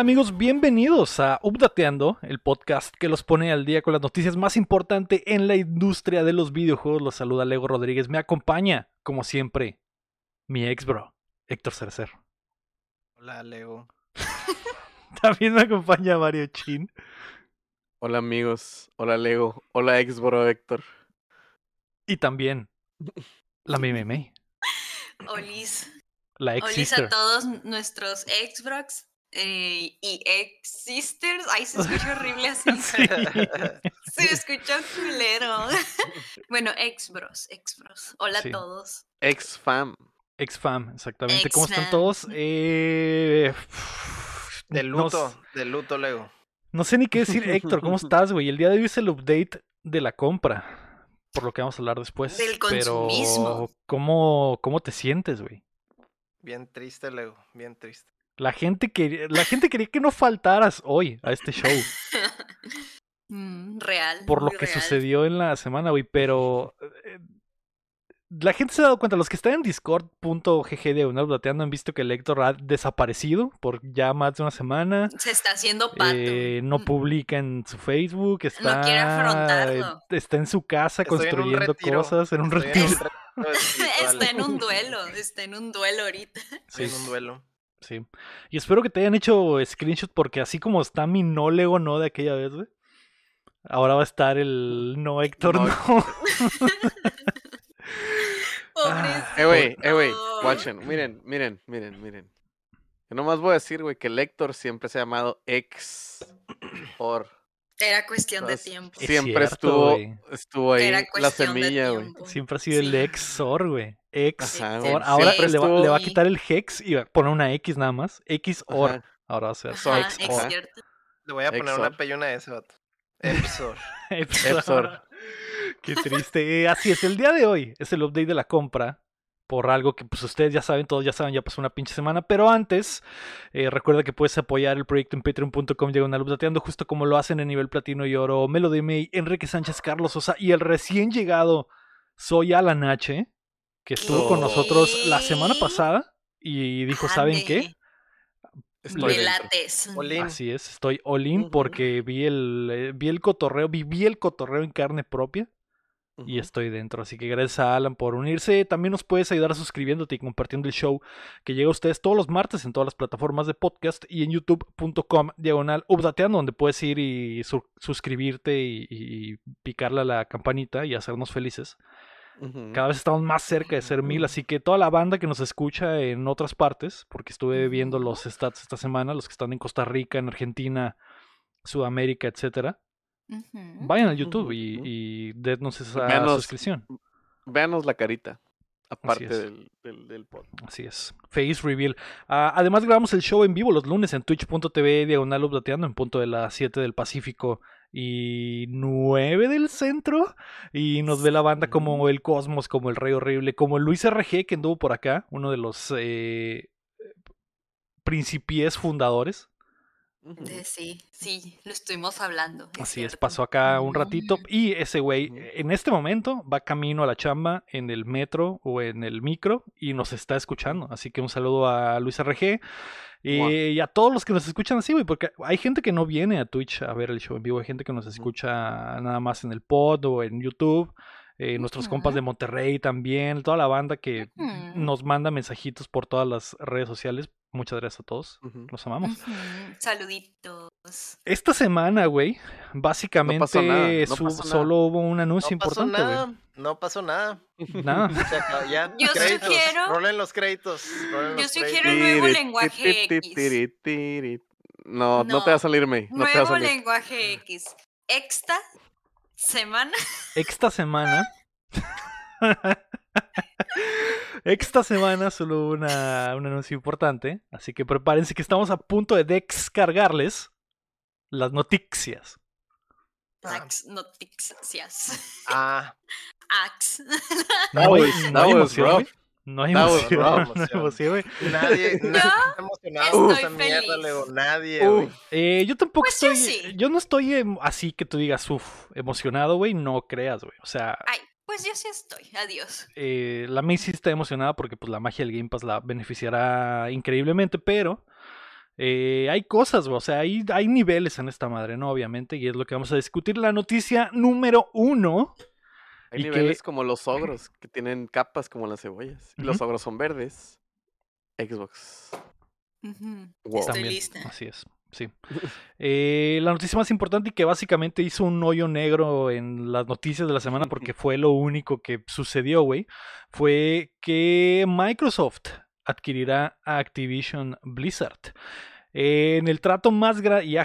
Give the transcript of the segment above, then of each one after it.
¿Qué tal amigos? Bienvenidos a Updateando, el podcast que los pone al día con las noticias más importantes en la industria de los videojuegos. Los saluda Lego Rodríguez. Me acompaña, como siempre, mi ex bro, Héctor Cercer. Hola, Lego. También me acompaña Mario Chin. Hola amigos, hola Lego, hola ex bro Héctor. Y también la Meme Olis. La ex Olis a todos nuestros ex brox eh, y ex sisters. Ay, se escucha horrible así. Sí. Se escucha culero. bueno, ex bros, ex bros. Hola Sí. a todos. Ex fam. Ex fam, exactamente. ¿Cómo están todos? Eh... Del no luto, s- del luto, Lego. No sé ni qué decir, Héctor, ¿cómo estás, güey? El día de hoy es el update de la compra, por lo que vamos a hablar después. Del Pero, consumismo. ¿cómo, cómo te sientes, güey? Bien triste, Lego, bien triste. La gente, quería, la gente quería que no faltaras hoy a este show, Mm, real. por lo que real. sucedió en la semana, güey, pero... eh, La gente se ha dado cuenta, los que están en discord.gg de una Updateando han visto que el Héctor ha desaparecido por ya más de una semana. Se está haciendo pato. Eh, no Mm, publica en su Facebook, está, quiere afrontarlo. está en su casa Estoy en un construyendo cosas, en un estoy retiro. en un retiro Está en un duelo, está en un duelo ahorita. estoy en un duelo. Sí. Y espero que te hayan hecho screenshot porque así como está mi no Lego no de aquella vez, güey. Ahora va a estar el no Héctor No, no. Pobrecito. Eh, güey, eh, güey, watchen. Miren, miren, miren, miren. Yo nomás voy a decir, güey, que el Héctor siempre se ha llamado ex or. Era cuestión de tiempo. Es Siempre cierto, estuvo, estuvo ahí Era la semilla, güey. Siempre ha sido el exor, güey. Ex Ajá, or. Ahora le va, le va a quitar el hex y va a poner una X nada más. X or. Ajá. Ahora va a ser Ajá, ex or. Le voy a poner una. P y una S, vato. Epsor. Epsor. Qué triste. Así es, el día de hoy es el update de la compra. Por algo que pues ustedes ya saben, todos ya saben, ya pasó una pinche semana. Pero antes, eh, recuerda que puedes apoyar el proyecto en patreon.com diagonal updateando, justo como lo hacen en nivel platino y oro Melody May, Enrique Sánchez, Carlos Sosa y el recién llegado Soy Alan H, que estuvo con nosotros la semana pasada y dijo, ¿saben qué? Estoy. Así es, estoy all in porque vi el, eh, vi el cotorreo, viví el cotorreo en carne propia y estoy dentro. Así que gracias a Alan por unirse. También nos puedes ayudar suscribiéndote y compartiendo el show que llega a ustedes todos los martes en todas las plataformas de podcast y en youtube.com diagonal updateando, donde puedes ir y su- suscribirte y, y picarle a la campanita y hacernos felices. Cada vez estamos más cerca de ser mil, así que toda la banda que nos escucha en otras partes, porque estuve viendo los stats esta semana, los que están en Costa Rica, en Argentina, Sudamérica, etcétera, Vayan al YouTube y, y denos esa suscripción. Véanos la carita. Aparte del, del, del pod. Así es. Face Reveal. Ah, además grabamos el show en vivo los lunes en twitch.tv diagonal updateando en punto de las 7 del Pacífico y 9 del centro. Y nos ve la banda como el Cosmos, como el Rey Horrible, como el Luis RG que anduvo por acá, uno de los eh, principies fundadores. Sí, sí, lo estuvimos hablando. es Así es, pasó acá un ratito y ese güey en este momento va camino a la chamba en el metro o en el micro y nos está escuchando. Así que un saludo a Luis RG y, a todos los que nos escuchan así, güey, porque hay gente que no viene a Twitch a ver el show en vivo, hay gente que nos escucha nada más en el pod o en YouTube. eh, nuestros compas de Monterrey también, toda la banda que nos manda mensajitos por todas las redes sociales. Muchas gracias a todos. Los amamos. Saluditos. Esta semana, güey, básicamente nada, no su- pasó nada. solo hubo un anuncio No pasó importante, güey. nada, no pasó nada. Nada. Ya. Yo créditos, sugiero- Rolen los créditos. rolen Yo los sugiero créditos. un nuevo lenguaje X. No, no, te va a salir, May. No te va a Nuevo salir. lenguaje X. Exta semana. Esta semana. Esta semana solo hubo una, un anuncio importante. Así que prepárense que estamos a punto de descargarles las noticias. Ah. Ax noticias. Ah, Ax. No was- no hay emoción. No hay emoción. rough, No hay emoción. emoción, güey. nadie, nadie está emocionado con estoy esa mierda. Lego. Nadie, güey. Uf. Eh, yo tampoco Pues yo estoy. sí. Yo no estoy em- así que tú digas, uff, emocionado, güey. No creas, güey. O sea, Ay, pues yo sí estoy. Adiós. eh, la sí está emocionada porque pues la magia del Game Pass la beneficiará increíblemente, pero Eh, hay cosas, o sea, hay, hay niveles en esta madre, ¿no? Obviamente, y es lo que vamos a discutir. La noticia número uno. Hay y que- niveles como los ogros, que tienen capas como las cebollas. Y los ogros son verdes. Xbox. Wow. Estoy También, lista. Así es, sí. Eh, la noticia más importante y que básicamente hizo un hoyo negro en las noticias de la semana porque fue lo único que sucedió, güey, fue que Microsoft adquirirá a Activision Blizzard. Eh, en el trato más grande,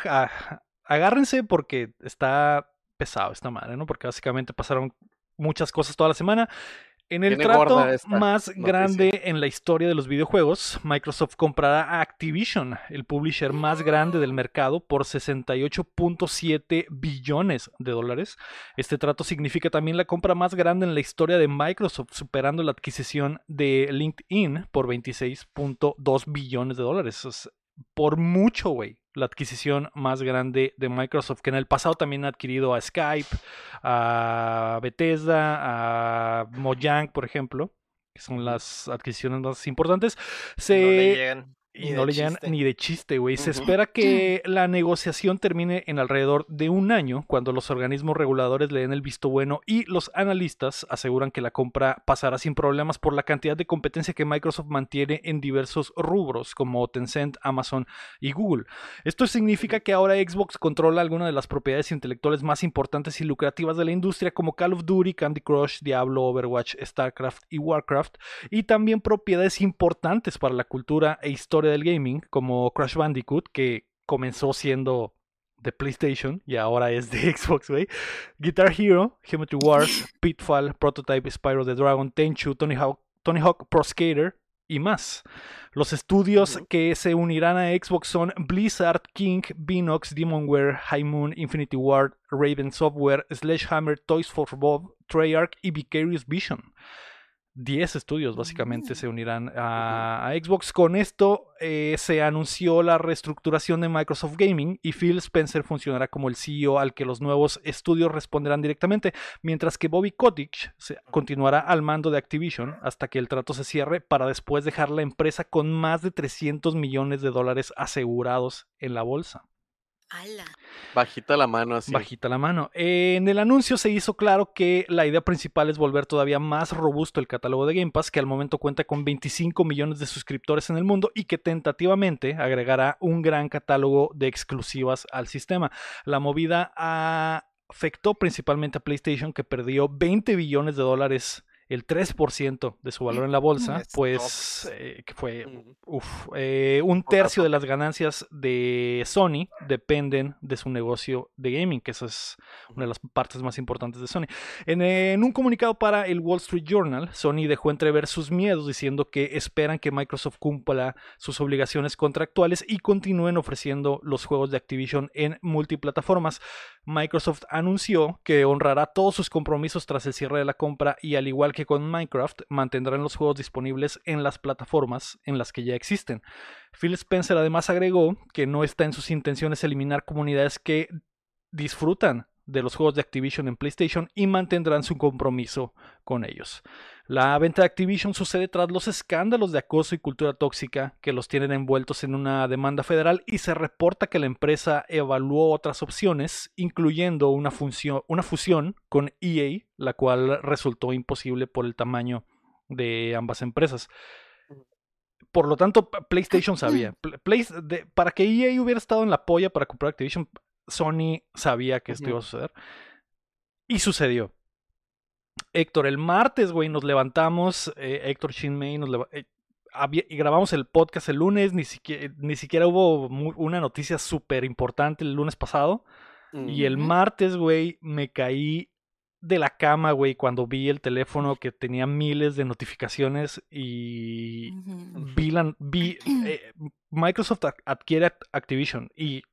agárrense porque está pesado esta madre, ¿no? Porque básicamente pasaron muchas cosas toda la semana. En el trato más noticia. grande en la historia de los videojuegos, Microsoft comprará a Activision, el publisher más grande del mercado, por 68.7 billones de dólares. Este trato significa también la compra más grande en la historia de Microsoft, superando la adquisición de LinkedIn por 26.2 billones de dólares. Es por mucho, güey, la adquisición más grande de Microsoft, que en el pasado también ha adquirido a Skype, a Bethesda, a Mojang, por ejemplo, que son las adquisiciones más importantes. Se... No. Y no le llegan chiste. ni de chiste, güey. Se espera que la negociación termine en alrededor de un año, cuando los organismos reguladores le den el visto bueno y los analistas aseguran que la compra pasará sin problemas por la cantidad de competencia que Microsoft mantiene en diversos rubros, como Tencent, Amazon y Google. Esto significa que ahora Xbox controla algunas de las propiedades intelectuales más importantes y lucrativas de la industria, como Call of Duty, Candy Crush, Diablo, Overwatch, StarCraft y Warcraft, y también propiedades importantes para la cultura e historia del gaming, como Crash Bandicoot, que comenzó siendo de PlayStation y ahora es de Xbox, güey. Guitar Hero, Geometry Wars, Pitfall, Prototype, Spyro the Dragon, Tenchu, Tony Hawk, Tony Hawk Pro Skater y más. Los estudios que se unirán a Xbox son Blizzard, King, Binox, Demonware, High Moon, Infinity Ward, Raven Software, Sledgehammer, Toys for Bob, Treyarch y Vicarious Vision. 10 estudios básicamente Mm. se unirán a, a Xbox. Con esto eh, se anunció la reestructuración de Microsoft Gaming y Phil Spencer funcionará como el CEO al que los nuevos estudios responderán directamente, mientras que Bobby Kotick se- continuará al mando de Activision hasta que el trato se cierre para después dejar la empresa con más de 300 millones de dólares asegurados en la bolsa. Ala. Bajita la mano así. Bajita la mano. En el anuncio se hizo claro que la idea principal es volver todavía más robusto el catálogo de Game Pass, que al momento cuenta con 25 millones de suscriptores en el mundo y que tentativamente agregará un gran catálogo de exclusivas al sistema. La movida afectó principalmente a PlayStation, que perdió 20 billones de dólares, el 3% de su valor en la bolsa, Es pues eh, que fue. Uf, eh, un tercio de las ganancias de Sony dependen de su negocio de gaming, que esa es una de las partes más importantes de Sony. En, en un comunicado para el Wall Street Journal, Sony dejó entrever sus miedos diciendo que esperan que Microsoft cumpla sus obligaciones contractuales y continúen ofreciendo los juegos de Activision en multiplataformas. Microsoft anunció que honrará todos sus compromisos tras el cierre de la compra y al igual que con Minecraft, mantendrán los juegos disponibles en las plataformas en las que ya existen. Phil Spencer además agregó que no está en sus intenciones eliminar comunidades que disfrutan de los juegos de Activision en PlayStation y mantendrán su compromiso con ellos. La venta de Activision sucede tras los escándalos de acoso y cultura tóxica que los tienen envueltos en una demanda federal y se reporta que la empresa evaluó otras opciones, incluyendo una, una fusión con EA, la cual resultó imposible por el tamaño de ambas empresas. Por lo tanto, PlayStation sabía. Play, de, para que EA hubiera estado en la polla para comprar Activision, Sony sabía que esto iba a suceder. Y sucedió. Héctor, el martes, güey, nos levantamos, eh, Héctor Shinmei, nos leva- eh, y grabamos el podcast el lunes, ni siquiera, ni siquiera hubo una noticia súper importante el lunes pasado. Y el martes, güey, me caí de la cama, güey, cuando vi el teléfono que tenía miles de notificaciones y vi, la- vi eh, Microsoft ad- adquiere Act- Activision y,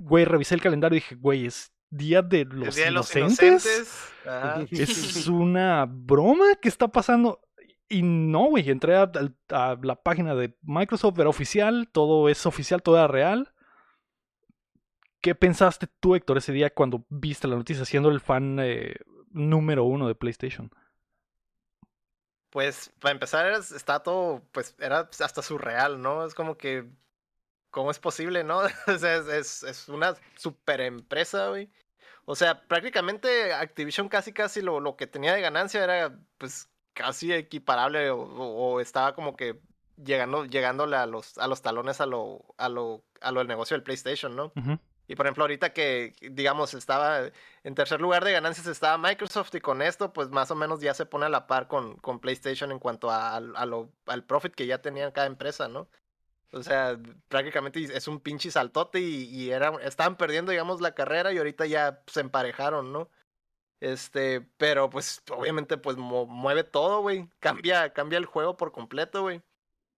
güey, revisé el calendario y dije, güey, es día de El los Día de los inocentes. Es una broma que está pasando. Y no, güey, entré a, a la página de Microsoft, era oficial, todo es oficial, todo era real. ¿Qué pensaste tú, Héctor, ese día cuando viste la noticia, siendo el fan eh, número uno de PlayStation? Pues para empezar era, está todo, pues era hasta surreal, ¿no? Es como que ¿cómo es posible, no? O sea, es, es, es una super empresa, güey. O sea, prácticamente Activision casi casi lo, lo que tenía de ganancia era pues casi equiparable o, o- o estaba como que llegando, llegándole a los, a los talones a lo, a lo, a lo del negocio del PlayStation, ¿no? Y por ejemplo, ahorita que, digamos, estaba en tercer lugar de ganancias estaba Microsoft y con esto, pues más o menos ya se pone a la par con, con PlayStation en cuanto a, a lo, al profit que ya tenía cada empresa, ¿no? O sea, prácticamente es un pinche saltote y, y era, estaban perdiendo, digamos, la carrera y ahorita ya se emparejaron, ¿no? Este, pero pues obviamente pues mueve todo, güey. Cambia, cambia el juego por completo, güey.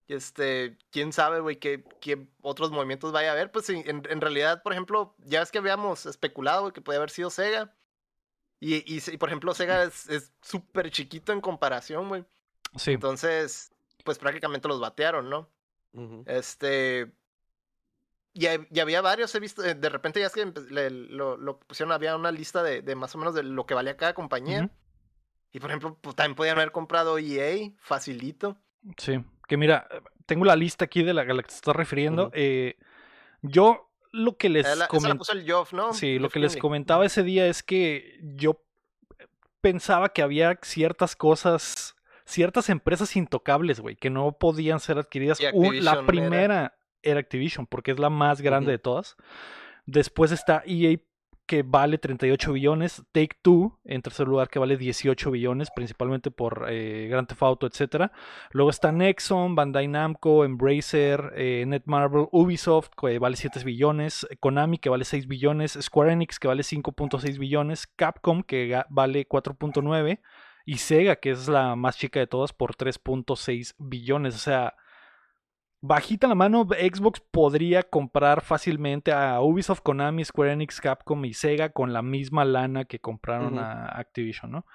Este, quién sabe, güey, qué, qué otros movimientos vaya a haber. Pues en, en realidad, por ejemplo, ya es que habíamos especulado que podía haber sido Sega. Y, y, y, por ejemplo, Sega es es súper chiquito en comparación, güey. Sí. Entonces, pues prácticamente los batearon, ¿no? Este. Y, hab- y había varios, he visto, eh, de repente ya es que le- lo, lo pusieron, había una lista de, de más o menos de lo que valía cada compañía. Y por ejemplo, pues también podían haber comprado EA, facilito. Sí, que mira, tengo la lista aquí de la, a la que te estás refiriendo. Eh, yo lo que les ¿no? sí, lo que les comentaba ese día es que yo pensaba que había ciertas cosas, ciertas empresas intocables, güey, que no podían ser adquiridas. Un- la era- primera era Activision, porque es la más grande de todas. Después está EA, que vale 38 billones. Take Two, en tercer lugar, que vale 18 billones, principalmente por eh, Grand Theft Auto, etc. Luego está Nexon, Bandai Namco, Embracer, eh, Netmarble, Ubisoft, que vale 7 billones. Konami, que vale 6 billones. Square Enix, que vale 5.6 billones. Capcom, que vale 4.9. Y Sega, que es la más chica de todas, por 3.6 billones. O sea, bajita la mano, Xbox podría comprar fácilmente a Ubisoft, Konami, Square Enix, Capcom y Sega con la misma lana que compraron a Activision, ¿no?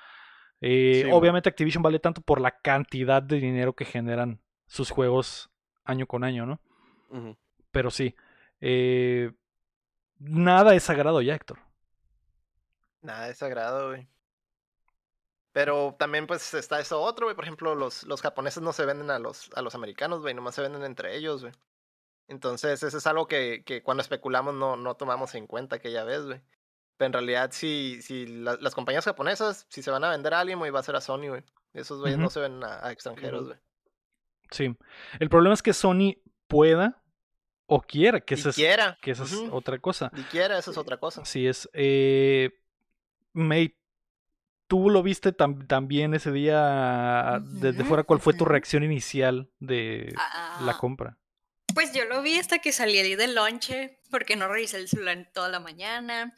Eh, Sí, obviamente Activision vale tanto por la cantidad de dinero que generan sus juegos año con año, ¿no? Pero sí, eh, nada es sagrado ya, Héctor. Nada de sagrado, güey. Pero también, pues, está eso otro, güey. Por ejemplo, los, los japoneses no se venden a los, a los americanos, güey. Nomás se venden entre ellos, güey. Entonces, eso es algo que, que cuando especulamos no, no tomamos en cuenta aquella vez, güey. Pero en realidad, si, si la- las compañías japonesas, si se van a vender a alguien, güey, va a ser a Sony, güey. Esos güeyes no se ven a, a extranjeros, güey. Sí. El problema es que Sony pueda o quiera, que esa es, quiera. que esa es otra cosa. Y quiera, eso es otra cosa. Así es. Eh, May, tú lo viste tam- también ese día desde Ujú, fuera. ¿Cuál fue tu reacción inicial de la Ah, compra? Pues yo lo vi hasta que salí del lonche, porque no revisé el celular en toda la mañana.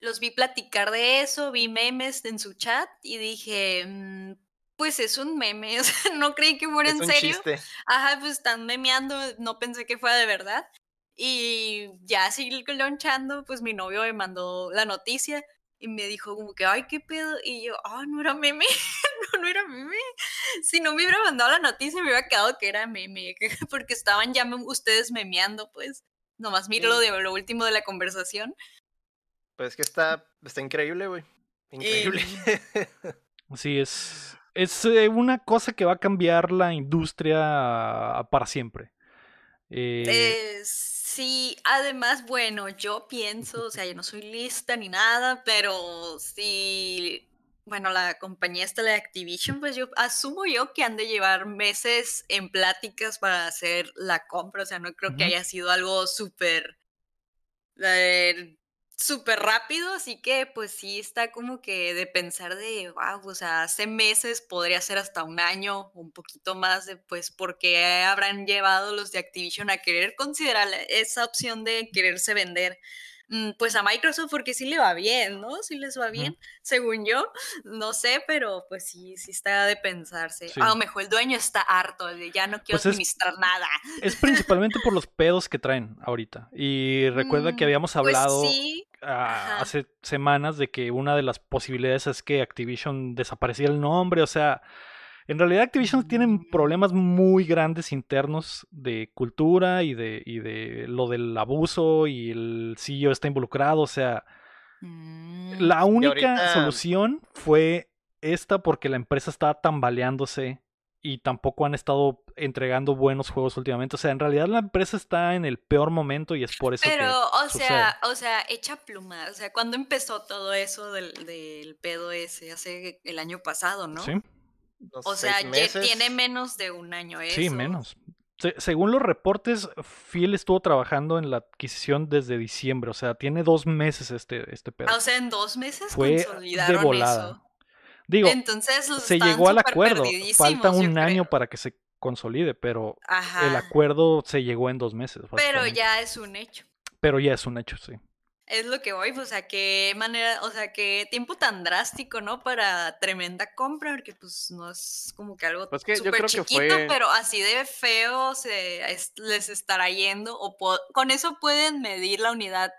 Los vi platicar de eso, vi memes en su chat y dije, "Mm, pues es un meme, o sea, no creí que fuera Es en un serio. chiste. Ajá, pues están memeando, no pensé que fuera de verdad. Y ya así lonchando, pues mi novio me mandó la noticia y me dijo como que, ay, qué pedo. Y yo, ah, no era meme, no, no era meme. Si no me hubiera mandado la noticia, me hubiera quedado que era meme, porque estaban ya me- ustedes memeando, pues. Nomás miro lo de lo último de la conversación. Pues es que está, está increíble, güey. Increíble. Sí, es, es eh, una cosa que va a cambiar la industria para siempre. Eh, Eh, sí, además, bueno, yo pienso, o sea, yo no soy lista ni nada, pero sí, bueno, la compañía esta de Activision, pues yo asumo yo que han de llevar meses en pláticas para hacer la compra, o sea, no creo que haya sido algo súper, eh, súper rápido, así que pues sí está como que de pensar de, wow, o sea, hace meses podría ser hasta un año, un poquito más de, pues, porque habrán llevado los de Activision a querer considerar esa opción de quererse vender. mm, Pues a Microsoft porque sí le va bien, ¿no? Sí les va bien, según yo, no sé, pero pues sí, sí está de pensarse. Sí. A lo mejor el dueño está harto, de ya no quiero Pues es- administrar nada. es principalmente por los pedos que traen ahorita. Y recuerda que Mm, habíamos pues hablado sí, hace semanas de que una de las posibilidades es que Activision desapareciera el nombre. O sea, en realidad Activision tienen Mm. problemas muy grandes internos de cultura y de, y de lo del abuso y el CEO está involucrado. O sea, Mm. la única ahorita- solución fue esta porque la empresa estaba tambaleándose y tampoco han estado entregando buenos juegos últimamente. O sea, en realidad la empresa está en el peor momento y es por eso que Pero, o sucede. sea, o sea, echa pluma. O sea, cuando empezó todo eso del, del pedo ese? Hace el año pasado, ¿no? Sí, O sea, meses. tiene menos de un año eso. sí, menos. Se- según los reportes, Phil estuvo trabajando en la adquisición desde diciembre. O sea, tiene dos meses este, este pedo. Ah, O sea, en dos meses Fue de consolidaron volada. eso. Digo, Entonces se llegó al acuerdo. Falta un año creo. para que se consolide, pero el acuerdo se llegó en dos meses. Pero ya es un hecho. Pero ya es un hecho, sí. Es lo que voy, pues, o sea, qué manera, o sea, qué tiempo tan drástico, ¿no? Para tremenda compra, porque pues no es como que algo Pues que súper chiquito, fue- pero así de feo se es- les estará yendo, o con eso pueden medir la unidad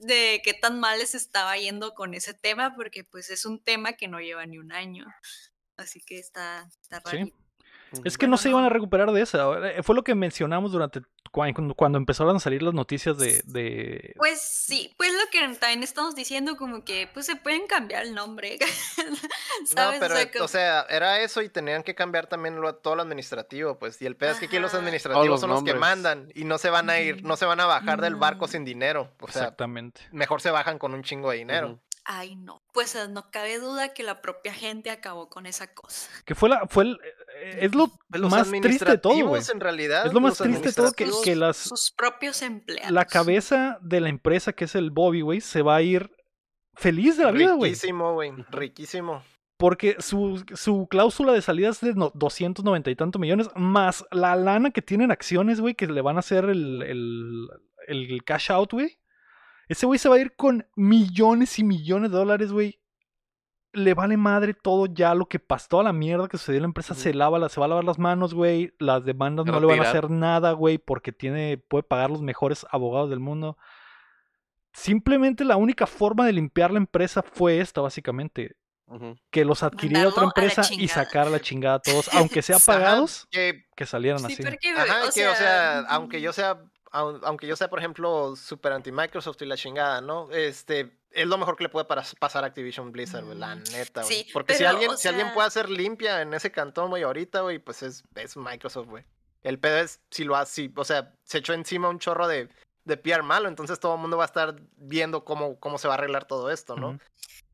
de qué tan mal les estaba yendo con ese tema, porque pues es un tema que no lleva ni un año. Así que está, está Sí. Es que Bueno, no se iban a recuperar de esa. Eh, Fue lo que mencionamos durante cua- cuando, cuando empezaron a salir las noticias de, de- Pues sí, pues lo que también estamos diciendo, como que pues se pueden cambiar el nombre. No, ¿Sabes? pero, o sea, como- o sea, era eso y tenían que cambiar también lo- todo lo administrativo, pues. Y el pedo es que aquí los administrativos los son los que mandan y no se van a ir, no se van a bajar del barco sin dinero. O sea, exactamente. mejor se bajan con un chingo de dinero. Ay, no. Pues eh, no cabe duda que la propia gente acabó con esa cosa. Que fue la, fue el- es lo Pues Los más triste de todo, güey. administrativos, en realidad. Es lo más triste de todo que, que las Sus propios empleados. la cabeza de la empresa que es el Bobby, güey, se va a ir feliz de la vida, güey. Riquísimo, güey. Riquísimo. Porque su, su cláusula de salida es de no- 290 y tantos millones, más la lana que tienen acciones, güey, que le van a hacer el, el, el cash out, güey. Ese güey se va a ir con millones y millones de dólares, güey. Le vale madre todo ya lo que pasó, toda la mierda que sucedió en la empresa, se lava, la- se va a lavar las manos, güey. Las demandas no le van a hacer nada, güey, porque tiene, puede pagar los mejores abogados del mundo. Simplemente la única forma de limpiar la empresa fue esta, básicamente que los adquiriera otra empresa y sacar a la chingada a todos, aunque sea Ajá, pagados, que que salieran Sí, así. porque, Ajá, o que, sea, o sea, aunque yo sea, au- aunque yo sea, por ejemplo, super anti Microsoft y la chingada, ¿no? Este, es lo mejor que le puede para- pasar a Activision Blizzard, güey, la Mm, neta, güey. sí, Porque si alguien, o si alguien puede hacer limpia en ese cantón, güey, ahorita, güey, pues es, es Microsoft, güey. El pedo es si lo hace, si- o sea, se echó encima un chorro de, de PR malo, entonces todo el mundo va a estar viendo cómo, cómo se va a arreglar todo esto, ¿no?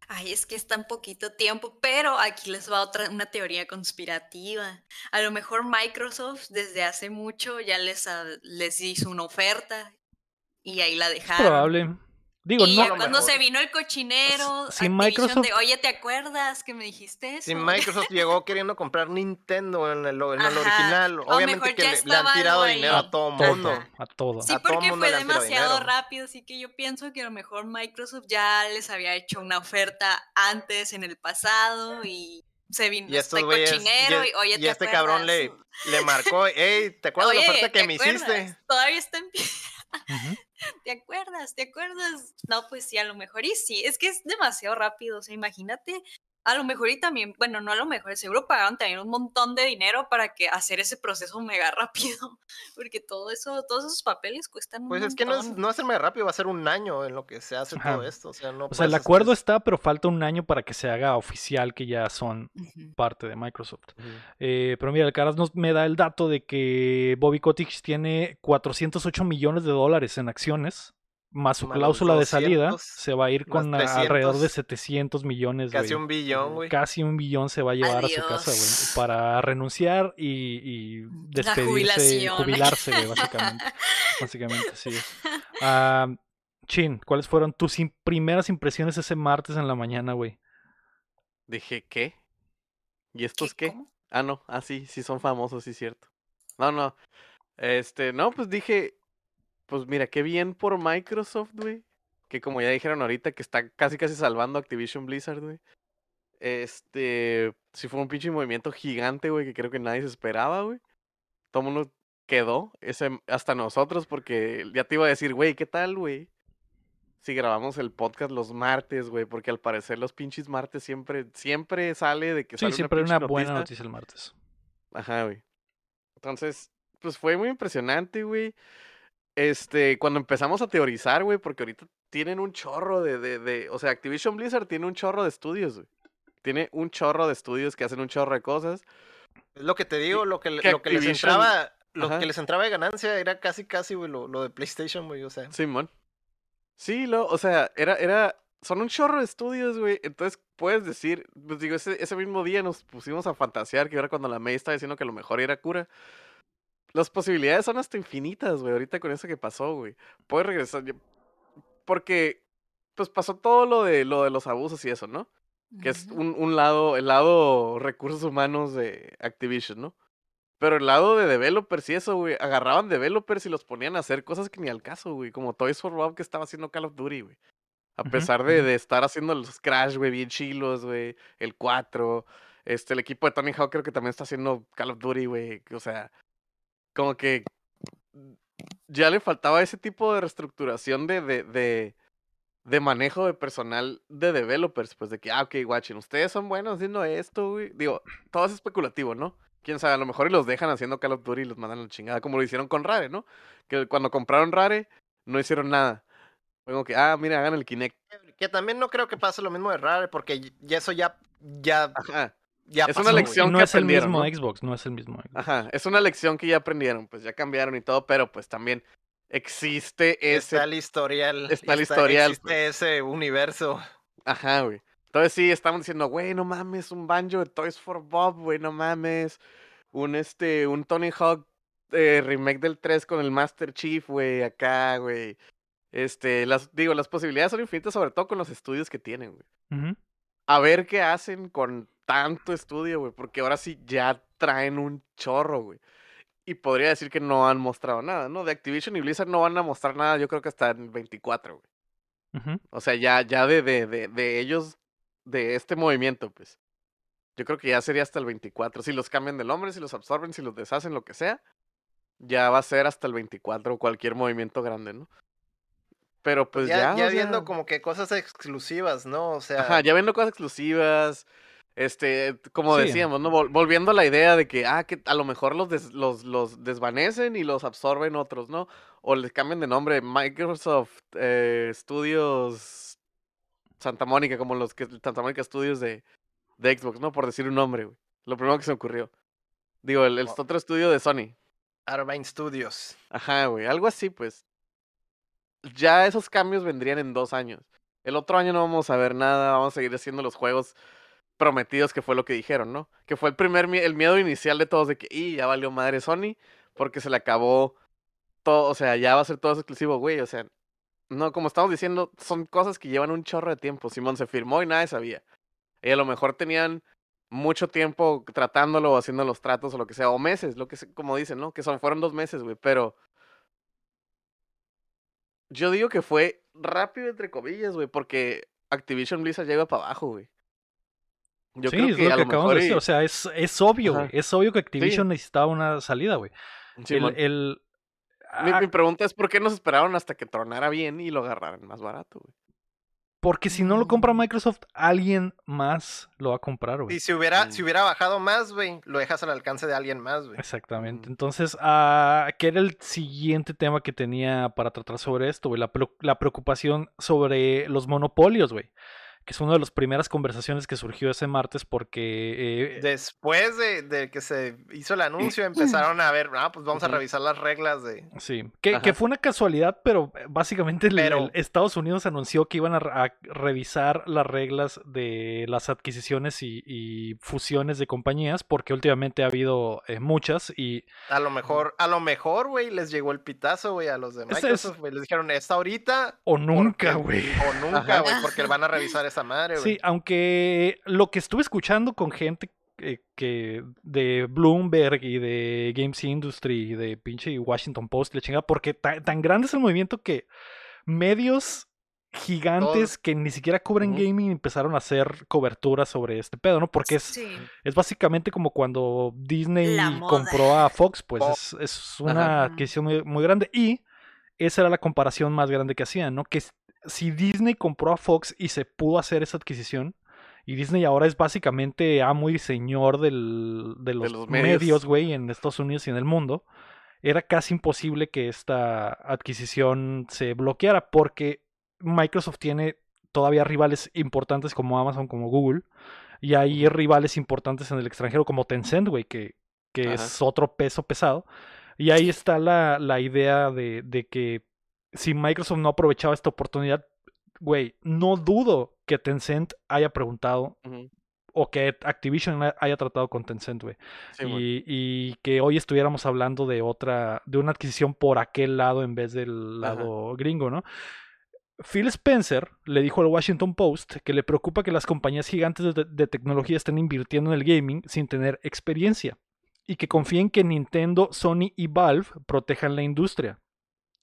Ay, es que es tan poquito tiempo, pero aquí les va otra, una teoría conspirativa. A lo mejor Microsoft desde hace mucho ya les, ha- les hizo una oferta y ahí la dejaron. probable. Digo, y no. ya cuando se vino el cochinero, Si Microsoft- de, oye, ¿te acuerdas que me dijiste eso? Si Microsoft llegó queriendo comprar Nintendo en el, en el original, o obviamente que le, le han tirado dinero a todo mundo. A todo. Sí, a todo porque mundo fue demasiado rápido, así que yo pienso que a lo mejor Microsoft ya les había hecho una oferta antes en el pasado y se vino Y este güeyes, cochinero y, y, oye, y ¿te este cabrón le, le marcó, hey, ¿te acuerdas de la Oye, oferta que ¿te me acuerdas? hiciste? Todavía está en pie. Ujú. ¿Te acuerdas? ¿Te acuerdas? No, pues sí, a lo mejor y sí. Es que es demasiado rápido. O sea, imagínate. A lo mejor y también, bueno, no a lo mejor, seguro pagaron también un montón de dinero para que hacer ese proceso mega rápido. Porque todo eso, todos esos papeles cuestan un Pues es que no es, no va a ser muy rápido, va a ser un año en lo que se hace Ajá. todo esto. O sea, no O sea, el acuerdo está, pero falta un año para que se haga oficial que ya son parte de Microsoft. Eh, pero mira, el Caras nos me da el dato de que Bobby Kotick tiene 408 millones de dólares en acciones, más su cláusula de salida, 200, se va a ir con alrededor de 300, 700 millones. Casi un billón, güey. Casi un billón se va a llevar a su casa, güey, para renunciar y, y despedirse, jubilarse, güey, básicamente. básicamente, sí. Ah, Chin, ¿cuáles fueron tus im- primeras impresiones ese martes en la mañana, güey? Dije, ¿qué? ¿Y estos qué? ¿Cómo? Ah, no, ah, sí, sí son famosos, sí, cierto. No, no. Este, no, pues dije, pues mira, qué bien por Microsoft, güey. Que como ya dijeron ahorita, que está casi casi salvando Activision Blizzard, güey. Este, sí fue un pinche movimiento gigante, güey, que creo que nadie se esperaba, güey. Todo el mundo quedó, ese, hasta nosotros, porque ya te iba a decir, güey, ¿qué tal, güey? Si grabamos el podcast los martes, güey, porque al parecer los pinches martes siempre, siempre sale de que Sí, sale siempre hay pinche una buena noticia el martes. Ajá, güey. Entonces, pues fue muy impresionante, güey. Este, cuando empezamos a teorizar, güey, porque ahorita tienen un chorro de, de, de, o sea, Activision Blizzard tiene un chorro de estudios, güey. Tiene un chorro de estudios que hacen un chorro de cosas. Es lo que te digo, lo que, lo que les entraba, lo Ajá. que les entraba de ganancia era casi casi, güey, lo, lo de PlayStation, güey, o sea. Simón. Sí, lo, o sea, era, era, son un chorro de estudios, güey. Entonces puedes decir, pues digo, ese, ese mismo día nos pusimos a fantasear que era cuando la May estaba diciendo que lo mejor era cura. Las posibilidades son hasta infinitas, güey, ahorita con eso que pasó, güey. Puedes regresar, porque, pues pasó todo lo de, lo de los abusos y eso, ¿no? Que es un, un lado, el lado recursos humanos de Activision, ¿no? Pero el lado de developers y eso, güey, agarraban developers y los ponían a hacer cosas que ni al caso, güey. Como Toys for Bob que estaba haciendo Call of Duty, güey. A pesar de, de estar haciendo los Crash, güey, bien chilos, güey. El 4. Este, el equipo de Tony Hawk creo que también está haciendo Call of Duty, güey. O sea, como que ya le faltaba ese tipo de reestructuración de, de, de, de manejo de personal de developers, pues de que, ah, ok, watchen, ustedes son buenos haciendo esto, güey. Digo, todo es especulativo, ¿no? Quién sabe, a lo mejor y los dejan haciendo Call of Duty y los mandan a la chingada, como lo hicieron con Rare, ¿no? Que cuando compraron Rare, no hicieron nada. Como que, ah, mira, hagan el Kinect. Que también no creo que pase lo mismo de Rare, porque ya eso ya, ya, Ajá, ya Es una pasó, güey. lección Y no que es el aprendieron, mismo ¿no? Xbox, no es el mismo Xbox. ajá. Es una lección que ya aprendieron, pues ya cambiaron y todo, pero pues también existe ese Está el historial. está el historial, Existe pues. ese universo. Ajá, güey. Entonces sí, estamos diciendo, güey, no mames, un banjo de Toys for Bob, güey, no mames. Un este, un Tony Hawk eh, remake del 3 con el Master Chief, güey, acá, güey. Este, las, digo, las posibilidades son infinitas, sobre todo con los estudios que tienen, güey. Ujú. A ver qué hacen con tanto estudio, güey, porque ahora sí ya traen un chorro, güey. Y podría decir que no han mostrado nada, ¿no? De Activision y Blizzard no van a mostrar nada, yo creo que hasta en 24, güey. O sea, ya, ya de, de, de, de ellos, de este movimiento, pues. Yo creo que ya sería hasta el 24. Si los cambian de nombre, si los absorben, si los deshacen, lo que sea, ya va a ser hasta el 24 cualquier movimiento grande, ¿no? Pero pues ya, ya. viendo sea, como que cosas exclusivas, ¿no? O sea, Ajá, ya viendo cosas exclusivas. Este, como Sí. decíamos, ¿no? Vol- volviendo a la idea de que, ah, que a lo mejor los, des- los, los desvanecen y los absorben otros, ¿no? O les cambian de nombre. Microsoft eh, Studios Santa Mónica, como los que Santa Mónica Studios de, de Xbox, ¿no? Por decir un nombre, güey. Lo primero que se me ocurrió. Digo, el, el Oh. otro estudio de Sony. Arvine Studios. Ajá, güey, algo así, pues. Ya esos cambios vendrían en dos años. El otro año no vamos a ver nada, vamos a seguir haciendo los juegos prometidos, que fue lo que dijeron, ¿no? Que fue el primer, el miedo inicial de todos de que, y ya valió madre Sony, porque se le acabó todo, o sea, ya va a ser todo exclusivo, güey, o sea, no, como estamos diciendo, son cosas que llevan un chorro de tiempo. Simón se firmó y nadie sabía. Y a lo mejor tenían mucho tiempo tratándolo o haciendo los tratos o lo que sea, o meses, lo que como dicen, ¿no? Que son, fueron dos meses, güey, pero yo digo que fue rápido, entre comillas, güey, porque Activision Blizzard ya iba para abajo, güey. Yo sí, creo es que lo que acabamos de decir. y- O sea, es, es obvio, güey. Es obvio que Activision necesitaba una salida, güey. El, Simón. el- mi, ah, mi pregunta es por qué nos esperaron hasta que tronara bien y lo agarraran más barato, güey. Porque si no lo compra Mm. Microsoft, alguien más lo va a comprar, güey. Y si hubiera, si Mm. hubiera bajado más, güey, lo dejas al alcance de alguien más, güey. Exactamente. Ujú. Entonces, ah, ¿qué era el siguiente tema que tenía para tratar sobre esto, güey? La preocupación sobre los monopolios, güey. Que es una de las primeras conversaciones que surgió ese martes porque... eh, Después de, de que se hizo el anuncio, empezaron a ver, ah, pues vamos a revisar las reglas de. Sí, que, fue una casualidad, pero eh, básicamente Pero- el Estados Unidos anunció que iban a, re- a revisar las reglas de las adquisiciones y, y fusiones de compañías, porque últimamente ha habido eh, muchas y A lo mejor, a lo mejor, güey, les llegó el pitazo, güey, a los de Microsoft, güey. Les dijeron, esta ahorita. o nunca, güey. O nunca, güey, porque van a revisar esa madre, güey. Sí, aunque lo que estuve escuchando con gente eh, que de Bloomberg y de Games Industry y de pinche Washington Post, le chingada, porque ta- tan grande es el movimiento que medios gigantes que ni siquiera cubren gaming empezaron a hacer cobertura sobre este pedo, ¿no? Porque es, Sí. es básicamente como cuando Disney La compró a Fox, pues es, es una Ajá. adquisición muy, muy grande. Y esa era la comparación más grande que hacían, ¿no? Que si Disney compró a Fox y se pudo hacer esa adquisición, y Disney ahora es básicamente amo y señor del, de los, los medios, güey, en Estados Unidos y en el mundo, era casi imposible que esta adquisición se bloqueara porque Microsoft tiene todavía rivales importantes como Amazon, como Google, y hay rivales importantes en el extranjero como Tencent, güey, que que es otro peso pesado. Y ahí está la, la idea de, de que si Microsoft no aprovechaba esta oportunidad, güey, no dudo que Tencent haya preguntado o que Activision ha- haya tratado con Tencent, güey. Sí, y, y que hoy estuviéramos hablando de otra, de una adquisición por aquel lado en vez del Ajá. lado gringo, ¿no? Phil Spencer le dijo al Washington Post que le preocupa que las compañías gigantes de, de tecnología estén invirtiendo en el gaming sin tener experiencia y que confíen que Nintendo, Sony y Valve protejan la industria,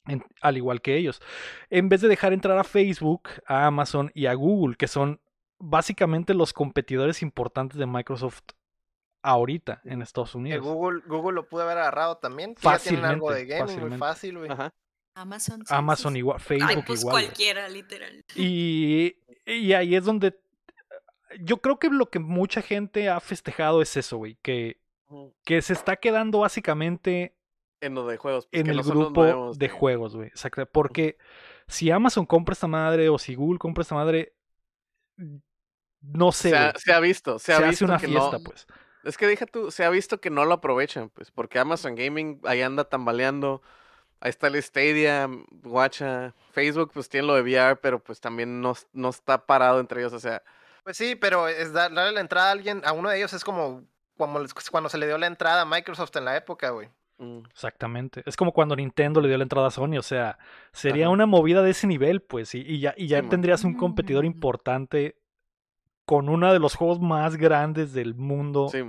en- al igual que ellos, en vez de dejar entrar a Facebook, a Amazon y a Google, que son básicamente los competidores importantes de Microsoft ahorita en Estados Que Unidos. Google, Google lo pudo haber agarrado también. ya tienen algo de Fácilmente, gaming muy fácilmente. fácil, güey. Amazon. sí, Amazon igual, Ay, Facebook pues igual. güey. cualquiera, literal. Y, y ahí es donde yo creo que lo que mucha gente ha festejado es eso, güey, que, que se está quedando básicamente En lo de juegos. pues, en el grupo nuevos de juegos, güey. Exacto. Porque si Amazon compra esta madre o si Google compra esta madre, no sé, Se ha, se ha visto, se, Se, ha hace visto una que fiesta, no. pues. Es que deja tú, se ha visto que no lo aprovechan, pues, porque Amazon Gaming ahí anda tambaleando. Ahí está el Stadia, Guacha, Facebook, pues tiene lo de VR, pero pues también no, no está parado entre ellos, o sea, Pues sí, pero es dar- darle la entrada a alguien, a uno de ellos es como cuando se le dio la entrada a Microsoft en la época, güey. Mm, Exactamente. Es como cuando Nintendo le dio la entrada a Sony. O sea, sería Ajá. una movida de ese nivel, pues. Y, y ya, y ya Sí, man. tendrías un competidor Mm. importante con uno de los juegos más grandes del mundo sí,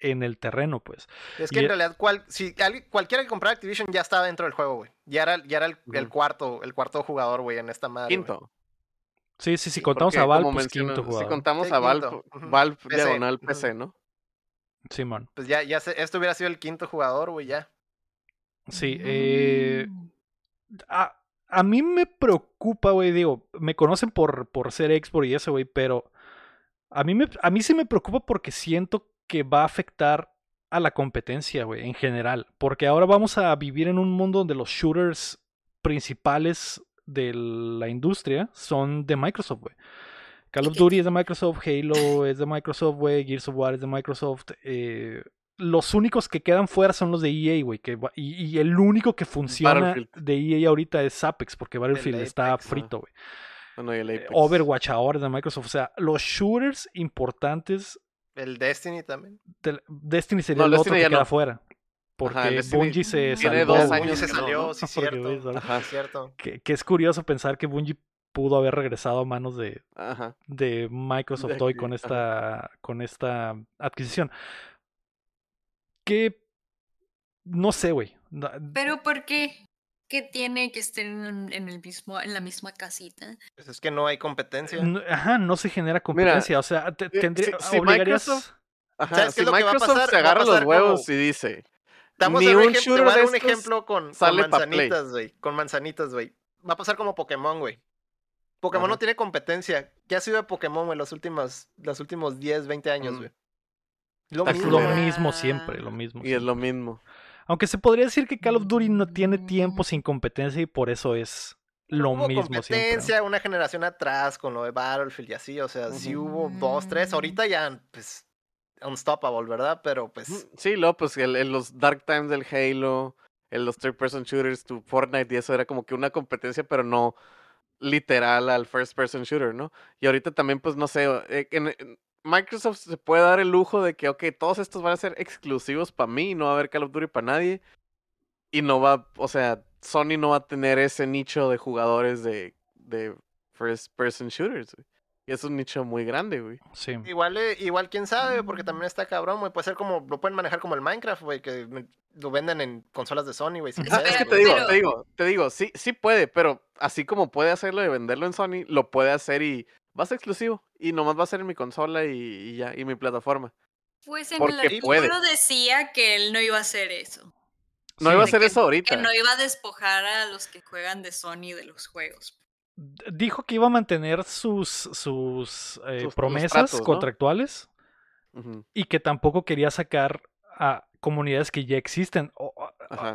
en el terreno, pues. Es Y que en e- realidad cual, si alguien- cualquiera que comprara Activision ya estaba dentro del juego, güey. Ya era, ya era el, cuarto, el cuarto jugador, güey, en esta madre. Quinto. Sí, sí, si Sí, contamos porque a Valve, pues quinto Si jugador. contamos Sí, a Valve, ujú. Valve PC, diagonal. PC, ¿no? Simón. Pues ya, ya se- esto hubiera sido el quinto jugador, güey, ya. Sí, eh, Mm. a, a mí me preocupa, güey, digo, me conocen por, por ser export y eso, güey, pero a mí, me, a mí sí me preocupa porque siento que va a afectar a la competencia, güey, en general. Porque ahora vamos a vivir en un mundo donde los shooters principales de la industria son de Microsoft, güey. Call of Duty es de Microsoft, Halo es de Microsoft, güey, Gears of War es de Microsoft. eh, los únicos que quedan fuera son los de EA, güey. que Y, y el único que funciona de EA ahorita es Apex, porque Battlefield está Apex, frito, güey. El Eh, Apex. Overwatch ahora de Microsoft. O sea, los shooters importantes. El Destiny también. del- Destiny sería No, el otro Destiny que ya queda no. fuera. Porque Bungie se tiene salvó, dos años se que no, salió, ¿no? sí, Porque, cierto. Ajá. Cierto. Que, que es curioso pensar que Bungie pudo haber regresado a manos de, Ajá. de Microsoft De hoy con ajá. esta, con esta adquisición. Que no sé, güey. Pero ¿por qué? ¿Qué tiene que estar en, en el mismo, en la misma casita? Pues es que no hay competencia. no- ajá, no se genera competencia. o sea, te- eh, tendría, si- si obligarías. Microsoft- Ajá, ¿Sabes qué si lo que va a Microsoft pasar? se agarra los huevos como- y dice, Damos Ni un ejem- te voy a dar un ejemplo con, sale manzanitas, güey. Con manzanitas, güey. Va a pasar como Pokémon, güey. Pokémon Ajá. no tiene competencia. ¿Qué ha sido de Pokémon, güey, los últimos, los últimos 10, 20 años, Mm. Lo Es mismo. lo siempre, lo mismo. y es lo mismo. Aunque se podría decir que Call of Duty no tiene tiempo sin competencia y por eso es lo hubo mismo competencia una generación atrás con lo de Battlefield y así, o sea, sí hubo dos, tres, ahorita ya, pues, unstoppable, ¿verdad? Pero, pues, Mm, Sí, luego pues el, el- los Dark Times del Halo, en los third person shooters, tu Fortnite y eso era como que una competencia, pero no literal al first person shooter, ¿no? Y ahorita también pues no sé, eh, en- en Microsoft se puede dar el lujo de que, ok, todos estos van a ser exclusivos para mí, no va a haber Call of Duty para nadie. Y no va, o sea, Sony no va a tener ese nicho de jugadores de, de first person shooters. güey. Y es un nicho muy grande, güey. Sí. igual, eh, igual quién sabe, porque también está cabrón, güey, puede ser como, lo pueden manejar como el Minecraft, güey, que lo venden en consolas de Sony, güey, sin Ah, es que te güey. digo, Pero- te digo, te digo, sí, sí puede, pero así como puede hacerlo de venderlo en Sony, lo puede hacer y va a ser exclusivo. Y nomás va a ser en mi consola y, y ya, y mi plataforma. Pues en Porque el puede. artículo decía que él no iba a hacer eso. No Sí. iba a hacer que- eso ahorita. Que no iba a despojar a los que juegan de Sony de los juegos. Dijo que iba a mantener sus, sus, eh, Sus- promesas tratos, ¿no? contractuales y que tampoco quería sacar a comunidades que ya existen. O-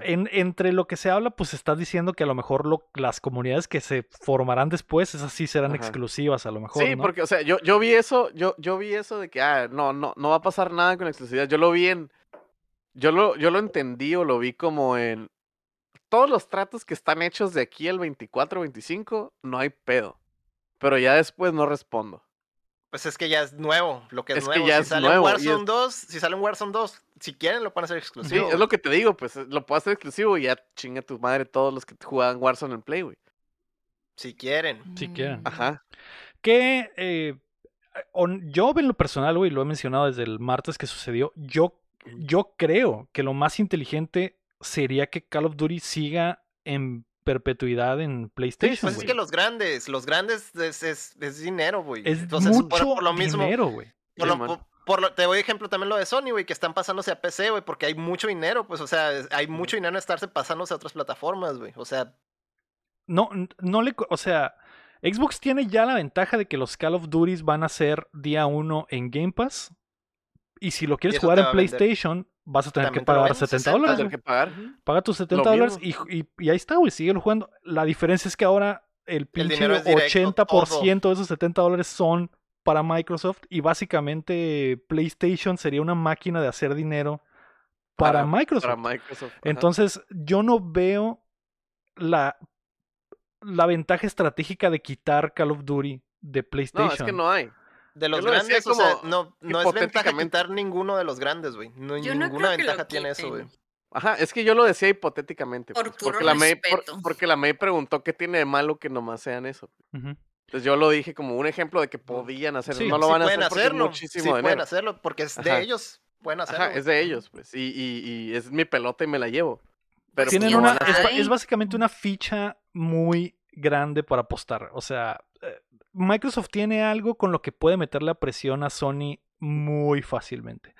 en- entre lo que se habla, pues estás diciendo que a lo mejor lo- las comunidades que se formarán después, esas sí serán Ajá. exclusivas a lo mejor. Sí, ¿no? porque, o sea, yo, yo vi eso, yo, yo vi eso de que, ah, no, no, no va a pasar nada con la exclusividad. Yo lo vi en Yo lo, yo lo entendí o lo vi como en todos los tratos que están hechos de aquí al 24, 25, no hay pedo. Pero ya después no respondo. Pues es que ya es nuevo, lo que es, Es que nuevo. ya si es sale nuevo, Warzone es- 2, si sale un Warzone 2, si quieren lo pueden hacer Sí, exclusivo. es lo que te digo, pues lo puedo hacer exclusivo y ya chinga tu madre todos los que jugaban Warzone en Play, güey. Si quieren. Si quieren. Ajá. Que eh, on- yo en lo personal, güey, lo he mencionado desde el martes que sucedió, yo, yo creo que lo más inteligente sería que Call of Duty siga en perpetuidad en PlayStation. Pues es que los grandes, los grandes es, es, es dinero, güey. Es Entonces, mucho por, lo mismo, dinero, güey. por Sí, lo- por- lo- te doy ejemplo también lo de Sony, güey, que están pasándose a PC, güey, porque hay mucho dinero, pues, o sea, hay mucho dinero en estarse pasándose a otras plataformas, güey. O sea, No, no le, o sea, Xbox tiene ya la ventaja de que los Call of Duty van a ser día uno en Game Pass. Y si lo quieres jugar en. PlayStation, vas a tener que También pagar venden, 70 60 dólares. Que pagar. Paga tus 70 Lo dólares y, mismo. y- y ahí está, güey, síguelo jugando. La diferencia es que ahora el pinche dinero es directo, 80% de esos 70 dólares son para Microsoft y básicamente PlayStation sería una máquina de hacer dinero para, Para- Microsoft. Para Microsoft. ajá. Entonces, yo no veo la, la ventaja estratégica de quitar Call of Duty de PlayStation. No, es que no hay. De los grandes, o sea, como no, no es ventaja quitar ninguno de los grandes, güey. No, Yo ninguna ventaja tiene eso, güey. Ajá, es que yo lo decía hipotéticamente. Por pues, puro porque, la May, por- porque la May preguntó qué tiene de malo que nomás sean eso. Entonces yo lo dije como un ejemplo de que podían hacer. Sí, no lo Sí van a pueden hacer porque es hacerlo, muchísimo sí pueden dinero. hacerlo, porque es de Ajá. ellos, pueden hacerlo. Ajá, es de ellos, pues. Y, y, y es mi pelota y me la llevo. Pero Tienen pues, no una, es, es básicamente una ficha muy grande para apostar. O sea, Microsoft tiene algo con lo que puede meterle a presión a Sony muy fácilmente.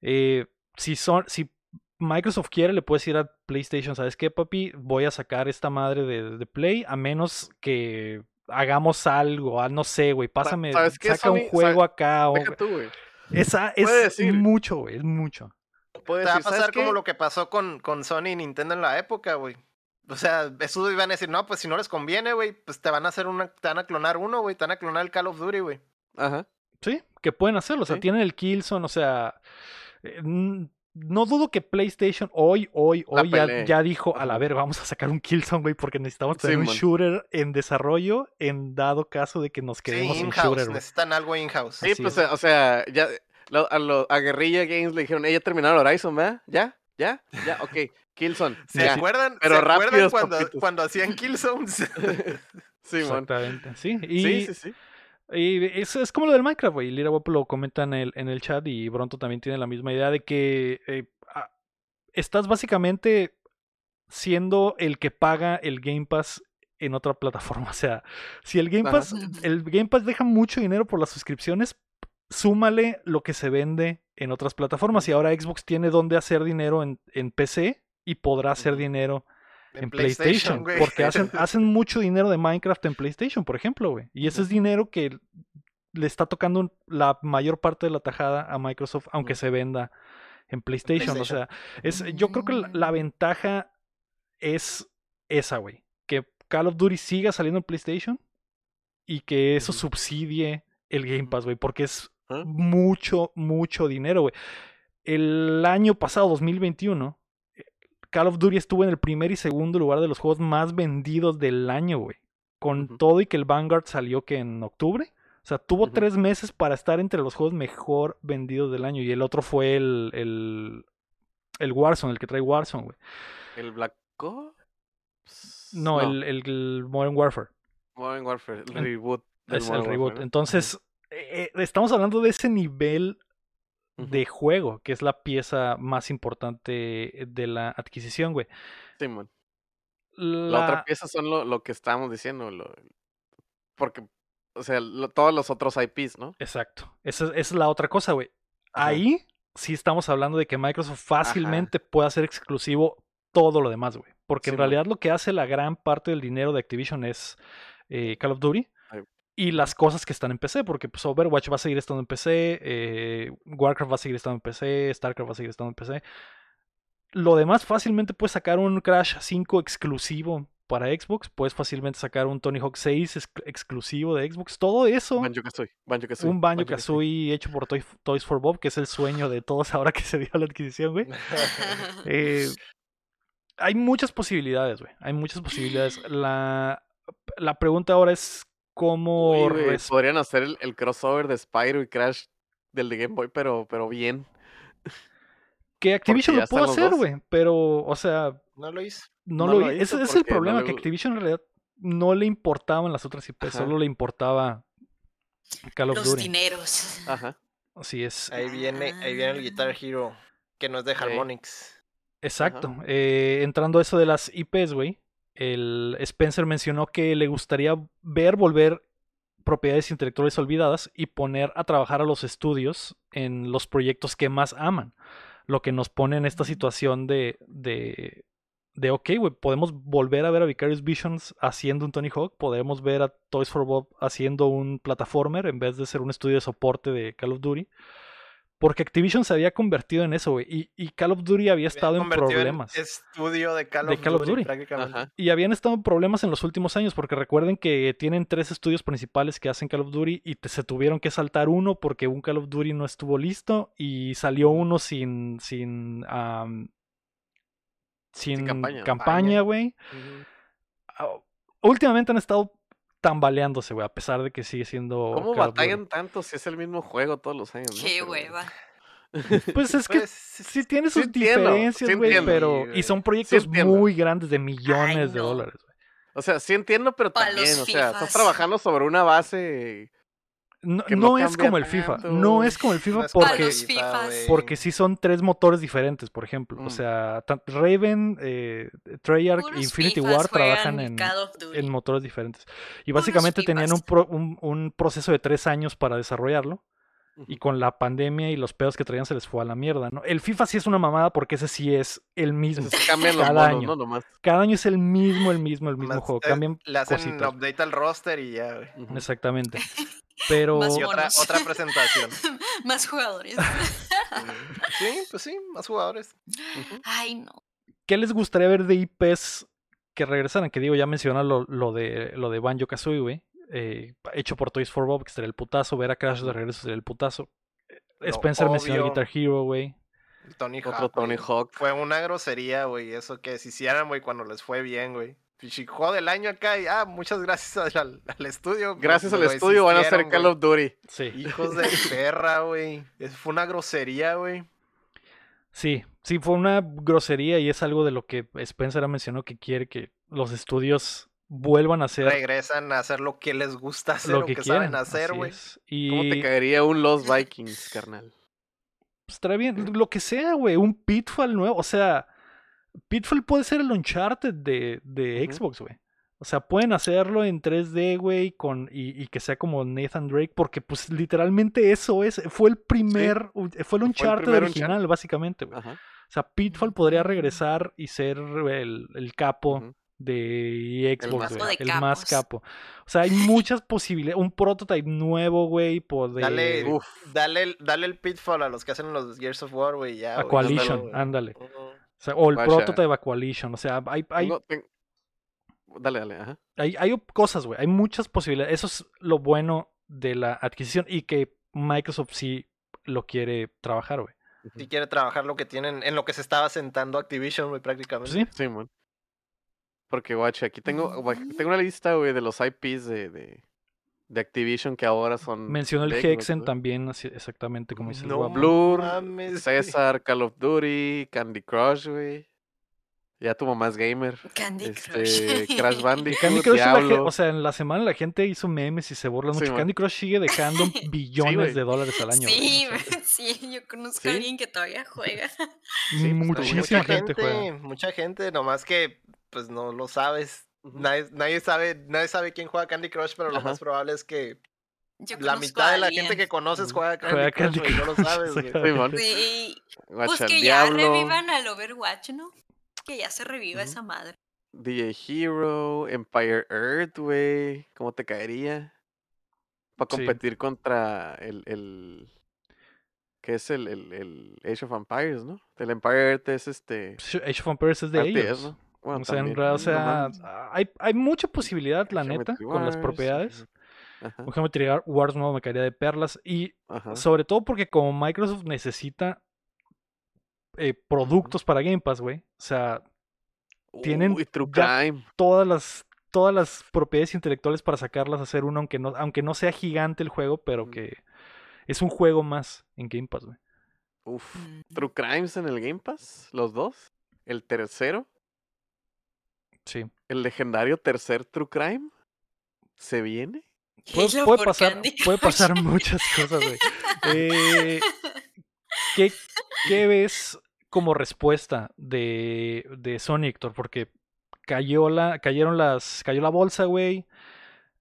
Eh, si, son, si Microsoft quiere, le puedes ir a PlayStation, ¿sabes qué, papi? Voy a sacar esta madre de, de Play, a menos que hagamos algo, ah, no sé, güey, pásame, ¿sabes qué, saca un juego acá. o- tú. Esa puede es decir. mucho, güey, es mucho. Te va a decir, ¿sabes pasar como qué? lo que pasó con, con Sony y Nintendo en la época, güey. O sea, eso iban a decir, no, pues si no les conviene, güey, pues te van a hacer una, te van a clonar uno, güey, te van a clonar el Call of Duty, güey. Ajá. Sí, que pueden hacerlo. O sea, Sí. tienen el Killzone, o sea. eh, no dudo que PlayStation hoy, hoy, La hoy ya, ya dijo, a la ver, vamos a sacar un Killzone, güey, porque necesitamos tener Sí, un man. shooter en desarrollo en dado caso de que nos Sí, quedemos sin in-house, shooter, necesitan algo in-house. Sí, Así pues, es. o sea, ya lo- a, lo- a Guerrilla Games le dijeron, ella terminaron Horizon, ¿verdad? ¿Ya? ¿Ya? ¿Ya? Ok. Killzone. ¿Se ya. acuerdan, pero ¿se acuerdan rápidos, cuando, cuando hacían Killzones? Sí. Exactamente, sí. Y, Sí, sí, sí. y es, es como lo del Minecraft, güey. Lira Wap lo comenta en el, en el chat y Bronto también tiene la misma idea de que eh, estás básicamente siendo el que paga el Game Pass en otra plataforma. O sea, si el Game Ajá. Pass, el Game Pass deja mucho dinero por las suscripciones, súmale lo que se vende en otras plataformas. Y ahora Xbox tiene donde hacer dinero en, en PC y podrá hacer dinero en PlayStation. porque hacen, hacen mucho dinero de Minecraft en PlayStation, por ejemplo, güey. Y ese es dinero que le está tocando la mayor parte de la tajada a Microsoft, aunque se venda en PlayStation. O sea, es, yo creo que la, la ventaja es esa, güey. Que Call of Duty siga saliendo en PlayStation y que eso subsidie el Game Pass, güey. Porque es ¿Ah? mucho, mucho dinero, güey. El año pasado, 2021, eh, Call of Duty estuvo en el primer y segundo lugar de los juegos más vendidos del año, güey. Con todo y que el Vanguard salió que en octubre. O sea, tuvo tres meses para estar entre los juegos mejor vendidos del año. Y el otro fue el, el, el Warzone, el que trae Warzone, güey. ¿El Black Ops? No, El, el- el Modern Warfare. Modern Warfare, el reboot. Es el reboot. Warfare, ¿no? Entonces, eh, eh, estamos hablando de ese nivel De juego, que es la pieza más importante de la adquisición, güey. Sí, man. La, La otra pieza son lo, lo que estábamos diciendo. lo- porque, o sea, lo- todos los otros IPs, ¿no? Exacto. Esa, es- esa es la otra cosa, güey. Ajá. Ahí sí estamos hablando de que Microsoft fácilmente puede hacer exclusivo todo lo demás, güey. Porque en man. realidad lo que hace la gran parte del dinero de Activision es eh, Call of Duty. Y las cosas que están en PC, porque pues Overwatch va a seguir estando en PC, eh, Warcraft va a seguir estando en PC, Starcraft va a seguir estando en PC. Lo demás fácilmente puedes sacar un Crash 5 exclusivo para Xbox. Puedes fácilmente sacar un Tony Hawk 6 ex- exclusivo de Xbox. Todo eso, Banjo Kazooie. Banjo Kazooie. un Banjo Kazooie hecho por Toy- Toys for Bob, que es el sueño de todos ahora que se dio la adquisición, güey. Eh, hay muchas posibilidades, güey. Hay muchas posibilidades. La, la pregunta ahora es cómo Uy, güey, res- Podrían hacer el, el crossover de Spyro y Crash del de Game Boy, pero, pero bien. que Activision lo pudo hacer, güey. Pero, o sea, No lo hice. no, No lo, lo hizo ese es el no problema, le que Activision en realidad no le importaban las otras IP, Ajá. solo le importaba Call of Los Duty. dineros. Ajá. Así es. Ahí viene, ahí viene el Guitar Hero, que no es de. Harmonix. Exacto. Eh, entrando a eso de las IPs, güey. El Spencer mencionó que le gustaría ver volver propiedades intelectuales olvidadas y poner a trabajar a los estudios en los proyectos que más aman. Lo que nos pone en esta situación de, de, de ok, güey, podemos volver a ver a Vicarious Visions haciendo un Tony Hawk, podemos ver a Toys for Bob haciendo un plataformer en vez de ser un estudio de soporte de Call of Duty. Porque Activision se había convertido en eso, güey. Y, y Call of Duty había estado en problemas. estudio de Call, De of, Call of Duty, Duty. prácticamente. Ajá. Y habían estado en problemas en los últimos años, porque recuerden que tienen tres estudios principales que hacen Call of Duty y te- se tuvieron que saltar uno porque un Call of Duty no estuvo listo y salió uno sin. sin. sin, campaña. campaña, güey. Ah, Últimamente han estado tambaleándose, güey, a pesar de que sigue siendo. ¿Cómo Call batallan tanto si es el mismo juego todos los años? Qué hueva. Pues es que Pues, sí tiene sus diferencias, güey, pero. Y son proyectos muy grandes de millones de no. dólares, güey. O sea, sí entiendo, pero Pa' también, o sea, estás trabajando sobre una base. No, no es como el FIFA. tanto. No es como el FIFA porque, porque sí son tres motores diferentes, por ejemplo. O Mm. sea, Raven, eh, Treyarch e Infinity Fifas War trabajan en, en motores diferentes. Y Puros básicamente tenían un, pro- un, un proceso de tres años para desarrollarlo. Y con la pandemia y los pedos que traían se les fue a la mierda, ¿no? El FIFA sí es una mamada porque ese sí es el mismo. Entonces cambian los cada monos, año. ¿no? Nomás. Cada año es el mismo, el mismo, el mismo Más, juego. eh, Cambian Le hacen cositas. update al roster y ya, güey. Exactamente. Pero Más Y otra, presentación. Más jugadores. sí, pues sí, más jugadores. Ay, no. ¿Qué les gustaría ver de IPs que regresaran? Que digo, ya mencionaron lo, lo de lo de Banjo Kazooie, güey. eh, hecho por Toys for Bob, que sería el putazo. Ver a Crash de regreso sería el putazo. Eh, Spencer mencionó obvio. Guitar Hero, güey. Tony Otro Hawk. Tony güey. Hawk. Fue una grosería, güey, eso que se hicieran, güey, cuando les fue bien, güey. Juego del año acá y, ah, muchas gracias al, al estudio. Gracias al estudio van a hacer Call of Duty. Sí. Hijos de perra, güey. Fue una grosería, güey. Sí, sí, fue una grosería y es algo de lo que Spencer ha mencionado que quiere que los estudios vuelvan a hacer Regresan a hacer lo que les gusta hacer, lo que, que, quieren. saben hacer, güey. ¿Cómo te caería un Los Vikings, carnal? pues, estará bien, lo que sea, güey, un Pitfall nuevo, o sea, Pitfall puede ser el Uncharted de, de. Xbox, güey. O sea, pueden hacerlo en 3D, güey, con y, y que sea como Nathan Drake, porque pues literalmente eso es, fue el primer, fue el Uncharted original, Uncharted. básicamente, güey. Ajá. O sea, Pitfall podría Mm. regresar y ser el, el capo de Xbox, güey, de el más capo. O sea, hay muchas posibilidades, un prototype nuevo, güey, poder... Dale, Uf. dale, el- dale el pitfall a los que hacen los Gears of War, güey, ya. A Coalition, ándale. Ujú. O, sea, o el Guacha. prototype Coalition. O sea, hay, hay, Tengo- Dale, dale, ajá. hay, hay cosas, güey. Hay muchas posibilidades. Eso es lo bueno de la adquisición y que Microsoft sí lo quiere trabajar, güey. Si quiere trabajar lo que tienen, en lo que se estaba sentando Activision, güey, prácticamente. sí, Sí, man. Porque, guacha, aquí tengo, tengo una lista, güey, de los IPs de, de, de Activision que ahora son. mencionó el Hexen también, así- exactamente como dice el No guapo. Blur, mames. César, Call of Duty, Candy Crush, güey. Ya tu mamá es gamer. Candy Este, Crush. Crash Bandicoot, Candy Crush, la o sea, en la semana la gente hizo memes y se burlan Sí, mucho. man. Candy Crush sigue dejando billones de dólares al año. güey, Sí, o sea, sí, yo conozco ¿Sí? a alguien que todavía juega. Sí, pues, muchísima mucha gente, gente, juega. mucha gente, nomás que pues no lo sabes. Nadie, nadie sabe, nadie sabe quién juega Candy Crush, pero lo Ajá. más probable es que Yo la mitad de la gente que conoces juega Candy Juega Crush, güey, no lo sabes, güey. Sí, pues que ya revivan al Overwatch, ¿no? Que ya se reviva esa madre. DJ Hero, Empire Earth, güey. ¿Cómo te caería? Para Sí. competir contra el, el. ¿Qué es el, el, el Age of Empires, no? El Empire Earth es este. Age of Empires es de RTS, ellos. ¿no? Bueno, o sea, en también, realidad, o sea, hay, hay mucha posibilidad, la neta, con las propiedades. Ajá, Un Geometry Wars nuevo me caería de perlas. Y ajá. sobre todo porque como Microsoft necesita eh, productos para Game Pass, güey. O sea, tienen Uy, True ya- Crime. todas las todas las propiedades intelectuales para sacarlas a hacer uno, aunque no, aunque no sea gigante el juego, pero que es un juego más en Game Pass, güey. Uf. Mm. True Crimes en el Game Pass, los dos. El tercero, Sí. el legendario tercer True Crime, se viene. Puede, pasar, puede pasar muchas cosas, güey. Eh, ¿qué, qué ves como respuesta de, de Sony, Héctor? Porque cayó la, cayeron las, cayó la bolsa, güey.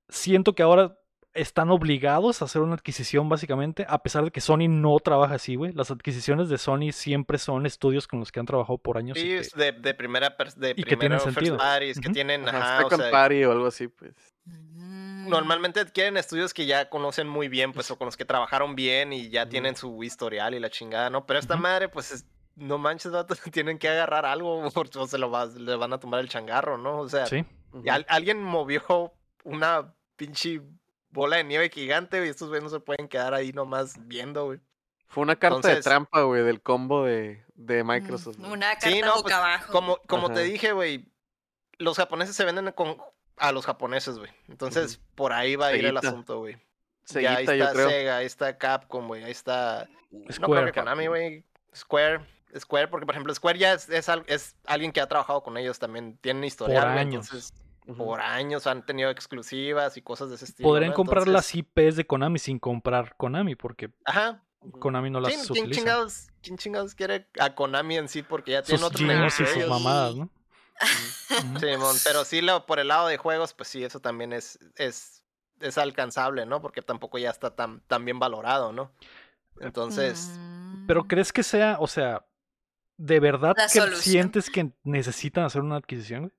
Siento que ahora están obligados a hacer una adquisición, básicamente, a pesar de que Sony no trabaja así, güey. Las adquisiciones de Sony siempre son estudios con los que han trabajado por años. y Sí, que- es de, de primera de y que tienen sentido. parties, que tienen, Ajá, ajá, o sea, Party o algo así, pues. Mm. normalmente quieren estudios que ya conocen muy bien, pues, o con los que trabajaron bien y ya tienen su historial y la chingada, ¿no? Pero esta madre, pues, es- no manches, vato, tienen que agarrar algo o se lo va- le van a tomar el changarro, ¿no? O sea, sí. Y al- alguien movió una pinche bola de nieve gigante, güey, y estos güeyes no se pueden quedar ahí nomás viendo, güey. Fue una carta de Entonces- trampa, güey, del combo de, de Mm, Microsoft. Una carta Sí, no, boca pues, abajo. Como, como te dije, güey, los japoneses se venden con, a los japoneses, güey. Entonces, por ahí va a ir el asunto, güey. Ya Seguita, ahí yo está creo. Sega, ahí está Capcom, güey, ahí está... No creo Square. que Konami, güey. Square. Square, porque por ejemplo Square ya es, es, al- es alguien que ha trabajado con ellos también, tienen historial, güey, años. entonces Por años han tenido exclusivas y cosas de ese estilo. Podrían ¿no? comprar las IPs de Konami sin comprar Konami, porque Ajá. Konami no las ¿Quién, quién chingados, quién chingados quiere a Konami en sí? Porque ya tienen sus otro negocio y sus mamadas, ¿no? Simón, pero sí, lo, por el lado de juegos, pues sí, eso también es, es, es alcanzable, ¿no? Porque tampoco ya está tan, tan bien valorado, ¿no? Entonces, Pero Mm. ¿crees que sea, o sea, de verdad que solución. sientes que necesitan hacer una adquisición?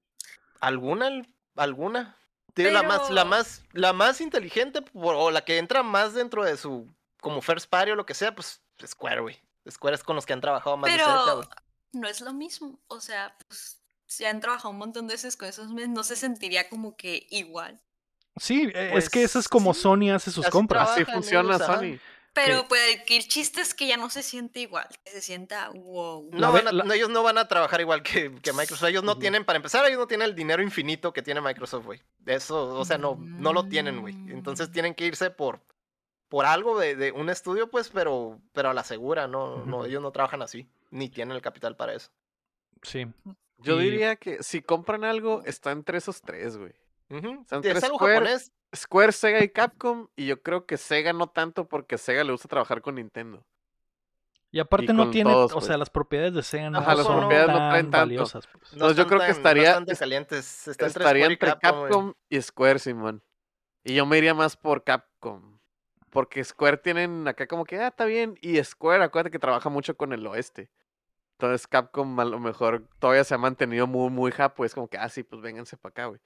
¿alguna? ¿Alguna? Digo, la más, la Pero- más, la más inteligente, por- o la que entra más dentro de su, como first party o lo que sea, pues Square, güey. Square es con los que han trabajado más de cerca, Pero güey. no es lo mismo. O sea, pues si han trabajado un montón de veces con esos meses, no se sentiría como que igual. Sí, e- es que eso es Pues, como sí, Sony hace sus así compras. Así funciona ellos, ajá. Sony. Pero Que- pues el- chiste es que ya no se siente igual. que Se sienta wow. No ve- van a- la- no, ellos no van a trabajar igual que, que Microsoft. Ellos no tienen, para empezar, ellos no tienen el dinero infinito que tiene Microsoft, güey. Eso, o sea, no, no lo tienen, güey. Entonces Mm. tienen que irse por, por algo de, de un estudio, pues, pero, pero a la segura, no, no, ellos no trabajan así, ni tienen el capital para eso. Sí. Yo Y- diría que si compran algo, está entre esos tres, güey. Ujú. Son Es tres algo Square, japonés. Square, Sega y Capcom. Y yo creo que Sega no tanto porque Sega le gusta trabajar con Nintendo. Y aparte Y no tiene, todos, o sea, pues. las propiedades de Sega no Ajá, las son propiedades no tan traen tanto. valiosas. pues. No Entonces, yo creo que estaría- No calientes. Está Estaría entre Capcom. Capcom y Square, Simón. Y yo me iría más por Capcom. Porque Square tienen acá como que, ah, está bien. Y Square, acuérdate que trabaja mucho con el oeste. Entonces Capcom a lo mejor todavía se ha mantenido muy, muy japo. Es como que, ah, sí, pues vénganse para acá, güey.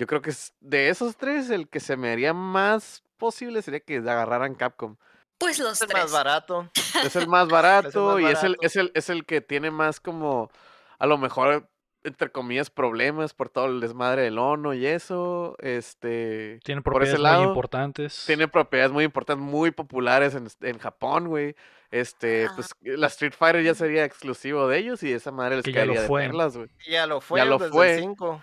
Yo creo que es- de esos tres, el que se me haría más posible sería que agarraran Capcom. Pues los Es tres. más barato. Es el más barato y es el, barato. es, el, es el que tiene más como, a lo mejor, entre comillas, problemas por todo el desmadre del ONU y eso. Este. Tiene por ese propiedades muy importantes. Tiene propiedades muy importantes, muy populares en, en Japón, güey. Este, Ah. pues la Street Fighter ya sería exclusivo de ellos y esa madre les Que ya lo caería de perlas, güey. Ya lo fue Ya lo desde fue. el 5.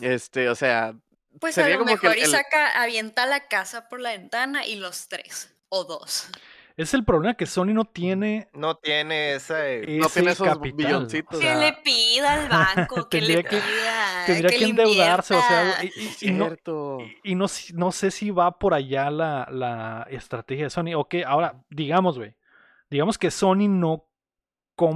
Este, o sea, Pues sería a lo como que mejor el- y el- saca, avienta la casa por la ventana y los tres. O dos. Es el problema que Sony no tiene No tiene ese... no tiene esos capital. billoncitos. O que sea, le pida al banco, que le tendría que- pida. tendría que, le endeudarse, o sea, y, y- y no, cierto. y- y no, no sé si va por allá la, la estrategia de Sony. Ok, ahora, digamos, güey. Digamos que Sony no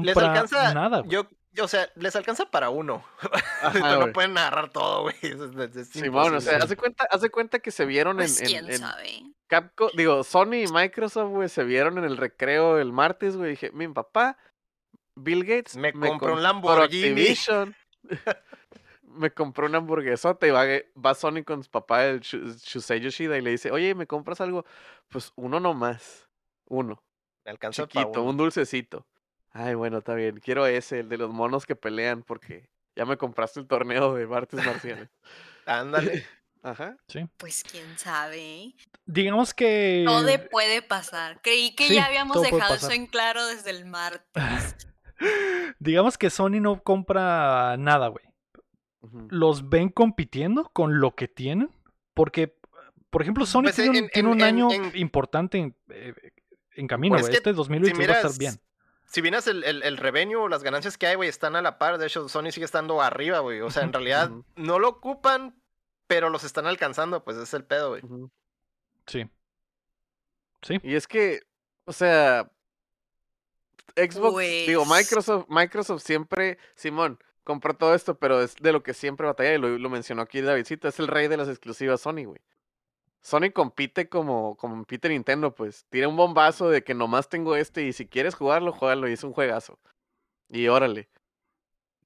Les compra alcanza... nada. yo, o sea, les alcanza para uno. Ajá, no pueden agarrar todo, güey. Simón, o sea, hace cuenta, hace cuenta que se vieron Pues en, quién en sabe. Capcom, digo, Sony y Microsoft, güey, se vieron en el recreo el martes, güey. Dije, mi papá, Bill Gates, Me compró un Lamborghini". Me compró una hamburguesota y va, va Sony con su papá, el Shu- Shusei Yoshida, y le dice, oye, ¿me compras algo? Pues uno nomás, uno, Me alcanza para chiquito, uno. un dulcecito. Ay, bueno, está bien, quiero ese, el de los monos que pelean, porque ya me compraste el torneo de artes marciales. Ándale. Ajá. Sí. Pues quién sabe. ¿eh? Digamos que. Todo puede pasar. Creí que sí, ya habíamos dejado eso en claro desde el martes. Digamos que Sony no compra nada, güey. Los ven compitiendo con lo que tienen. Porque, por ejemplo, Sony Pues, tiene un, en- tiene en- un en- año en- importante en, eh, en camino, Pues güey. es que este 2022 va a estar bien. Si vienes el, el, el revenue o las ganancias que hay, güey, están a la par. De hecho, Sony sigue estando arriba, güey. O sea, en realidad no lo ocupan, pero los están alcanzando, pues es el pedo, güey. Sí. Sí. Y es que, o sea, Xbox, digo, Pues- Microsoft, Microsoft siempre, Simón, compró todo esto, pero es de lo que siempre batalla, y lo, lo mencionó aquí Davidcito, es el rey de las exclusivas Sony, güey. Sony compite como compite Nintendo, pues. Tira un bombazo de que nomás tengo este y si quieres jugarlo, juégalo y es un juegazo. Y órale.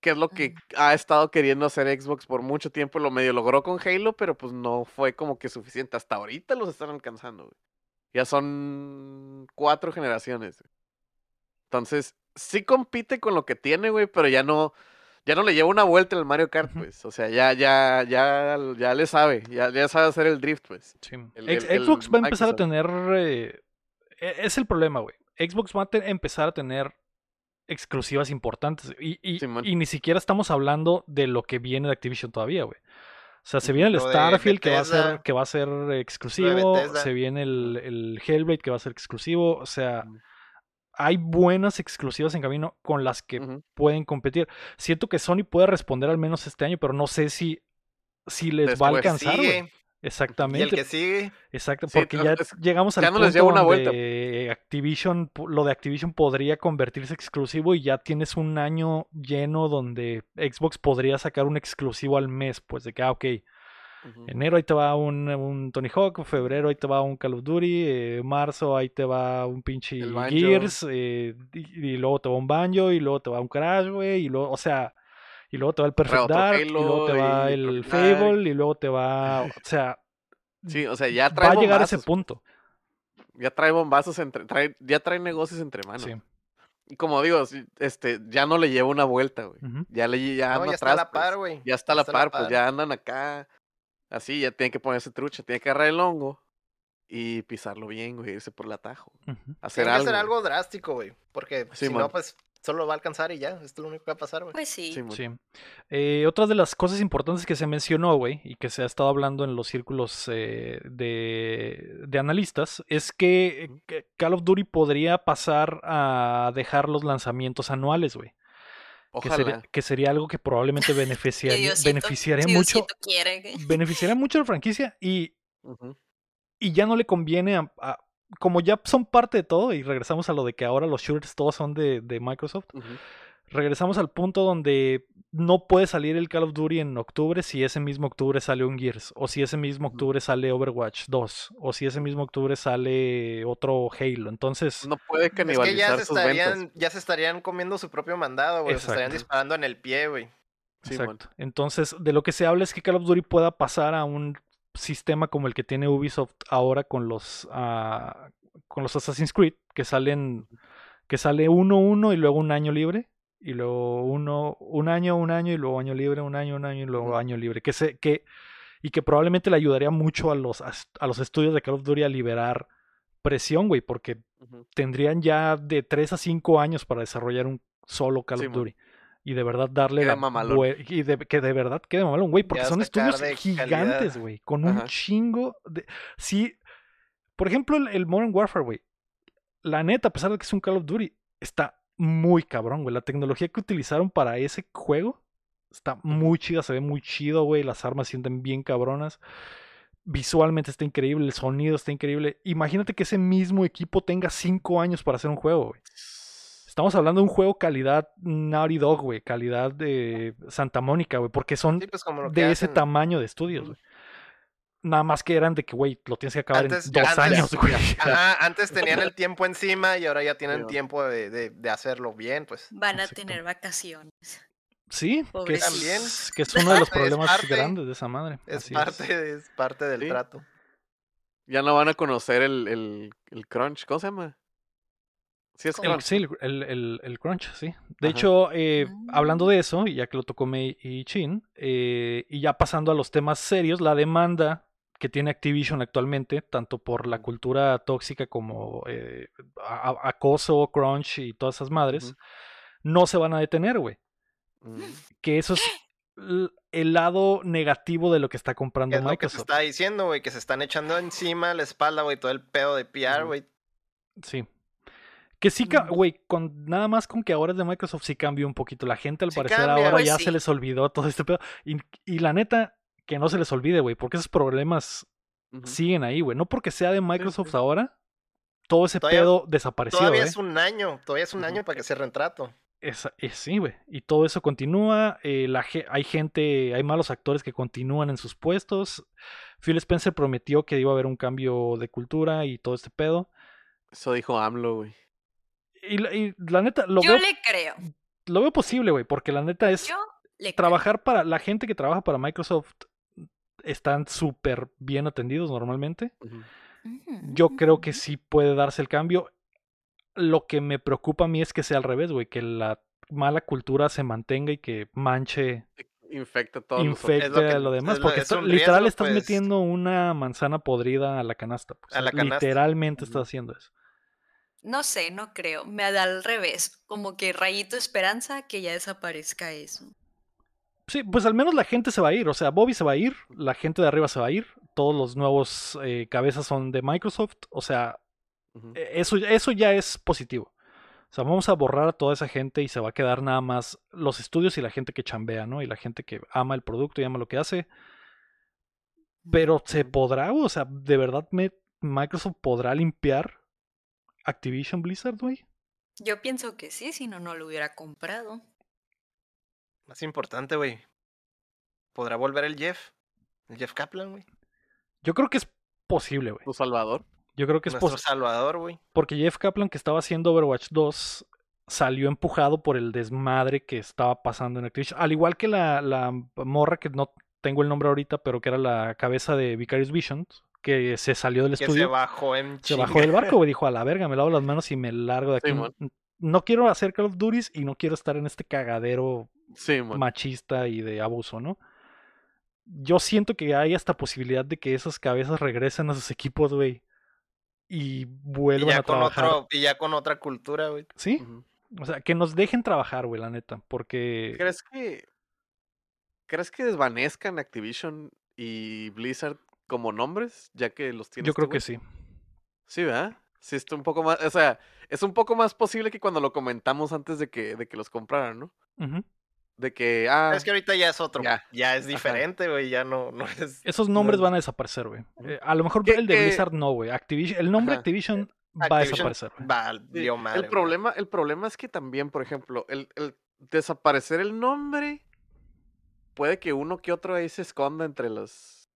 Que es lo que ha estado queriendo hacer Xbox por mucho tiempo. Lo medio logró con Halo, pero pues no fue como que suficiente. Hasta ahorita los están alcanzando, güey. Ya son cuatro generaciones. güey. Entonces, sí compite con lo que tiene, güey, pero ya no, ya no le lleva una vuelta el Mario Kart, pues. O sea, ya, ya, ya, ya le sabe, ya, ya sabe hacer el drift, pues. Sí. El- el Xbox va a empezar a tener. eh, e- es el problema, güey. Xbox va a te- empezar a tener exclusivas importantes. Y, y- y ni siquiera estamos hablando de lo que viene de Activision todavía, güey. O sea, se viene el Lo Starfield que va a ser, que va a ser exclusivo. Se viene el, el Hellblade que va a ser exclusivo. O sea. Hay buenas exclusivas en camino con las que pueden competir. Siento que Sony puede responder al menos este año, pero no sé si, si les va a alcanzar. Sigue. Y Exactamente. el que sigue, Exacto, Sí, porque no, ya es- llegamos al ya no les punto lleva una vuelta. Activision, lo de Activision podría convertirse exclusivo y ya tienes un año lleno donde Xbox podría sacar un exclusivo al mes, pues de que, ah, ok, Enero ahí te va un, un Tony Hawk, febrero ahí te va un Call of Duty, eh, marzo ahí te va un pinche. Gears, eh, y, y luego te va un Banjo, y luego te va un Crash, güey, y luego, o sea, y luego te va el Perfect Dark, y luego te va y el. Fable, y luego te va, o sea, Sí, o sea, ya trae va a llegar a ese punto. Ya trae bombazos entre, trae, ya trae negocios entre manos. Sí. Y como digo, este, ya no le lleva una vuelta, güey. Ya le ya no, anda ya está a la par, pues. güey. Ya está a la par, pues ya andan acá. Así, ya tiene que ponerse trucha, tiene que agarrar el hongo y pisarlo bien, güey, irse por el atajo. Hacer Tiene que algo. hacer güey. algo drástico, güey. Porque Sí, si man. no, pues solo va a alcanzar y ya. Esto es lo único que va a pasar, güey. Pues sí. Sí. Eh, otra de las cosas importantes que se mencionó, güey, y que se ha estado hablando en los círculos eh, de, de analistas, es que, que Call of Duty podría pasar a dejar los lanzamientos anuales, güey. Que sería, que sería algo que probablemente beneficiaría, Diosito- beneficiaría mucho. Diosito quiere. que- Beneficiaría mucho a la franquicia y, y ya no le conviene a, a- Como ya son parte de todo, y regresamos a lo de que ahora los shooters todos son de, de Microsoft. Ujú. Regresamos al punto donde no puede salir el Call of Duty en octubre si ese mismo octubre sale un Gears, o si ese mismo octubre sale Overwatch 2, o si ese mismo octubre sale otro Halo. Entonces, No puede Es que ya canibalizar se, sus ventas. estarían, ya se estarían comiendo su propio mandado, güey. Se estarían disparando en el pie, güey. Sí, exacto. Entonces, de lo que se habla es que Call of Duty pueda pasar a un sistema como el que tiene Ubisoft ahora con los ah, con los Assassin's Creed, que salen que sale uno uno y luego un año libre y luego uno un año un año y luego año libre un año un año y luego año libre que se que y que probablemente le ayudaría mucho a los a, a los estudios de Call of Duty a liberar presión güey porque tendrían ya de 3 a 5 años para desarrollar un solo Call Sí, of. Duty y de verdad darle Quede la mamalón. bue- y de- que de verdad quede mamalón güey porque Ya son estudios gigantes güey con un chingo de sí por ejemplo el, el Modern Warfare güey la neta, a pesar de que es un Call of Duty, está muy cabrón, güey. La tecnología que utilizaron para ese juego está muy chida, se ve muy chido, güey. Las armas sienten bien cabronas. Visualmente está increíble, el sonido está increíble. Imagínate que ese mismo equipo tenga cinco años para hacer un juego, güey. Estamos hablando de un juego calidad Naughty Dog, güey. Calidad de Santa Mónica, güey. Porque son Sí, pues de ese tamaño de estudios, güey. Nada más que eran de que, güey, lo tienes que acabar Antes- en dos antes- años, güey. Ajá, antes tenían el tiempo encima y ahora ya tienen tiempo de, de- de hacerlo bien, pues. Van a Exacto. tener vacaciones. Sí, que Pobrecitos. También. es, que es uno de los Es problemas parte- grandes de esa madre. Es Así parte, es. parte del Sí. trato. Ya no van a conocer el, el, el crunch. ¿Cómo se llama? Sí, es El, crunch. sí, el, el- crunch, sí. De Ajá. hecho, eh, hablando Mm. de eso, y ya que lo tocó Mei y Chin, eh, y ya pasando a los temas serios, la demanda que tiene Activision actualmente, tanto por la cultura tóxica como eh, acoso, crunch y todas esas madres, no se van a detener, güey. Mm. Que eso es el lado negativo de lo que está comprando Es lo que Microsoft. está diciendo, güey, que se están echando encima la espalda, güey, todo el pedo de PR, güey. Sí. Que sí, Mm. güey, con nada más con que ahora es de Microsoft sí cambió un poquito. La gente al Sí parecer cambia. ahora ya sí. se les olvidó todo este pedo. Y, y la neta, que no se les olvide, güey, porque esos problemas siguen ahí, güey. No porque sea de Microsoft sí. ahora, todo ese Todavía- pedo desapareció, Todavía ¿eh? es un año, todavía es un año para que se retrato. Esa- eh, sí, güey. Y todo eso continúa. eh, la, hay gente, hay malos actores que continúan en sus puestos. Phil Spencer prometió que iba a haber un cambio de cultura y todo este pedo. Eso dijo AMLO, güey. Y, la- y la neta, lo Yo veo, le creo. lo veo posible, güey, porque la neta es Yo le creo. trabajar para la gente que trabaja para Microsoft están súper bien atendidos normalmente. Ujú, Yo creo que sí puede darse el cambio. Lo que me preocupa a mí es que sea al revés, güey, que la mala cultura se mantenga y que manche, Infecta todo los infecte Es lo que- lo demás. es lo- Porque es un literal riesgo, estás pues. metiendo una manzana podrida a la canasta. pues, A la canasta. Literalmente estás Ujú. haciendo eso. No sé, no creo. Me da al revés. Como que rayito esperanza que ya desaparezca eso. Sí, pues al menos la gente se va a ir. O sea, Bobby se va a ir, la gente de arriba se va a ir, todos los nuevos eh, cabezas son de Microsoft. O sea, eh, eso, eso ya es positivo. O sea, vamos a borrar a toda esa gente y se va a quedar nada más los estudios y la gente que chambea, ¿no? Y la gente que ama el producto y ama lo que hace. Pero se podrá, o sea, ¿de verdad me- Microsoft podrá limpiar Activision Blizzard, güey? Yo pienso que sí, si no, no lo hubiera comprado. Más importante, güey. ¿Podrá volver el Jeff? El Jeff Kaplan, güey. Yo creo que es posible, güey. Tu Salvador. Yo creo que es posible. salvador, güey. Porque Jeff Kaplan, que estaba haciendo Overwatch 2, salió empujado por el desmadre que estaba pasando en Activision. Al igual que la, la morra, que no tengo el nombre ahorita, pero que era la cabeza de Vicarious Visions, que se salió del Que se estudio. bajó en Se bajó del barco, güey. Dijo, a la verga, me lavo las manos y me largo de aquí. No, no quiero hacer Call of Duty y no quiero estar en este cagadero Sí, machista y de abuso, ¿no? Yo siento que hay hasta posibilidad de que esas cabezas regresen a sus equipos, güey. Y Y vuelvan ya, a con trabajar. otro, y ya con otra cultura, güey. ¿Sí? O sea, que nos dejen trabajar, güey, la neta. Porque. ¿Crees que. ¿Crees que desvanezcan Activision y Blizzard como nombres? Ya que los tienes. Yo creo tú, que sí. Sí, ¿verdad? Sí, está un poco más. O sea, es un poco más posible que cuando lo comentamos antes de que, de que los compraran, ¿no? Ujú. De que. Ah, Es que ahorita ya es otro. Ya. Ya, es diferente, güey. Ya no, no es. Esos no nombres es- van a desaparecer, güey. Eh, a lo mejor el de que- Blizzard no, güey. Activision, el nombre Ajá. Activision va a desaparecer, güey. Va, dio madre. el problema, el problema es que también, por ejemplo, el, el desaparecer el nombre puede que uno que otro ahí se esconda entre los.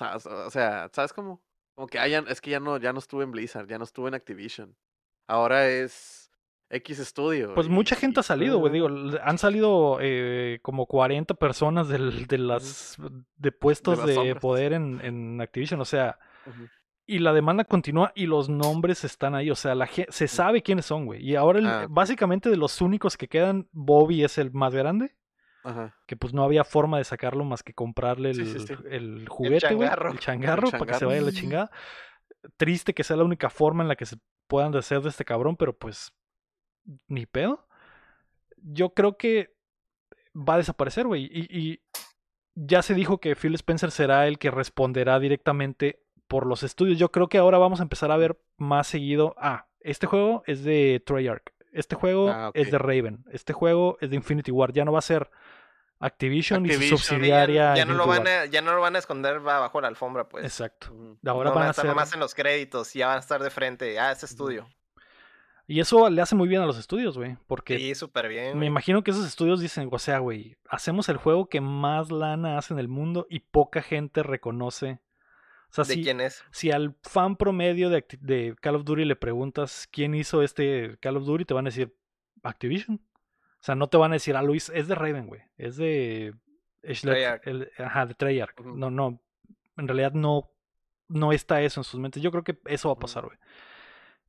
O sea, ¿sabes cómo? Como que hayan, es que ya no, ya no estuve en Blizzard, ya no estuve en Activision. Ahora es X Studio. Pues y- mucha gente y- ha salido, güey. Digo, han salido eh, como 40 personas del- de las de puestos las de, poder en, en Activision. O sea, y la demanda continúa y los nombres están ahí. O sea, la se sabe quiénes son, güey. Y ahora, el- Ah, básicamente, de los únicos que quedan, Bobby es el más grande. Ajá. Que pues no había forma de sacarlo más que comprarle el, Sí, sí, sí. el juguete, güey. changarro. El changarro, para que se changarro. vaya a la chingada. Triste que sea la única forma en la que se puedan deshacer de este cabrón, pero pues ni pedo. Yo creo que va a desaparecer, güey. Y, y ya se dijo que Phil Spencer será el que responderá directamente por los estudios. Yo creo que ahora vamos a empezar a ver más seguido. Ah, este juego es de Treyarch. Este juego Ah, es de Raven. Este juego es de Infinity War. Ya no va a ser Activision, y Activision, su y ya- subsidiaria. Ya no, lo van a, ya no lo van a esconder bajo la alfombra, pues. Exacto. Ahora no van a estar ser. nomás en los créditos y ya van a estar de frente. Ah, ese estudio. Y eso le hace muy bien a los estudios, güey. Porque Sí, súper bien. Me güey. imagino que esos estudios dicen, o sea, güey, hacemos el juego que más lana hace en el mundo y poca gente reconoce. O sea, ¿De si, quién es? si al fan promedio de, Call of Duty le preguntas quién hizo este Call of Duty, te van a decir Activision. O sea, no te van a decir, ah, Luis, es de Raven, güey. Es de Treyarch. el- ajá, de Treyarch. No, no. En realidad no, no está eso en sus mentes. Yo creo que eso va a pasar, güey.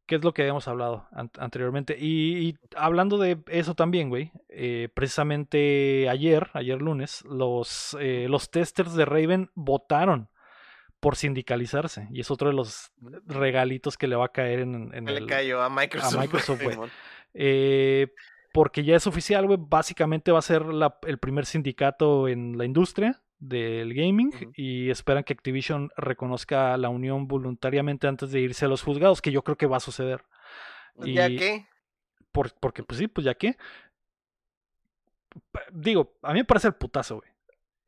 Que es lo que habíamos hablado an- anteriormente. Y, y hablando de eso también, güey, eh, precisamente ayer, ayer lunes, los, eh, los testers de Raven votaron por sindicalizarse. Y es otro de los regalitos que le va a caer en, en ¿Qué le el- cayó a a Microsoft? güey? Microsoft, güey. Eh, porque ya es oficial, güey. Básicamente va a ser la- el primer sindicato en la industria del gaming y esperan que Activision reconozca la unión voluntariamente antes de irse a los juzgados, que yo creo que va a suceder. Pues, ¿Ya Y- qué? Por- porque, pues sí, pues ya que. Pa- Digo, a mí me parece el putazo, güey.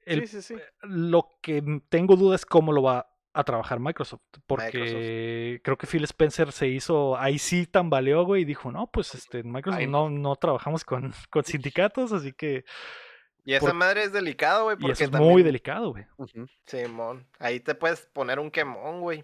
El- Sí, sí, sí. Lo que tengo duda es cómo lo va a trabajar Microsoft. Porque creo que Phil Spencer se hizo, ahí sí tambaleó, güey, y dijo, no, pues este, en Microsoft Ay, no, no trabajamos con, con sindicatos, así que... Y esa por- madre es delicado, güey, Y eso es también... muy delicado, güey. Ujú. Simón, ahí te puedes poner un quemón, güey.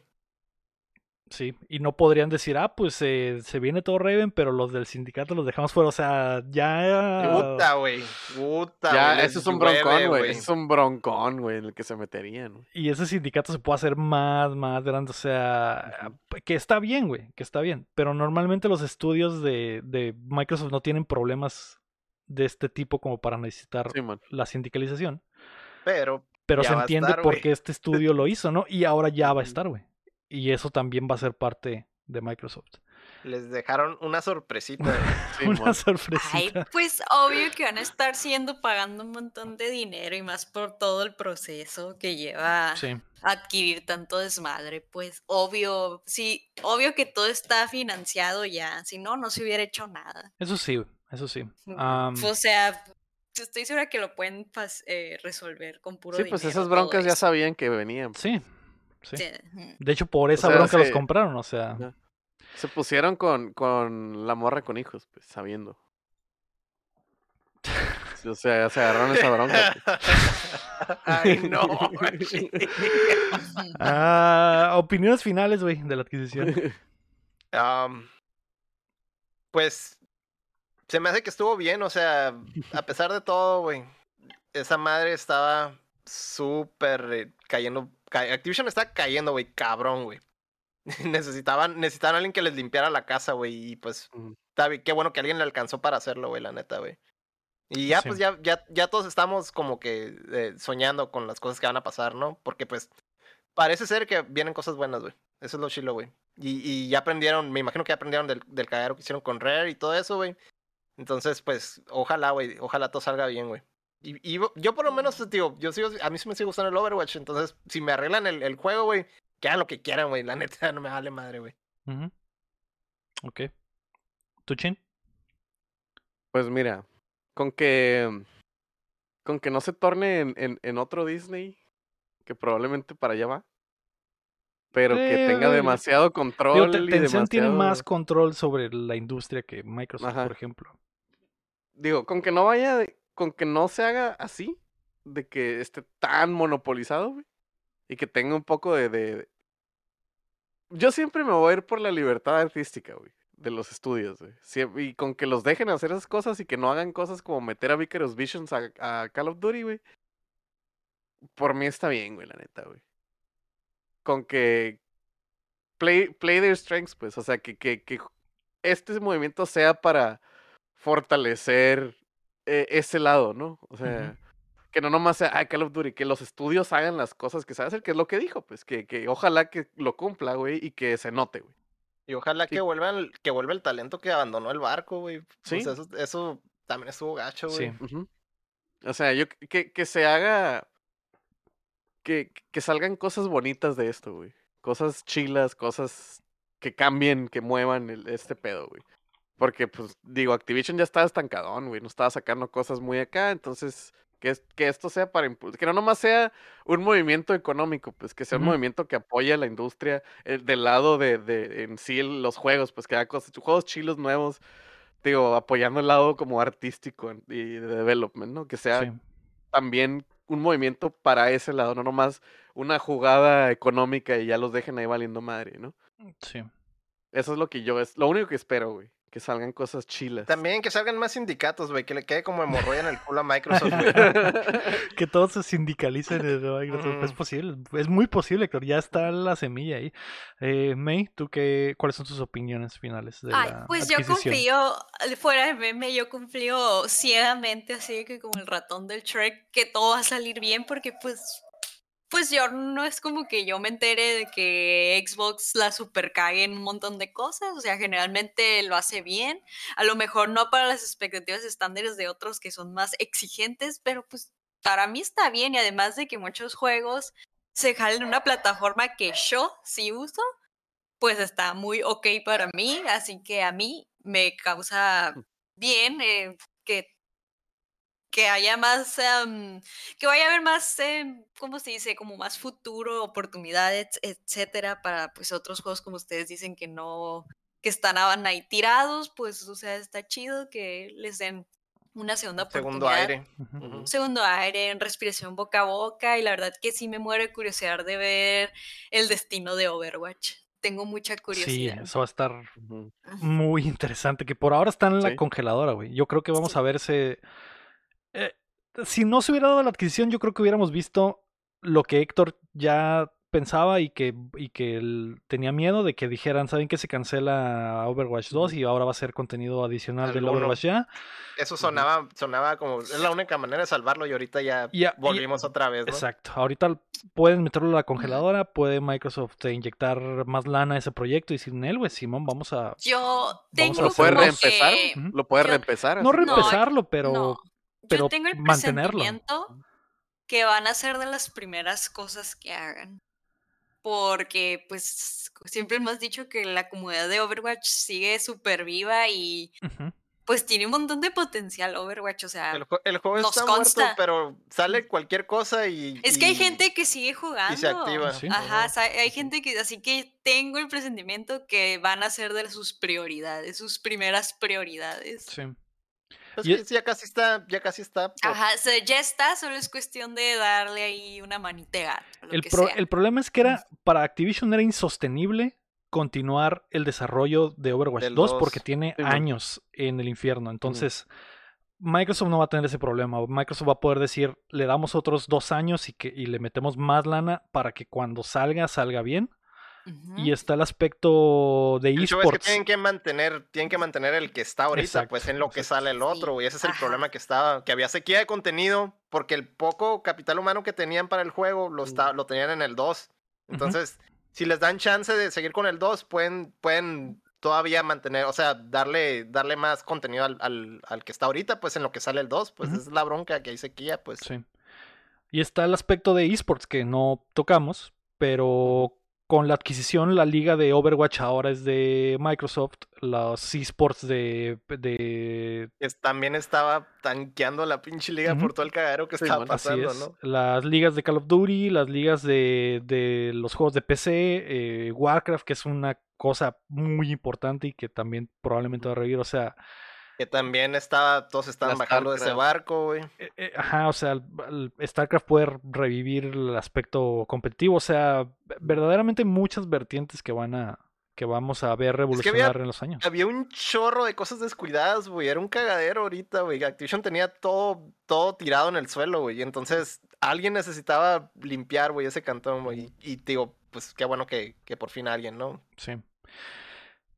Sí, y no podrían decir, ah, pues eh, se viene todo Raven, pero los del sindicato los dejamos fuera. O sea, ya... Puta, güey. Puta, Ya, güey, les ese es un broncón, güey. Ese es un broncón, güey, en el que se meterían. Y ese sindicato se puede hacer más, más grande. O sea, que está bien, güey, que está bien. Pero normalmente los estudios de, de Microsoft no tienen problemas de este tipo como para necesitar la sindicalización. Pero, Pero se entiende estar, por qué este estudio lo hizo, ¿no? Y ahora ya va a estar, güey. Y eso también va a ser parte de Microsoft. les dejaron una sorpresita. Una sorpresita. Ay, pues obvio que van a estar siendo pagando un montón de dinero y más por todo el proceso que lleva Sí. adquirir tanto desmadre. Pues obvio, sí, obvio que todo está financiado ya, si no, no se hubiera hecho nada. Eso sí, güey, eso sí. Am, o sea, estoy segura que lo pueden pas- eh, resolver con puro Sí, dinero. pues esas broncas ya sabían que venían. sí, sí. Sí. De hecho, por esa sea, bronca los compraron, o sea. Se pusieron con, con la morra con hijos, pues, sabiendo. O sea, se agarraron esa bronca. pues. Ay, no. Ah, opiniones finales, güey, de la adquisición. Pues se me hace que estuvo bien, o sea, a pesar de todo, güey. Esa madre estaba súper eh, cayendo. ca- Activision está cayendo, güey, cabrón, güey. Necesitaban, necesitaban a alguien que les limpiara la casa, güey. Y pues, está bien, qué bueno que alguien le alcanzó para hacerlo, güey, la neta, güey. Y ya, Sí. pues, ya, ya, ya todos estamos como que eh, soñando con las cosas que van a pasar, ¿no? Porque, pues, parece ser que vienen cosas buenas, güey. Eso es lo chilo, güey. Y, y ya aprendieron, me imagino que ya aprendieron del, del cagadero que hicieron con Rare y todo eso, güey. Entonces, pues, ojalá, güey, ojalá todo salga bien, güey. Y, y yo por lo menos, tío, yo sigo, a mí sí me sigue gustando el Overwatch, entonces, si me arreglan el, el juego, güey, que hagan lo que quieran, güey, la neta, no me vale madre, güey. Ujú. Ok. ¿Tu chin? Pues mira, con que. Con que no se torne en, en, en otro Disney, que probablemente para allá va. Pero que tenga demasiado Digo, control. Te- y Tencent tiene más control sobre la industria que Microsoft, Ajá. por ejemplo. Digo, con que no vaya, de- con que no se haga así, de que esté tan monopolizado, güey. Y que tenga un poco de, de- Yo siempre me voy a ir por la libertad artística, güey. De los estudios, güey. Y con que los dejen hacer esas cosas y que no hagan cosas como meter a Vicarous Visions a, a Call of Duty, güey. Por mí está bien, güey, la neta, güey. Con que play, play their strengths, pues. O sea, que, que, que este movimiento sea para fortalecer eh, ese lado, ¿no? O sea, que no nomás sea ah, Call of Duty, que los estudios hagan las cosas que saben hacer, que es lo que dijo, pues, que, que ojalá que lo cumpla, güey, y que se note, güey. Y ojalá Sí. que vuelvan, que vuelva el talento que abandonó el barco, güey. Sí. sea, eso, eso también estuvo gacho, güey. Sí. O sea, yo que, que se haga. Que, que salgan cosas bonitas de esto, güey. Cosas chilas, cosas que cambien, que muevan el- este pedo, güey. Porque, pues, digo, Activision ya estaba estancadón, güey. No estaba sacando cosas muy acá. Entonces, que, que esto sea para impulsar. Que no nomás sea un movimiento económico, pues, que sea un movimiento que apoye a la industria eh, del lado de, de en sí los juegos, pues, que haga cosas, juegos chilos nuevos. Digo, apoyando el lado como artístico y de development, ¿no? Que sea Sí. también un movimiento para ese lado, no nomás una jugada económica y ya los dejen ahí valiendo madre, ¿no? Sí. Eso es lo que yo, es lo único que espero, güey. Que salgan cosas chilas. También que salgan más sindicatos, güey, que le quede como hemorroida en el culo a Microsoft, güey. que todos se sindicalicen en Microsoft. Es posible, es muy posible, Héctor. Ya está la semilla ahí. Eh, May, ¿tú qué, cuáles son tus opiniones finales de Ay, la pues yo confío, fuera de meme, yo confío ciegamente, así que como el ratón del Shrek, que todo va a salir bien, porque pues, pues yo no es como que yo me entere de que Xbox la super cague en un montón de cosas, o sea, generalmente lo hace bien, a lo mejor no para las expectativas estándares de otros que son más exigentes, pero pues para mí está bien y además de que muchos juegos se jalen en una plataforma que yo sí uso, pues está muy ok para mí, así que a mí me causa bien eh, que, que haya más, em, que vaya a haber más, em, ¿cómo se dice? Como más futuro, oportunidades, etcétera, para pues otros juegos como ustedes dicen que no, que están ahí tirados, pues o sea, está chido que les den una segunda Segundo oportunidad aire. Ujú. un segundo aire, en respiración boca a boca y la verdad que sí me muero de curiosidad de ver el destino de Overwatch. Tengo mucha Sí, curiosidad. eso va a estar muy interesante. Que por ahora está en la Sí. congeladora, güey. Yo creo que vamos Sí. a ver ese. Eh, si no se hubiera dado la adquisición, yo creo que hubiéramos visto lo que Héctor ya pensaba y que, y que él tenía miedo de que dijeran, ¿saben que se cancela Overwatch 2 y ahora va a ser contenido adicional Al del. Overwatch ya? Eso sonaba, sonaba como, es la única manera de salvarlo y ahorita ya y- volvimos otra vez, ¿no? Exacto. Ahorita pueden meterlo a la congeladora, puede Microsoft inyectar más lana a ese proyecto y sin él, güey, Simón, vamos a Yo tengo ¿Lo puede reempezar? que-. ¿Lo puede yo- reempezar? no reempezarlo, pero no, pero yo tengo el mantenerlo. presentimiento que van a ser de las primeras cosas que hagan. Porque, pues, siempre hemos dicho que la comunidad de Overwatch sigue súper viva y, pues, tiene un montón de potencial Overwatch. O sea, El, jue- el juego Nos está consta. muerto, pero sale cualquier cosa y... Es que hay gente que sigue jugando. y se activa. Sí. Ajá, hay gente que, así que tengo el presentimiento que van a ser de sus prioridades, sus primeras prioridades. Sí. Pues Y- que sí, ya casi está, ya casi está. por- Ajá, o sea, ya está, solo es cuestión de darle ahí una lo El, que pro- sea. el problema es que era para Activision era insostenible continuar el desarrollo de Overwatch Del 2 2. porque tiene Sí, años en el infierno. Entonces, Microsoft no va a tener ese problema. Microsoft va a poder decir, le damos otros dos años y, que, y le metemos más lana para que cuando salga, salga bien. Y está el aspecto de El show es que esports. tienen que mantener, tienen que mantener el que está ahorita, Exacto, pues en lo que exacto. sale el otro, güey. Ese es el ajá. problema que estaba, que había sequía de contenido, porque el poco capital humano que tenían para el juego lo, está, lo tenían en el 2. Entonces, si les dan chance de seguir con el 2, pueden, pueden todavía mantener, o sea, darle, darle más contenido al, al, al que está ahorita, pues en lo que sale el 2, pues es la bronca que hay sequía, pues. Sí. Y está el aspecto de esports que no tocamos, pero con la adquisición, la liga de Overwatch ahora es de Microsoft, los esports de, de también estaba tanqueando la pinche liga por todo el cagadero que Sí, estaba. Así pasando, es. ¿no? Las ligas de Call of Duty, las ligas de, de los juegos de PC, eh, Warcraft, que es una cosa muy importante y que también probablemente va a revivir. O sea, Que también estaba, todos estaban La bajando de ese barco, güey. eh, eh, ajá, o sea, el- el StarCraft puede revivir el aspecto competitivo. O sea, verdaderamente muchas vertientes que van a que vamos a ver que había- revolucionar en los años. Había un chorro de cosas descuidadas, güey. Era un cagadero ahorita, güey. Activision tenía todo, todo tirado en el suelo, güey. Y entonces alguien necesitaba limpiar, güey, ese cantón, güey. Y, y digo, pues qué bueno que, que por fin alguien, ¿no? Sí.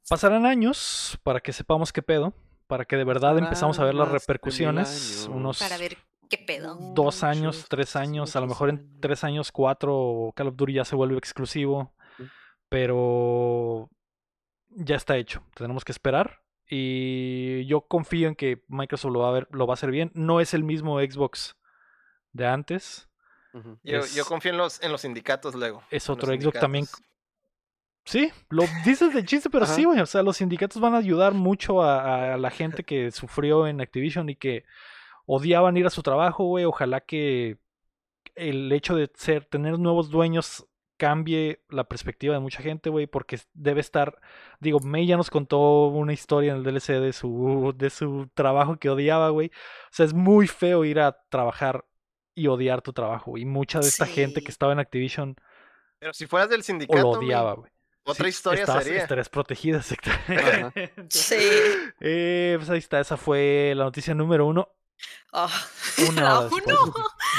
Pasarán años para que sepamos qué pedo, para que de verdad empezamos a ver las repercusiones. Unos Para ver qué pedo. dos años, tres años, a lo mejor en tres años, cuatro, Call of Duty ya se vuelve exclusivo, pero ya está hecho. Tenemos que esperar y yo confío en que Microsoft lo va a ver, lo va a hacer bien. No es el mismo Xbox de antes. Yo, yo confío en los, en los sindicatos luego. Es otro Xbox también. Sí, lo dices de chiste, pero sí, güey. O sea, los sindicatos van a ayudar mucho a, a la gente que sufrió en Activision y que odiaban ir a su trabajo, güey. Ojalá que el hecho de ser, tener nuevos dueños cambie la perspectiva de mucha gente, güey, porque debe estar, digo, May ya nos contó una historia en el DLC de su, de su trabajo que odiaba, güey. O sea, es muy feo ir a trabajar y odiar tu trabajo, y mucha de esta gente que estaba en Activision Pero si fueras del o sindicato, lo güey, odiaba, güey. Otra Sí, historia estás- sería. Estarías protegida, exactamente. Sí. Eh, pues ahí está, esa fue la noticia número uno. Ah, Una.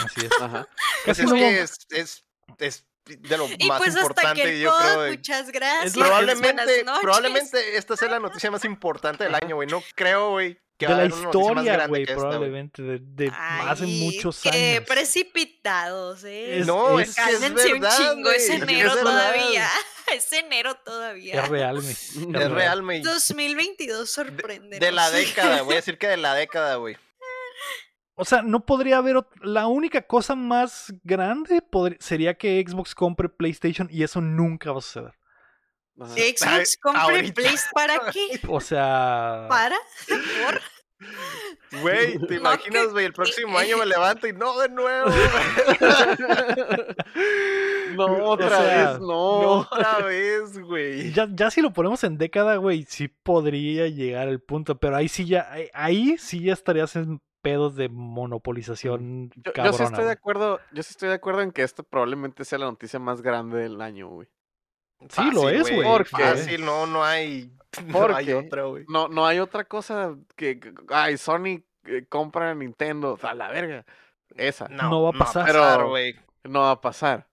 Así es. Ajá. Pues Casi es que es, es, es de lo Y más pues hasta importante, que yo pod, creo. de- muchas gracias. Probablemente, probablemente esta sea la noticia más importante del año, güey. No creo, güey, de la historia, grande güey, probablemente, de, de hace Ay, muchos qué años. precipitados, ¿eh? Es- No, es- es, que es Cálmense un verdad, chingo, es enero es verdad. todavía. Es enero todavía. Es real, mi. Es real, güey. 2022 sorprende. De la década, voy a decir que de la década, güey. O sea, no podría haber. La única cosa más grande sería que Xbox compre PlayStation y eso nunca va a suceder. Xbox, compre. Place para qué? O sea. ¿Para? ¿Por? Güey, ¿te No, imaginas, que- güey? El próximo año me levanto y no de nuevo, No, otra sea, vez, No, no. otra vez, güey. Ya, ya si lo ponemos en década, güey, sí podría llegar al punto, pero ahí sí ya, ahí- sí ya estarías en pedos de monopolización Yo, yo cabrona. sí estoy de acuerdo, yo sí estoy de acuerdo en que esto probablemente sea la noticia más grande del año, güey. Sí, lo es, güey. ¿Por qué? Fácil, no, no hay. No ¿Por hay qué? otra, güey. No, no hay otra cosa que, ay, Sony eh, compra Nintendo, a la verga. Esa no, No va a pasar. Pero- güey. va a pasar.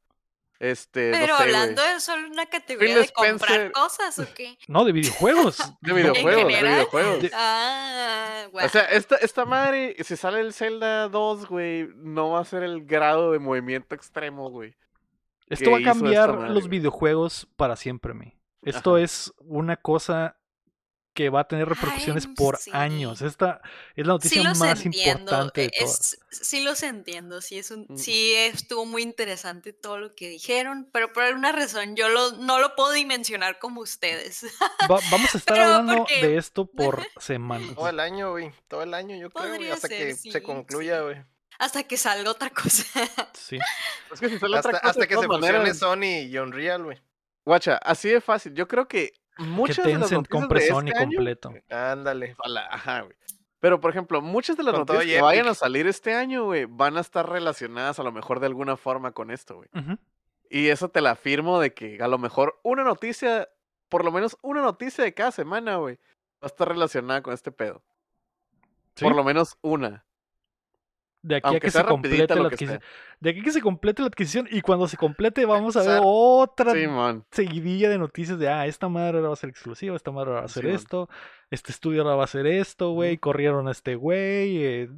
Este, no Pero sé, hablando güey. de solo una categoría Phil de comprar Spencer- cosas o qué. No, de videojuegos. de videojuegos, de videojuegos. De- Ah, guau. O sea, esta, esta madre, si sale el Zelda 2, güey, no va a ser el grado de movimiento extremo, güey. Esto va a cambiar los videojuegos para siempre, mi. Esto Ajá. es una cosa que va a tener repercusiones Ay, por sí. años. Esta es la noticia sí más entiendo. importante de eh, todas. es- sí los entiendo. Sí, es un, Mm. sí estuvo muy interesante todo lo que dijeron, pero por alguna razón yo lo, no lo puedo dimensionar como ustedes. Va- vamos a estar Pero hablando porque- de esto por semanas. Todo el año, güey. Todo el año, yo creo, güey. Podría Hasta ser, que sí, se concluya, sí. güey. Hasta que salga otra cosa. Sí. Es que si sale Hasta, otra cosa, hasta de que se fusione maneras- Sony y Unreal, güey. Guacha, así de fácil. Yo creo que Que muchas de las Tencent noticias compre de Sony este año- completo. Ándale. Ojalá, ajá, güey. Pero, por ejemplo, muchas de las Con noticias y que vayan a salir este año, güey, van a estar relacionadas a lo mejor de alguna forma con esto, güey. Y eso te la afirmo de que a lo mejor una noticia, por lo menos una noticia de cada semana, güey, va a estar relacionada con este pedo. Sí. Por lo menos una. De aquí a que se complete la adquisición. De aquí a que se complete la adquisición y cuando se complete vamos a ver otra Sí, seguidilla de noticias de, ah, esta madre ahora va a ser exclusiva, esta madre ahora va a hacer Sí, man. esto, este estudio ahora va a hacer esto, güey, corrieron a este güey, eh,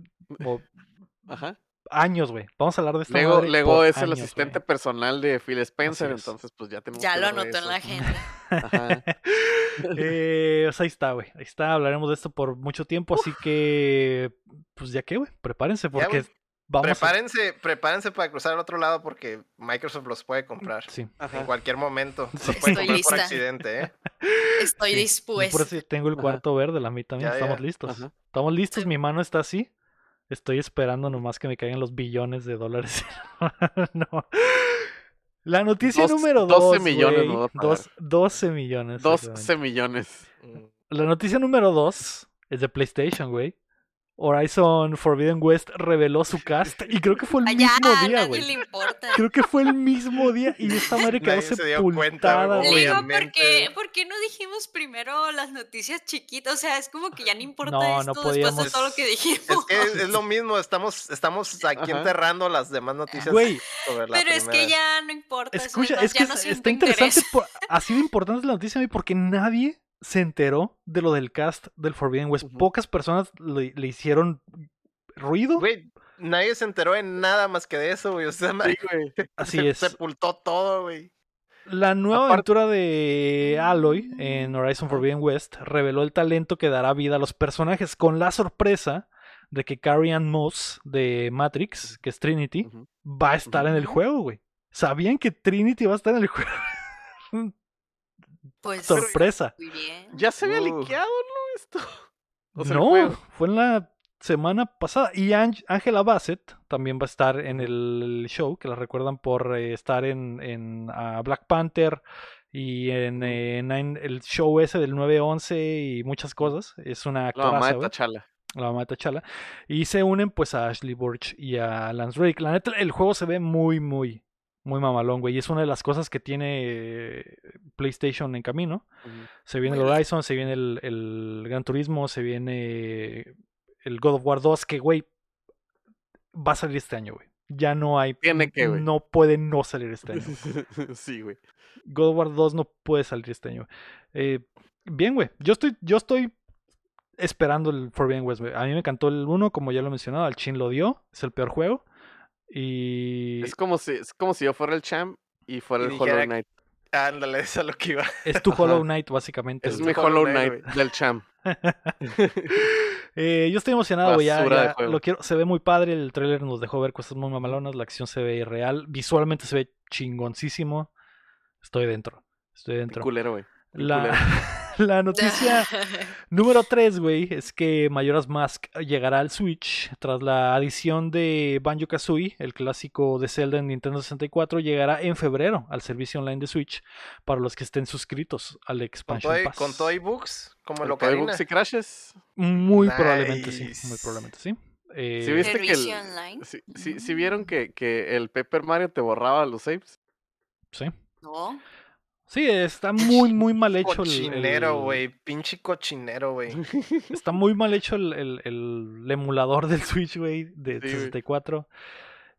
Ajá. Años, güey. Vamos a hablar de esta Lego, madre Lego es el asistente personal de Phil Spencer, es. entonces pues ya tenemos ya que lo anotó en la agenda. Ajá. Eh, pues ahí está, güey. Ahí está, hablaremos de esto por mucho tiempo, así que, pues ya que, güey, prepárense porque vamos Prepárense, prepárense para cruzar al otro lado porque Microsoft los puede comprar. a... Sí. En cualquier momento. Sí. Lo pueden Estoy comprar por lista. accidente, ¿eh? Estoy sí. Yo dispuesta. Por eso tengo el Ajá. cuarto verde, la mí también. Ya, Estamos ya. listos. Estamos listos, mi mano está así. Estoy esperando nomás que me caigan los billones de dólares. no. La noticia Dos- número 12 dos, millones pagar. Dos- 12 millones. 12 exactamente. millones. La noticia número 2 es de PlayStation, güey. Horizon Forbidden West reveló su cast y creo que fue el ya, mismo a día, nadie güey. le importa. Creo que fue el mismo día y esta madre quedó Nadie se dio cuenta, sepultada, güey, güey. Digo. ¿por qué, por qué no dijimos primero las noticias chiquitas? O sea, es como que ya no importa No, no esto después podíamos. de todo lo que dijimos. Es que lo mismo, estamos, estamos aquí Ajá. enterrando las demás noticias Güey, sobre la Pero es que ya no importa. eso escucha, es que ya no es- siento está interesante. por- así de importante es la noticia, güey, porque nadie se enteró de lo del cast del Forbidden West. Pocas personas le, le hicieron ruido. Güey, nadie se enteró de nada más que de eso, güey. O sea, Sí, güey. Así se es. sepultó todo, güey. La nueva aventura de Aloy en Horizon Forbidden West reveló el talento que dará vida a los personajes con la sorpresa de que Carrie Ann Moss de Matrix, que es Trinity, va a estar en el juego, güey. ¿Sabían que Trinity va a estar en el juego? Pues, Sorpresa. Muy bien. Ya se había Uh. liqueado, ¿no? Esto. O sea, el no, fue en la semana pasada. Y Ang- Angela Bassett también va a estar en el show, que la recuerdan por eh, estar en, en ah, Black Panther y en, eh, el show ese del 9-11 y muchas cosas. Es una La mamá de Tachala. la mamá de T'Challa. Y se unen pues a Ashley Burch y a Lance Drake. La neta, el juego se ve muy, muy, Muy mamalón, güey. Y es una de las cosas que tiene PlayStation en camino. Se viene el. Horizon, se viene el, el Gran Turismo, se viene el God of War 2, que, güey, va a salir este año, güey. Ya no hay... Tiene que, güey. No puede no salir este año. sí, güey. God of War 2 no puede salir este año. Eh, bien, güey. Yo estoy, yo estoy esperando el Forbidden West, güey. A mí me encantó el 1, como ya lo he mencionado. Al Chin lo dio. Es el peor juego. Y Es como si, es como si yo fuera el champ y fuera Y el Hollow que- Knight. Ándale, eso es lo que iba. es tu Ajá. Hollow Knight, básicamente. Es mi Hollow Knight, del champ. Eh, yo estoy emocionado, güey. Ya, lo quiero. Se ve muy padre. El trailer nos dejó ver cosas muy mamalonas. La acción se ve real. Visualmente se ve chingoncísimo. Estoy dentro. Estoy dentro. culero, güey. La, culero. la noticia número 3, güey, es que Majora's Mask llegará al Switch tras la adición de Banjo Kazooie, el clásico de Zelda en Nintendo 64, llegará en febrero al servicio online de Switch para los que estén suscritos al Con Expansion Toy, Pass. con Toy Books, como lo Toy Books y Crashes. Muy probablemente sí, muy probablemente sí. Eh, ¿Sí viste que el, online. sí, sí- sí vieron que, que el Paper Mario te borraba los saves? sí. No. Sí, está muy, muy mal hecho el- Cochinero, el, güey. Pinche cochinero, güey. Está muy mal hecho el, el- el emulador del Switch, güey, de güey. 64.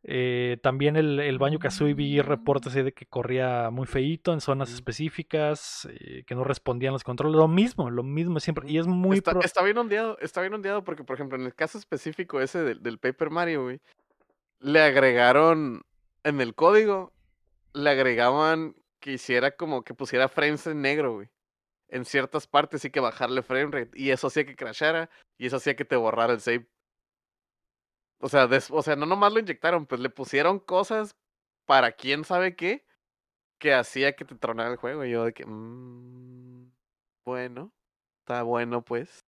Eh, también el, el Banjo Kazooie vi reportes de que corría muy feíto en zonas específicas, eh, que no respondían los controles. Lo mismo, lo mismo siempre. Y es muy está, pro- está bien ondeado, está bien ondeado porque, por ejemplo, en el caso específico ese del, del Paper Mario, güey, le agregaron en el código, le agregaban que hiciera como que pusiera frames en negro, güey. En ciertas partes y que bajarle frame rate. Y eso hacía que crashara y eso hacía que te borrara el save. O sea, des- o sea, no nomás lo inyectaron, pues le pusieron cosas para quién sabe qué que hacía que te tronara el juego. Y yo de que, "Mm, bueno, está bueno pues.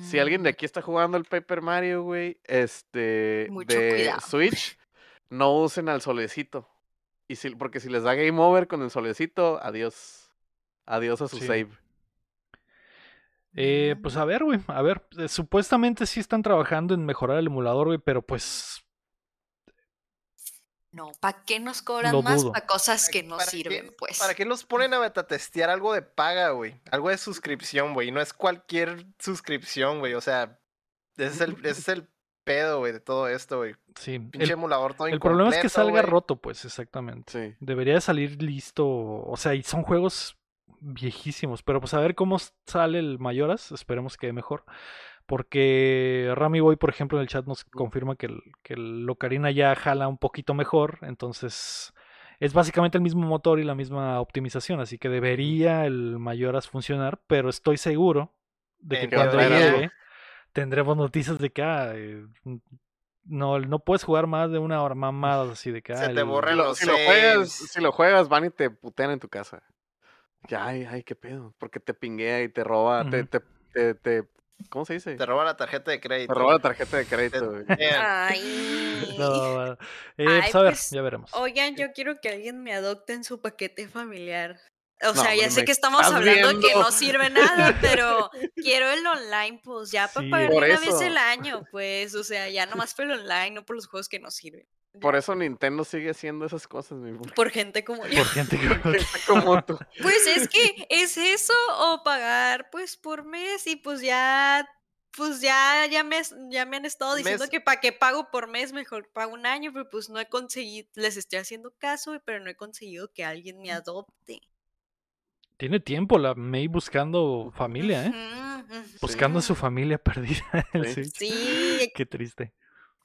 Si alguien de Mm, aquí está jugando el Paper Mario, güey, este, Mucho de cuidado. Switch, no usen al solecito. Y si, porque si les da game over con el solecito, adiós. Adiós a su Sí. save. Eh, pues a ver, güey, a ver. eh, supuestamente sí están trabajando en mejorar el emulador, güey, pero pues No, ¿para qué nos cobran más para cosas que no ¿Para sirven, qué- pues? ¿Para qué los ponen a betatestear algo de paga, güey? Algo de suscripción, güey. No es cualquier suscripción, güey. O sea, ese es el, ese es el pedo, güey, de todo esto, güey. sí. Pinche El, emulador todo el problema es que salga roto, pues, exactamente. Sí. Debería de salir listo. O sea, y son juegos viejísimos. Pero pues a ver cómo sale el Mayoras. Esperemos que mejor. Porque Rami Boy, por ejemplo, en el chat nos confirma que el, que el Ocarina ya jala un poquito mejor. Entonces es básicamente el mismo motor y la misma optimización. Así que debería el Mayoras funcionar. Pero estoy seguro de que En cuando llegue tendremos noticias de que ah, eh, no, no puedes jugar más de una hora mamadas así de que Se ah, te el- borra Si lo, los si lo juegas, si lo juegas, van y te putean en tu casa. Que, ay, ay, qué pedo. Porque te pinguea y te roba, te, te, te, te- ¿cómo se dice? Te roba la tarjeta de crédito. Te roba la tarjeta de crédito, Ay. No, eh, Ay, pues a ver, pues, ya veremos. Oigan, yo quiero que alguien me adopte en su paquete familiar. O No, sea, ya sé que estamos hablando que no sirve nada, pero quiero el online, pues ya para Sí, pagar una vez el año, pues, o sea, ya nomás por el online, no por los juegos que no sirven. Por eso Nintendo sigue haciendo esas cosas, mi por Por gente como yo. Por gente como tú. Pues es que es eso o pagar pues por mes y pues ya pues ya ya me ya me han estado diciendo Mes. que para qué pago por mes mejor pago un año, pero pues no he conseguido les estoy haciendo caso, pero no he conseguido que alguien me adopte. Tiene tiempo la May buscando familia, ¿eh? Buscando a su familia perdida Sí. Qué triste.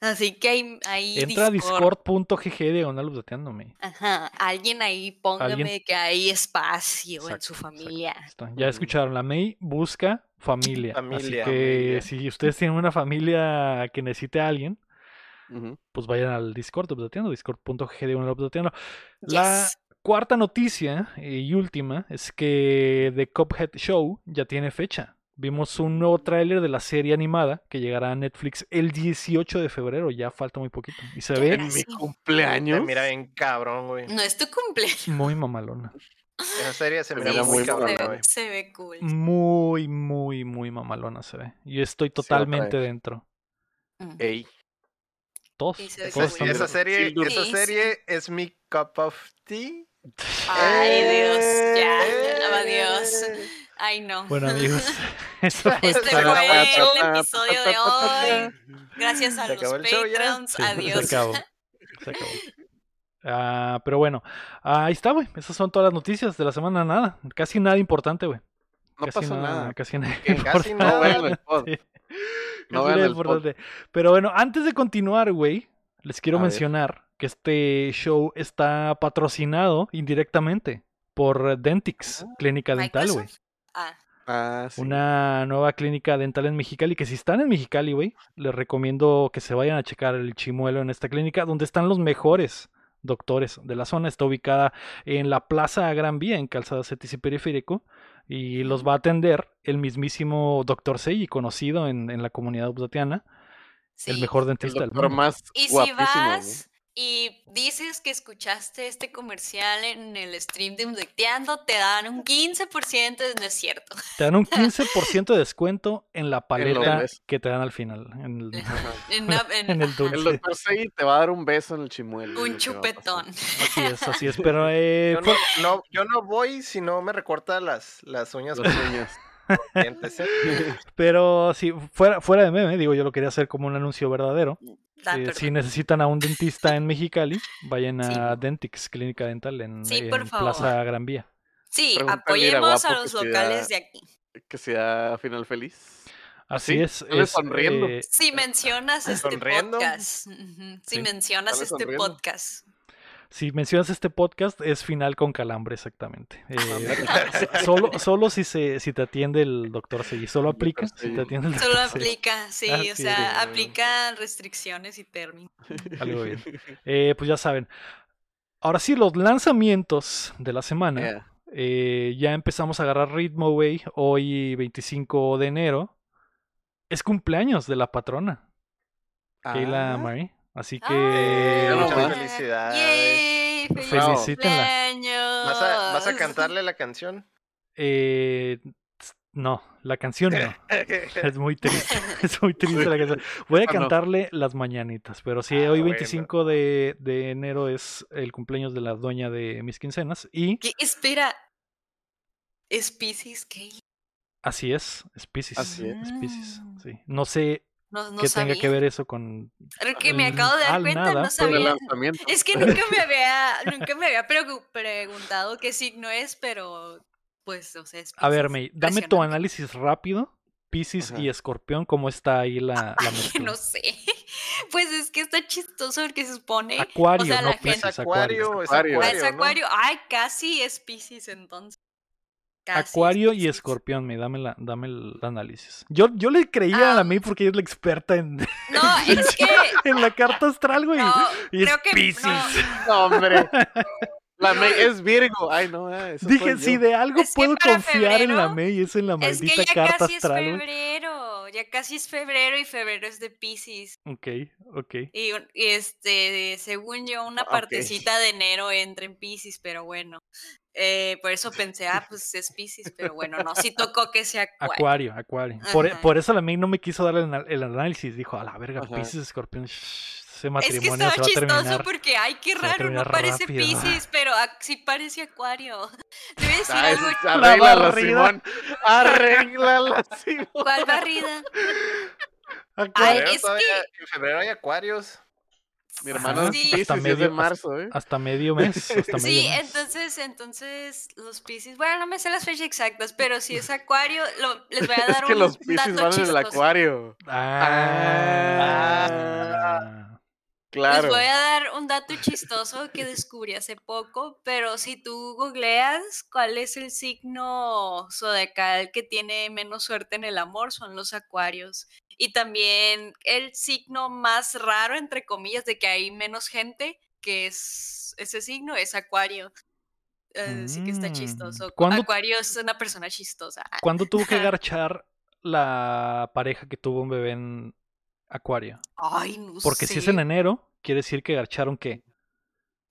así que ahí, ahí Entra a Discord. discord.gg diagonal updateándome. Ajá, alguien ahí póngame Alguien- que hay espacio en su familia. Ya escucharon, la May busca familia. Familia. Así que Familia. si ustedes tienen una familia que necesite a alguien, pues vayan al Discord updateando, discord.gg diagonal updateando. La Yes. Cuarta noticia eh, y última es que The Cuphead Show ya tiene fecha. Vimos un nuevo tráiler de la serie animada que llegará a Netflix el 18 de febrero, ya falta muy poquito. Y se ve En mi cumpleaños. mira bien cabrón, güey. No es tu cumpleaños. muy mamalona. Esa serie se Se mira muy se, mamalona. güey. ve, se ve cool. Muy, muy, muy mamalona se ve. Y estoy totalmente dentro. Mm. Ey. Todos, Esa, serie, esa Sí, serie es mi cup of tea. Ay, Dios, ya, Eh. adiós. Ay, no. Bueno, amigos, eso fue Este fue el episodio de hoy. Gracias a los. Patreons. Sí, Adiós. Se acabó. Se acabó. Ah, pero bueno, ahí está, güey. Esas son todas las noticias de la semana. Nada, casi nada importante, güey. No casi pasó nada. Casi nada. Casi importante. nada. No vean el pod. Sí. No Casi vean nada el pod. Pero bueno, antes de continuar, güey, les quiero A ver. mencionar que este show está patrocinado indirectamente por Dentix, clínica dental, güey. Ah, Ah, sí. Una nueva clínica dental en Mexicali, que si están en Mexicali, güey, les recomiendo que se vayan a checar el chimuelo en esta clínica, donde están los mejores doctores de la zona. Está ubicada en la Plaza Gran Vía, en Calzada Cetis y Periférico, y los va a atender el mismísimo doctor Seiji, conocido en, en la comunidad updatiana, el mejor El dentista del mundo. más Y si guapísimo. vas y dices que escuchaste este comercial en el stream de Undecteando, te dan un 15%, no es cierto. Te dan un 15% de descuento en la paleta que te dan al final. en el- En, una- en- En el dulce. El doctor Sei te va a dar un beso en el chimuelo. un chupetón. Así es, así es. Pero eh, Yo no, no- yo no voy si no me recorta las, las uñas. Las uñas. ¿eh? Pero sí, fuera, fuera de meme, digo, yo lo quería hacer como un anuncio verdadero. Ah, Eh, si necesitan a un dentista en Mexicali, vayan Sí. a Dentix, Clínica Dental, en, Sí, en por favor. Plaza Gran Vía. Sí, Pregúntale, apoyemos a los locales da- de aquí. Que sea final feliz. Así ¿Sí? es. Es, sonriendo. eh, Si mencionas este Sonriendo. podcast. Si Sí. mencionas este sonriendo. podcast. Si mencionas este podcast, es final con calambre, exactamente. Eh, solo, solo si se, si te atiende el doctor Segui. Solo aplica si te atiende el Solo doctor aplica, sí, Así o sea, aplica restricciones y términos. Algo bien. Eh, pues ya saben. Ahora sí, los lanzamientos de la semana. Yeah. Eh, ya empezamos a agarrar ritmo, güey. Hoy, 25 de enero, es cumpleaños de la patrona, Kayla Ah, Marie. Así Ah, que muchas felicidades. ¡Yay! ¡Feliz Felicítenla. cumpleaños! ¿Vas a, vas a cantarle la canción? eh, no, la canción no. Es muy triste. Es muy triste la canción. Voy a Ah, no. cantarle las mañanitas, pero sí, Ah, hoy bueno. 25 de, de enero es el cumpleaños de la dueña de mis quincenas. Y ¿Qué? Espera. ¿Es Pisces así es, es Pisces. Así es. es Pisces, sí. No sé No, no qué sabía. tenga que ver eso con. Que me acabo de dar cuenta, nada, no pero sabía. Es que nunca me había, nunca me había pregu- preguntado qué signo es, pero pues, o sea, es A ver, Piscis. May, dame tu análisis rápido. Pisces y Escorpión, ¿cómo está ahí la, la Ay, no sé. Pues es que está chistoso porque se supone. Acuario, o sea, no la gente- Es acuario, es Acuario. Ah, acuario. es ¿no? acuario. Ay, casi es Pisces entonces. Casi es Acuario y. Escorpión, me dame, la, dame el análisis. Yo, yo le creía a la Ah. May porque ella es la experta en, No, es que. en la carta astral, güey. No, y es que. No. No, hombre. La May es Virgo. Ay, no, ah, eso Dije, si yo. de algo Es puedo confiar en la May, es en la Es maldita que ya carta casi es astral, febrero. Ya casi es febrero y febrero es de Pisces. Ok, ok. Y, este, según yo, una Ah, partecita de enero entra en Pisces, pero bueno. Eh, por eso pensé, ah, pues es Pisces, pero bueno, no, sí tocó que sea Acuario. Acuario, Acuario. Por, e- por eso la May no me quiso dar el, el análisis. Dijo, a la verga, Ajá. Pisces, Escorpión, shh, ese Es que matrimonio estaba se va a chistoso terminar. porque, ay, qué a raro, no parece rápido. Pisces, pero ah, sí parece Acuario. Debe decir Ay, algo. arréglala, barrida. Simón. Arréglala, Simón. ¿Cuál barrida? Acuario. Ay, Febrero es que- En febrero hay acuarios. Mi hermano Sí. Hasta y es medio- de marzo, ¿eh? Hasta medio mes. Hasta medio Sí, mes. entonces, entonces los Pisces, bueno, no me sé las fechas exactas, pero si es Acuario, lo- les voy a dar Es que un los Piscis dato van en el chistoso. acuario. Ah. Claro. Les voy a dar un dato chistoso que descubrí hace poco, pero si tú googleas cuál es el signo zodiacal que tiene menos suerte en el amor, son los acuarios. Y también el signo más raro, entre comillas, de que hay menos gente, que es ese signo, es acuario. Así que está Mm, chistoso. ¿cuándo- Acuario es una persona chistosa. ¿Cuándo tuvo que garchar la pareja que tuvo un bebé en Acuario? Ay, no Porque si es en enero, quiere decir que garcharon ¿qué?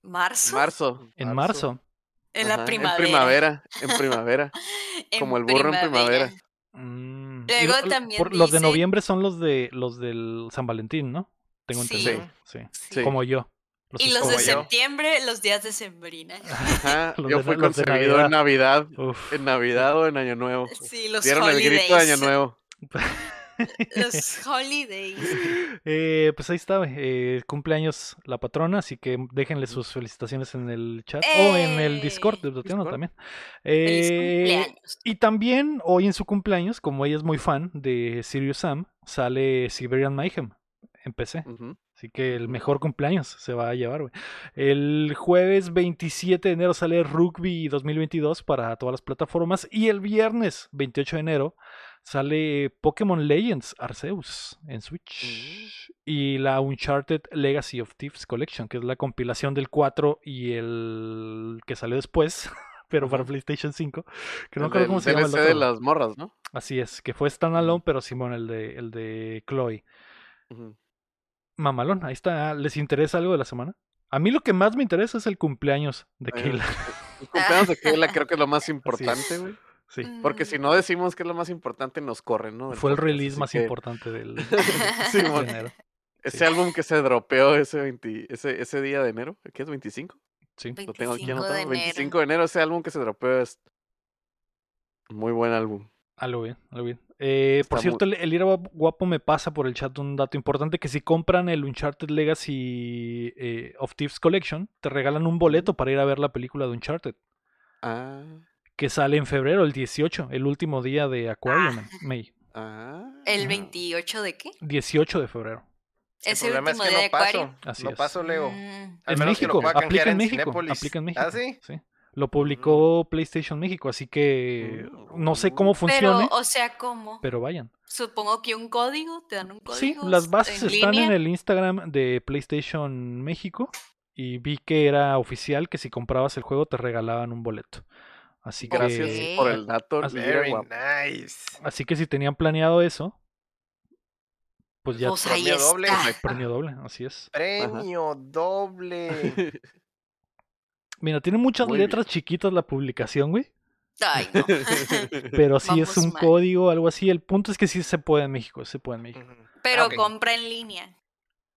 ¿Marzo? Marzo. En marzo. En Ajá, la primavera. En primavera. En primavera. En como el burro en primavera. Mm, Luego también por- Los de noviembre son los de los del San Valentín, ¿no? Tengo Sí. entendido. Sí. Sí. Como yo. Los Y los de yo. septiembre, los días de sembrina. Ajá, yo de- fui concebido en Navidad. Uf. En Navidad o en Año Nuevo. Sí, los Dieron el grito de Año Nuevo. Los holidays. Eh, pues ahí está, eh, cumpleaños la patrona, así que déjenle sus felicitaciones en el chat o en el Discord de Discord. también. Feliz Eh, cumpleaños. y también hoy en su cumpleaños, como ella es muy fan de Sirius Sam, sale Siberian Mayhem en PC. Ujú. Así que el mejor cumpleaños se va a llevar, güey. El jueves 27 de enero sale Rugby 2022 para todas las plataformas. Y el viernes 28 de enero sale Pokémon Legends Arceus en Switch. Y la Uncharted Legacy of Thieves Collection, que es la compilación del 4 y el que salió después, pero para. PlayStation 5. Que no El creo cómo se llama el DLC de otro. las morras, ¿no? Así es, que fue standalone, pero Simón, el de, el de Chloe. Mamalón, ahí está. ¿Les interesa algo de la semana? A mí lo que más me interesa es el cumpleaños de Kayla. El cumpleaños de Kayla creo que es lo más importante, güey. Sí. Porque si no decimos que es lo más importante, nos corren, ¿no? Fue el release así más que importante del Sí, de enero. Ese Sí. álbum que se dropeó ese, 20 ese, ese día de enero, ¿qué es? ¿25? Sí. Lo tengo aquí 25 anotado. de enero. 25 de enero, ese álbum que se dropeó es muy buen álbum. Algo bien, algo bien. Eh, por cierto, el, el Ira Guapo me pasa por el chat un dato importante, que si compran el Uncharted Legacy eh, of Thieves Collection, te regalan un boleto para ir a ver la película de Uncharted, Ah, que sale en febrero, el 18, el último día de Aquarium, en May. ah. ¿El 28 de qué? 18 de febrero. El ¿Es el problema es último que día de no paso. Acuario? Así no es. paso, Leo. Mm, Al en menos que lo México, aplica en en México, aplica en México. ¿Ah, sí? Lo publicó PlayStation México, así que no sé cómo Pero, funcione, o sea, ¿cómo? pero vayan. Supongo que un código, te dan un Sí, código. las bases en están en el Instagram de PlayStation México y vi que era oficial que si comprabas el juego te regalaban un boleto. Así Gracias que por el dato. Así- Very nice. así que si tenían planeado eso, pues ya Pues ahí premio doble. hay premio doble, así es. Premio doble. Mira, tiene muchas Muy letras chiquitas la publicación, güey, Ay, no. pero sí es un mal. código, algo así. El punto es que sí se puede en México, se puede en México. Pero Ah, compra en línea.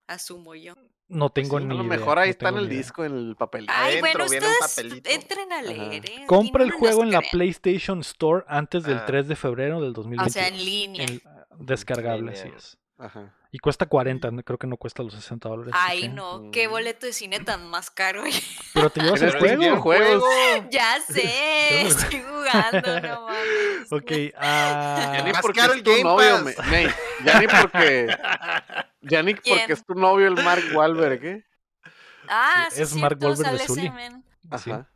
Asumo yo. No tengo Sí, ni a lo idea, mejor ahí no está en tengo el idea. disco, en el papelito. Ay, Adentro bueno, ustedes entren a leer, ¿eh? Compra el juego en la. PlayStation Store antes del Ah. 3 de febrero del 2020. O sea, en línea. En- descargable, así Línea. es. Ajá. Y cuesta 40, no- creo que no cuesta los 60 dólares. Ay, no, qué Mm. boleto de cine tan más caro. Pero te llevas el juego. ya sé, estoy jugando, no mames. Ok, Ya ah, ni Más porque caro es el tu Game novio, Pass. me- Ney, ya ni porque. Ya ni ¿Quién? porque es tu novio el Mark Wahlberg, ¿eh? Ah, Sí, sí, es Mark Wahlberg de sí, Ajá.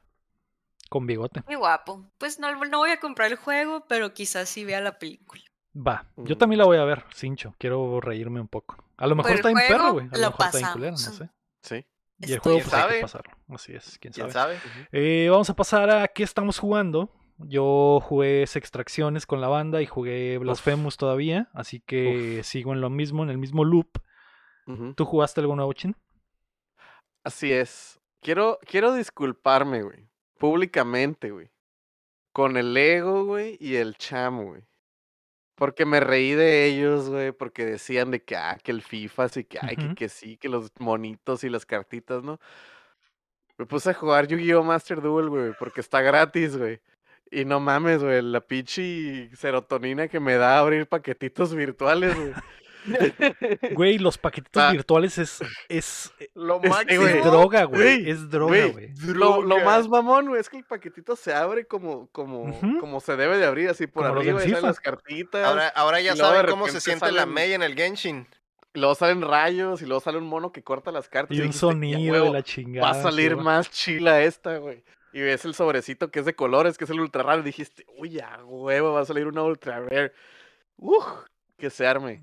con bigote. Muy guapo. Pues no, no voy a comprar el juego, pero quizás sí vea la película. Va, yo también la voy a ver, Cincho. Quiero reírme un poco. A lo mejor está en perro, güey. A lo lo mejor está en culero, no pasamos. sé. Sí. Y el juego ¿Quién pues hay que sabe? pasarlo. Así es, quién ¿Quién sabe. sabe? Eh, vamos a pasar a qué estamos jugando. Yo jugué Extracciones con la banda y jugué Blasphemous todavía, así que sigo en lo mismo, en el mismo loop. ¿Tú jugaste algo nuevo, Chin? Así es. Quiero, quiero disculparme, güey. Públicamente, güey. Con el ego, güey, y el chamo, güey. Porque me reí de ellos, güey, porque decían de que, ah, que el FIFA, sí, que, ay, que, que sí, que los monitos y las cartitas, ¿no? Me puse a jugar Yu-Gi-Oh! Master Duel, güey, porque está gratis, güey. Y no mames, güey, la pinche serotonina que me da abrir paquetitos virtuales, güey. Güey, los paquetitos Ah. virtuales es, es, Lo Este, máximo. es droga, güey. Güey, Es droga, Güey, güey. Lo, más mamón, güey, es que el paquetito se abre como, como, como se debe de abrir, así por Como arriba, y salen FIFA. las cartitas, Ahora, ahora ya saben cómo se siente la Mei en el Genshin. y luego salen rayos, y luego sale un mono que corta las cartas. Y un dijiste, "Ya, sonido de la chingada. Va a salir güey. más chila esta, güey. Y ves el sobrecito que es de colores, que es el ultra raro, y dijiste, uy, a huevo, va a salir una ultra rare. Uf, que se arme.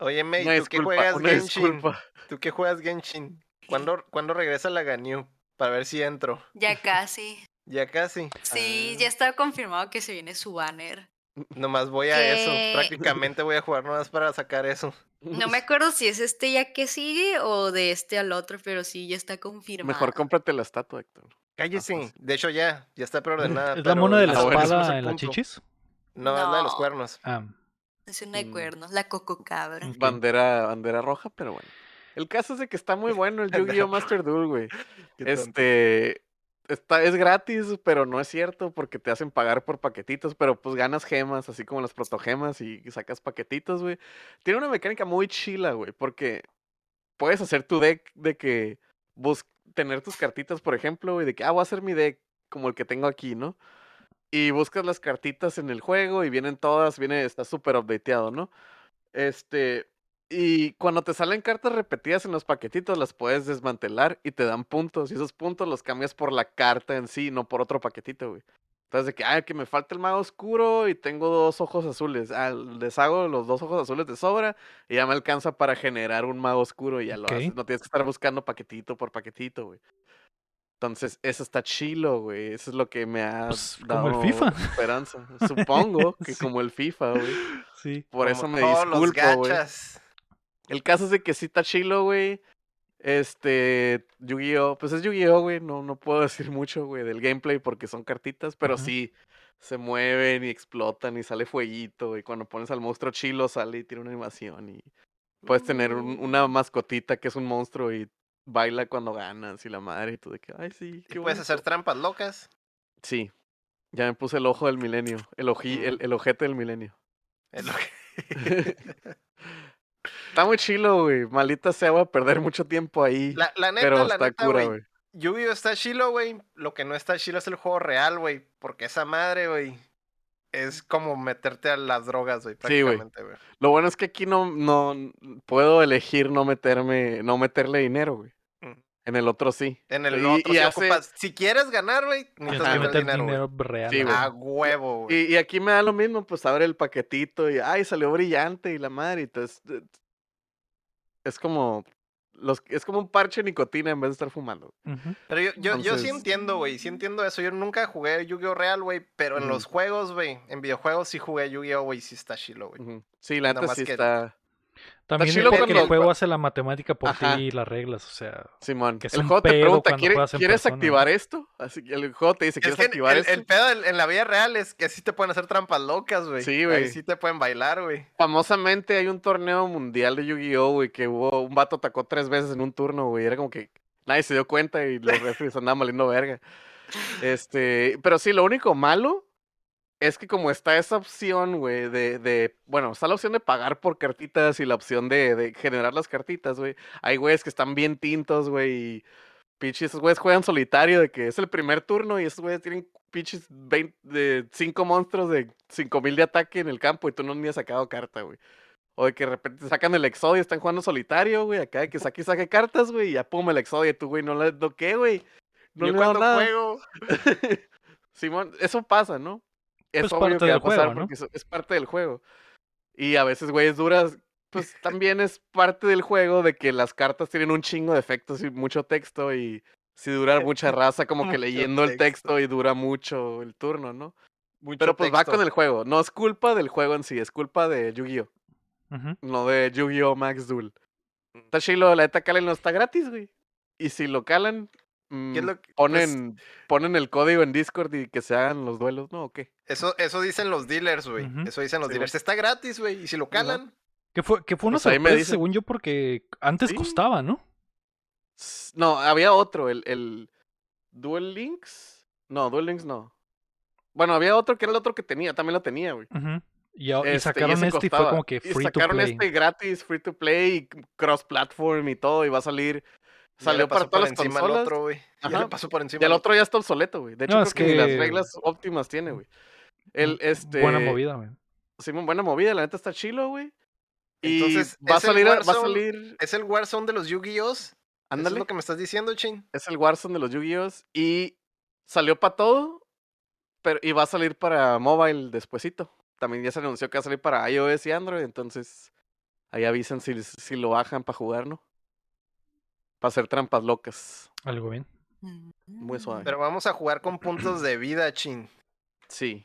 Oye, Mei, Una ¿tú qué disculpa, juegas una Genshin? disculpa. ¿Tú qué juegas Genshin? ¿Cuándo, ¿Cuándo regresa la Ganyu? Para ver si entro. Ya casi. Ya casi. Sí, Ah. ya está confirmado que se viene su banner. Nomás voy a ¿Qué? eso. Prácticamente voy a jugar nomás para sacar eso. No me acuerdo si es este ya que sigue o de este al otro, pero sí, ya está confirmado. Mejor cómprate la estatua, Héctor. Cállese. pues. De hecho, ya. Ya está preordenada. ¿Es la pero mona de la Ah, bueno, ese no es espada en la punto. chichis? No, es la de los No. cuernos. Ah, Es una de Mm. cuernos, la coco cabra. ok. Bandera, bandera roja, pero bueno. El caso es de que está muy bueno el Yu-Gi-Oh! Master Duel, güey. Este. Está, es gratis, pero no es cierto porque te hacen pagar por paquetitos, pero pues ganas gemas, así como las protogemas y sacas paquetitos, güey. Tiene una mecánica muy chila, güey, porque puedes hacer tu deck de que bus tener tus cartitas, por ejemplo, güey, de que, ah, voy a hacer mi deck como el que tengo aquí, ¿no? Y buscas las cartitas en el juego y vienen todas, viene, está súper updateado, ¿no? Este, y cuando te salen cartas repetidas en los paquetitos, las puedes desmantelar y te dan puntos. Y esos puntos los cambias por la carta en sí, no por otro paquetito, güey. Entonces, de que, ay, que me falta el mago oscuro y tengo dos ojos azules. Ah, les hago los dos ojos azules de sobra y ya me alcanza para generar un mago oscuro y ya lo haces. No tienes que estar buscando paquetito por paquetito, güey. Entonces, eso está chilo, güey. Eso es lo que me ha Pues, como el dado FIFA. esperanza. Supongo que Sí. como el FIFA, güey. Sí. Por Como eso me disculpo, güey. gachas. El caso es de que sí está chilo, güey. Este, Yu-Gi-Oh! Pues es Yu-Gi-Oh, güey. No, no puedo decir mucho, güey, del gameplay porque son cartitas, pero sí se mueven y explotan y sale fueguito. Y cuando pones al monstruo chilo sale y tiene una animación. Y puedes tener un- una Mm. mascotita que es un monstruo y baila cuando ganas y la madre. Y tú de que, ay, sí, Y qué puedes hacer bonito". trampas locas. Sí, ya me puse el ojo del milenio. El, ojí, el, Mm. el ojete del milenio. Está muy chilo, güey. Maldita sea, voy a perder mucho tiempo ahí. La, la neta, pero la está neta, cura, güey. Yu-Gi-Oh está chilo, güey. Lo que no está chilo es el juego real, güey. Porque esa madre, güey, es como meterte a las drogas, güey, Sí, güey. prácticamente, güey. Lo bueno es que aquí no, no puedo elegir no meterme, no meterle dinero, güey. En el otro sí. En el Y- otro, y si, hace- ocupas- si quieres ganar, güey, necesitas que Ajá. meter meter dinero, dinero real. Sí. A huevo, güey. Y, y aquí me da lo mismo, pues abre el paquetito y ay, salió brillante y la madre. y Entonces, eh, es como los, es como un parche de nicotina en vez de estar fumando. Pero yo, yo, yo sí entiendo, güey. Sí entiendo eso. Yo nunca jugué Yu-Gi-Oh real, güey. Pero en los juegos, güey, en videojuegos sí jugué Yu-Gi-Oh, güey. Sí está chilo, güey. Sí, la neta sí que- está. También chilo porque el cuando- juego hace la matemática por Ajá. ti y las reglas, o sea. Simón. Que es el juego te pregunta, cuando "¿Quiere- juegas en ¿quieres persona, ¿no?" activar esto? Así que el juego te dice, Es ¿quieres que activar el, esto? el pedo en, la vida real es que sí te pueden hacer trampas locas, güey. Sí, güey. Sí te pueden bailar, güey. Famosamente hay un torneo mundial de Yu-Gi-Oh, güey, que hubo un vato atacó tres veces en un turno, güey. Era como que nadie se dio cuenta y los referees andaban valiendo verga. Este, pero sí, lo único malo es que como está esa opción, güey, de, de, bueno, está la opción de pagar por cartitas y la opción de, de generar las cartitas, güey. Hay güeyes que están bien tintos, güey, y pinches, esos güeyes juegan solitario de que es el primer turno y esos güeyes tienen pinches 20, de 5 monstruos de 5000 de ataque en el campo y tú no ni has sacado carta, güey. O de que de repente sacan el Exodio y están jugando solitario, güey. Acá de que saque y saque cartas, güey. Y ya pum, el Exodio. Y tú, güey, no le. ¿No qué, güey? No yo le cuando nada. juego, Simón, eso pasa, ¿no? Es Pues obvio parte que va a pasar juego, ¿no? porque es parte del juego. Y a veces, güeyes duras, pues también es parte del juego de que las cartas tienen un chingo de efectos y mucho texto. Y si dura mucha raza, como que leyendo el texto. y dura mucho el turno, ¿no? mucho Pero pues va con el juego. No es culpa del juego en sí, es culpa de Yu-Gi-Oh! No de Yu-Gi-Oh! Max Duel. Está chilo, la neta Calen no está gratis, güey. Y si lo calan, ¿Qué es lo que- pues ponen, ponen el código en Discord y que se hagan los duelos, ¿no? ¿O qué? Eso, eso dicen los dealers, güey. Eso dicen los Sí, dealers. Está gratis, güey. Y si lo calan, Que fue, que fue una Pues ahí me sorpresa, según yo, porque antes Sí. costaba, ¿no? No, había otro, el, el Duel Links. No, Duel Links no. Bueno, había otro que era el otro que tenía, también lo tenía, güey. Ujú. Y, Este, sacaron este y fue como que Y free to sacaron play. este gratis, free to play, y cross-platform y todo, y va a salir. Salió para todas las encima al consolas. otro, güey. Ya Ajá. le pasó por encima Y el al otro ya está obsoleto, güey. De hecho, No, creo es que, ni las reglas óptimas tiene, güey. El, Mm, este... Buena movida, güey. Simón, buena movida, la neta está chilo, güey. Y Entonces, va a ¿es el salir, va a salir, Es el Warzone de los Yu-Gi-Ohs. ¿Eso ándale, es lo que me estás diciendo, Chin? es el Warzone de los Yu-Gi-Oh! Y salió para todo, pero y va a salir para mobile despuesito. También ya se anunció que va a salir para iOS y Android, entonces ahí avisan si, si lo bajan para jugar, ¿no? Para hacer trampas locas. Algo bien. Muy suave. Pero vamos a jugar con puntos de vida, Chin. Sí.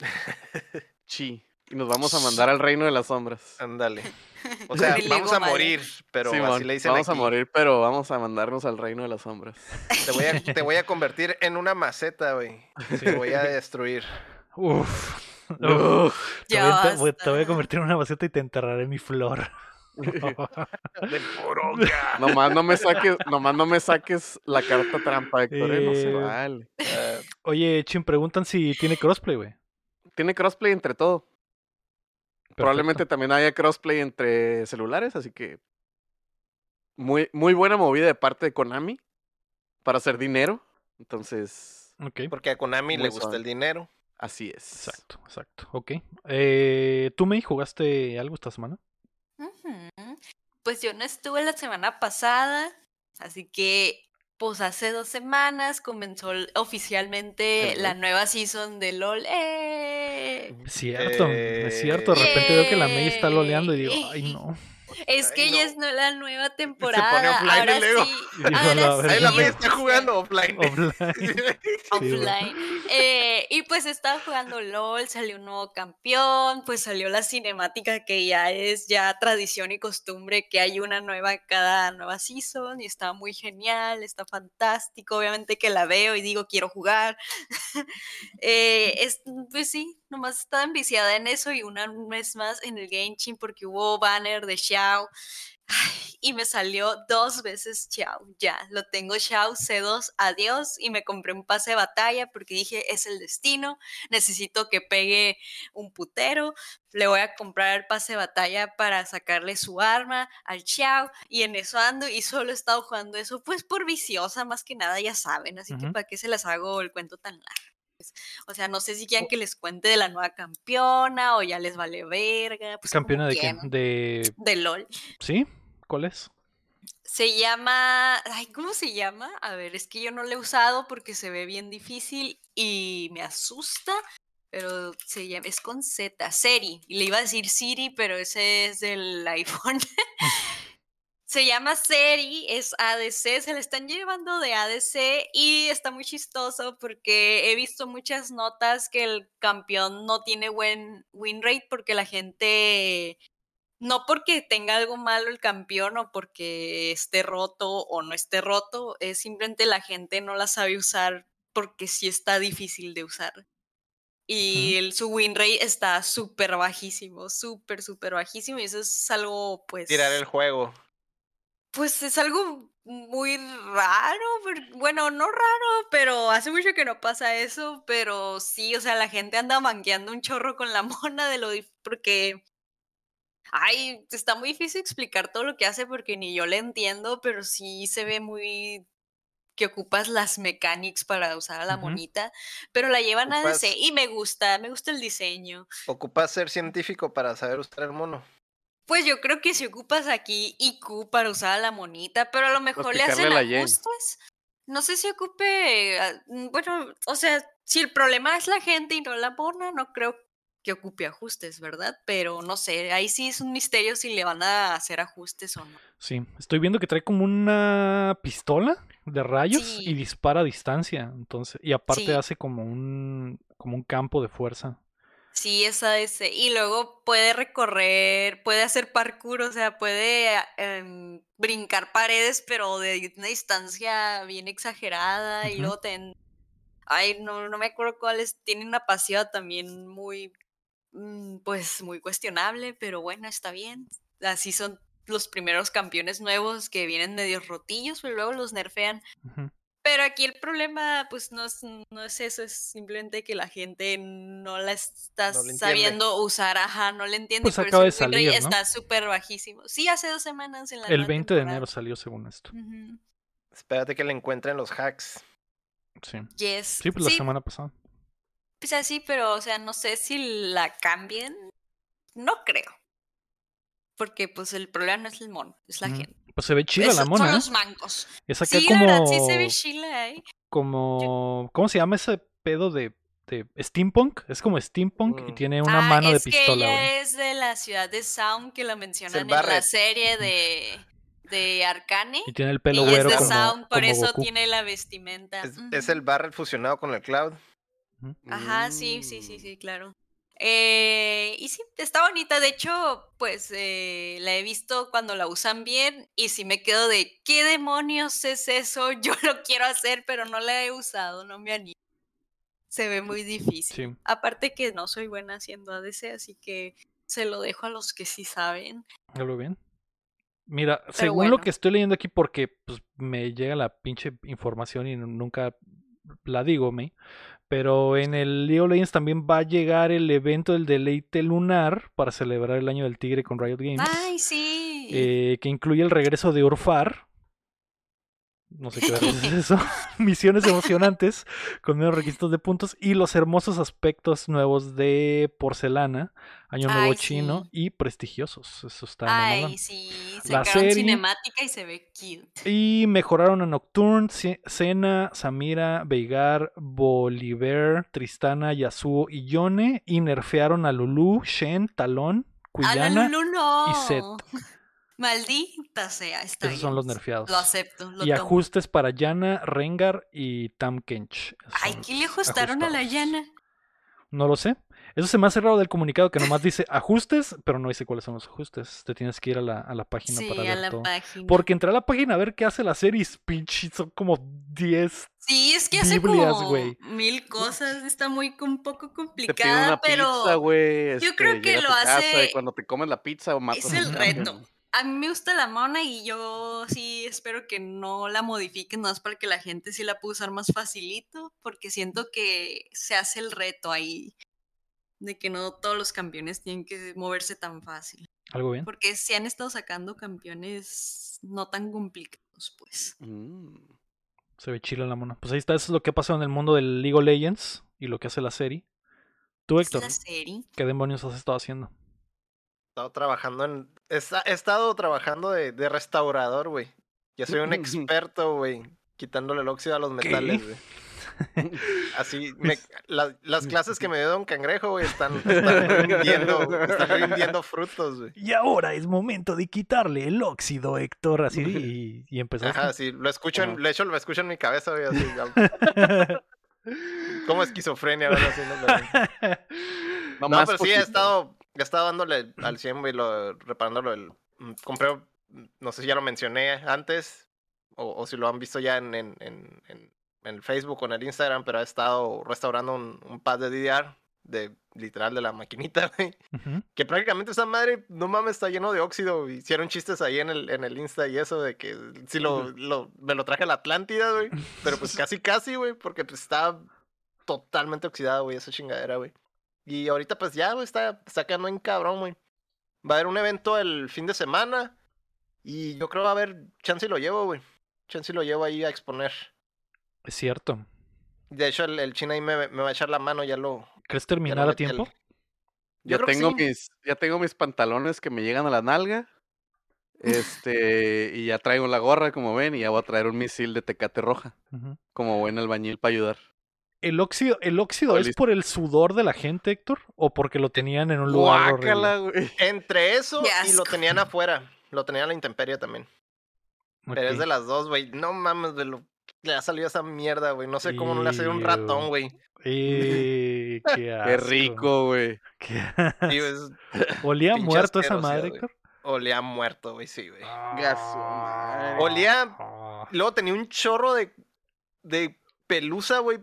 Chi. Y nos vamos a mandar al reino de las sombras. Ándale. O sea, vamos a morir, pero Simón, así le dicen vamos a morir, pero vamos a mandarnos al reino de las sombras. Te voy a, te voy a convertir en una maceta, güey. Te voy a destruir. Uf. Uf. Uf. Te, Ya voy a, te voy convertir en una maceta y te enterraré en mi flor. De poronga. nomás no me saques, nomás no me saques la carta trampa, Héctor, ¿eh? No se Eh, vale. Eh, Oye, Chin, preguntan si tiene crossplay, güey. Tiene crossplay entre todo. Probablemente también haya crossplay entre celulares, así que muy, muy buena movida de parte de Konami para hacer dinero. Entonces, porque a Konami Muy le gusta suave. el dinero. así es. exacto, exacto. Ok. Eh, ¿Tú, May, jugaste algo esta semana? Pues yo no estuve la semana pasada, así que pues hace dos semanas comenzó oficialmente la nueva season de LOL. ¡Eh! Es cierto, es cierto. De repente veo que la May está loleando y digo, ay, no. Es que Ay, ya no. es no la nueva pone temporada. offline Ahora sí. Ahora. Ahí la sí, May está jugando offline. Sí, offline. Eh, y pues estaba jugando LOL, salió un nuevo campeón, pues salió la cinemática que ya es ya tradición y costumbre que hay una nueva cada nueva season y está muy genial, está fantástico, obviamente que la veo y digo quiero jugar. Eh, es, pues sí, nomás estaba enviciada en eso y una vez más en el Genshin porque hubo banner de Xiao. Ay, y me salió dos veces Xiao, ya, lo tengo Xiao C2, adiós, y me compré un pase de batalla porque dije, es el destino, necesito que pegue un putero, le voy a comprar el pase de batalla para sacarle su arma al Xiao, y en eso ando, y solo he estado jugando eso, pues por viciosa, más que nada, ya saben, así que para qué se les hago el cuento tan largo. Pues. O sea, no sé si quieran que les cuente de la nueva campeona o ya les vale verga. Pues ¿Campeona de qué? De... De LOL. ¿Sí? ¿Cuál es? Se llama. Ay, ¿cómo se llama? A ver, es que yo no lo he usado porque se ve bien difícil y me asusta. Pero se llama, es con Z, Seri. Y le iba a decir Siri, pero ese es del iPhone. Se llama Seri, es ADC, se le están llevando de ADC y está muy chistoso porque he visto muchas notas que el campeón no tiene buen win rate porque la gente no porque tenga algo malo el campeón o porque esté roto o no esté roto, es simplemente la gente no la sabe usar porque sí está difícil de usar. Y el, su win rate está súper bajísimo, súper, súper bajísimo. Y eso es algo, pues. Tirar el juego. Pues es algo muy raro. Bueno, no raro, pero hace mucho que no pasa eso. Pero sí, o sea, la gente anda manqueando un chorro con la mona de lo porque. Ay, está muy difícil explicar todo lo que hace porque ni yo le entiendo, pero sí se ve muy que ocupas las mechanics para usar a la monita, pero la llevan a Ocupas- DC y me gusta, me gusta el diseño. Ocupas ser científico para saber usar el mono. Pues yo creo que si ocupas aquí IQ para usar a la monita, pero a lo mejor le hacen ajustes. No sé si ocupe, ah, mm, bueno, o sea, si el problema es la gente y no la mona, no creo que ocupe ajustes, ¿verdad? Pero no sé, ahí sí es un misterio si le van a hacer ajustes o no. Sí, estoy viendo que trae como una pistola de rayos y dispara a distancia, entonces, y aparte Sí. hace como un como un campo de fuerza. Sí, esa es. Y luego puede recorrer, puede hacer parkour, o sea, puede em, brincar paredes, pero de una distancia bien exagerada. Y luego ten, ay, no, no me acuerdo cuál es, tiene una pasiva también muy, mm, pues, muy cuestionable, pero bueno, está bien. Así son los primeros campeones nuevos que vienen medio rotillos, pero luego los nerfean. Ujú. Pero aquí el problema, pues no es, no es eso, es simplemente que la gente no la está No sabiendo usar, ajá, no le entiende. Pues por eso acaba de salir, ¿no? Está súper bajísimo. Sí, hace dos semanas en la El nueva 20 de enero salió según esto. Espérate que le encuentren los hacks. Sí. Yes. Sí, pues la semana pasada. pues así, pero o sea, no sé si la cambien. No creo. Porque pues el problema no es el mono, es la gente. Pues se ve chida Es- la mona. Son ¿eh? los mancos. Es acá Sí, como la verdad, sí se ve chila, ¿eh? como ¿cómo se llama ese pedo de, de steampunk? Es como steampunk y Mm. tiene una ah, mano de es que pistola, ella es de la ciudad de Sound que la mencionan en la serie de, de Arcane. Y tiene el pelo y es güero de como, Sound, por como eso Goku. tiene la vestimenta. Es, Ujú. es el Barret fusionado con el Cloud. Ajá, sí, sí, Mm. sí, sí, claro. Eh, y sí, está bonita. De hecho, pues eh, la he visto cuando la usan bien y sí me quedo de, ¿qué demonios es eso? Yo lo quiero hacer, pero no la he usado, no me animo. Se ve muy difícil. Sí. Aparte que no soy buena haciendo ADC, así que se lo dejo a los que sí saben. ¿Ya lo ven? Mira, según bueno. lo que estoy leyendo aquí, porque pues, me llega la pinche información y nunca la digo, me. Pero en el League of Legends también va a llegar el evento del deleite lunar para celebrar el año del tigre con Riot Games. Ay, sí. eh, que incluye el regreso de Urfar. No sé qué es eso. Misiones emocionantes con menos requisitos de puntos y los hermosos aspectos nuevos de porcelana, año nuevo Ay, chino sí. y prestigiosos. Eso está. Ay, sí. La serie- cinemática y se ve cute. Y mejoraron a Nocturne, Ce- Senna, Samira, Veigar, Bolívar, Tristana, Yasuo y Yone. Y nerfearon a Lulu, Shen, Talón, A la Quillana. Lulu no. y Zed. Maldita sea. Está Esos son los nerfeados. Lo acepto. Lo Y tomo. ajustes para Yana, Rengar y Tam Kench. Ay, ¿qué le ajustaron a la llana? No lo sé. Eso se me hace raro del comunicado que nomás dice ajustes, pero no dice cuáles son los ajustes. Te tienes que ir a la, a la página Sí, para a ver la todo. página. Porque entré a la página a ver qué hace la serie y pinche, son como 10 Sí, es que hace Biblias, como güey. mil cosas. Está muy un poco Te complicada, una pero pizza, güey. yo creo este, que llega a lo casa hace- y cuando te comes la pizza o matas es a el reto. A mí me gusta la mona y yo sí espero que no la modifiquen, es para que la gente sí la pueda usar más facilito, porque siento que se hace el reto ahí, de que no todos los campeones tienen que moverse tan fácil, algo bien. porque si han estado sacando campeones no tan complicados, pues. Mm. Se ve chila la mona. Pues ahí está, eso es lo que ha pasado en el mundo del League of Legends y lo que hace la serie. Tú, Es Héctor, la serie. ¿qué demonios has estado haciendo? He estado trabajando en. He, esta- he estado trabajando de, de restaurador, güey. Ya soy un experto, güey. Quitándole el óxido a los metales, güey. Así, me- la- las clases que me dio Don Cangrejo, güey, están, están rindiendo, están rindiendo frutos, güey. Y ahora es momento de quitarle el óxido, Héctor. Así y, y. Ajá, sí, lo escucho, en, de hecho lo escucho en mi cabeza, güey, así, ya- como esquizofrenia, ¿verdad? Así, no, güey. No, pero sí he estado, he estado dándole al 100, güey, lo, reparándolo. El, mm, compré, mm, no sé si ya lo mencioné antes, o, o si lo han visto ya en, en, en, en- en el Facebook o en el Instagram, pero he estado restaurando un, un pad de DDR, de literal de la maquinita, güey. Que prácticamente esa madre, no mames, está lleno de óxido. Hicieron chistes ahí en el, en el Insta y eso de que si lo, lo- me lo traje a la Atlántida, güey. Pero pues casi, casi, güey, porque pues está totalmente oxidado, güey, esa chingadera, güey. Y ahorita pues ya, güey, está, está quedando en cabrón, güey. Va a haber un evento el fin de semana y yo creo va a haber, chance y lo llevo, güey. Chance y lo llevo ahí a exponer. Es cierto. De hecho, el, el chino ahí me, me va a echar la mano, ya lo... ¿Crees lo terminar a tiempo? Yo Ya tengo, sí. mis, ya tengo mis pantalones que me llegan a la nalga. Este, y ya traigo la gorra, como ven, y ya voy a traer un misil de tecate roja, como buen albañil para ayudar. ¿El óxido, el óxido es por el sudor de la gente, Héctor? ¿O porque lo tenían en un lugar? Guácala, güey. Entre eso y lo tenían afuera. Lo tenían a la intemperie también. Pero es de las dos, güey. No mames, de lo... le ha salido esa mierda, güey. No sé cómo no le ha salido un ratón, güey. Qué, rico, güey. ¿Olía muerto esa madre. Héctor? Olía muerto, güey, sí, güey. Madre. Olía- Ah. Luego tenía un chorro de, de pelusa, güey.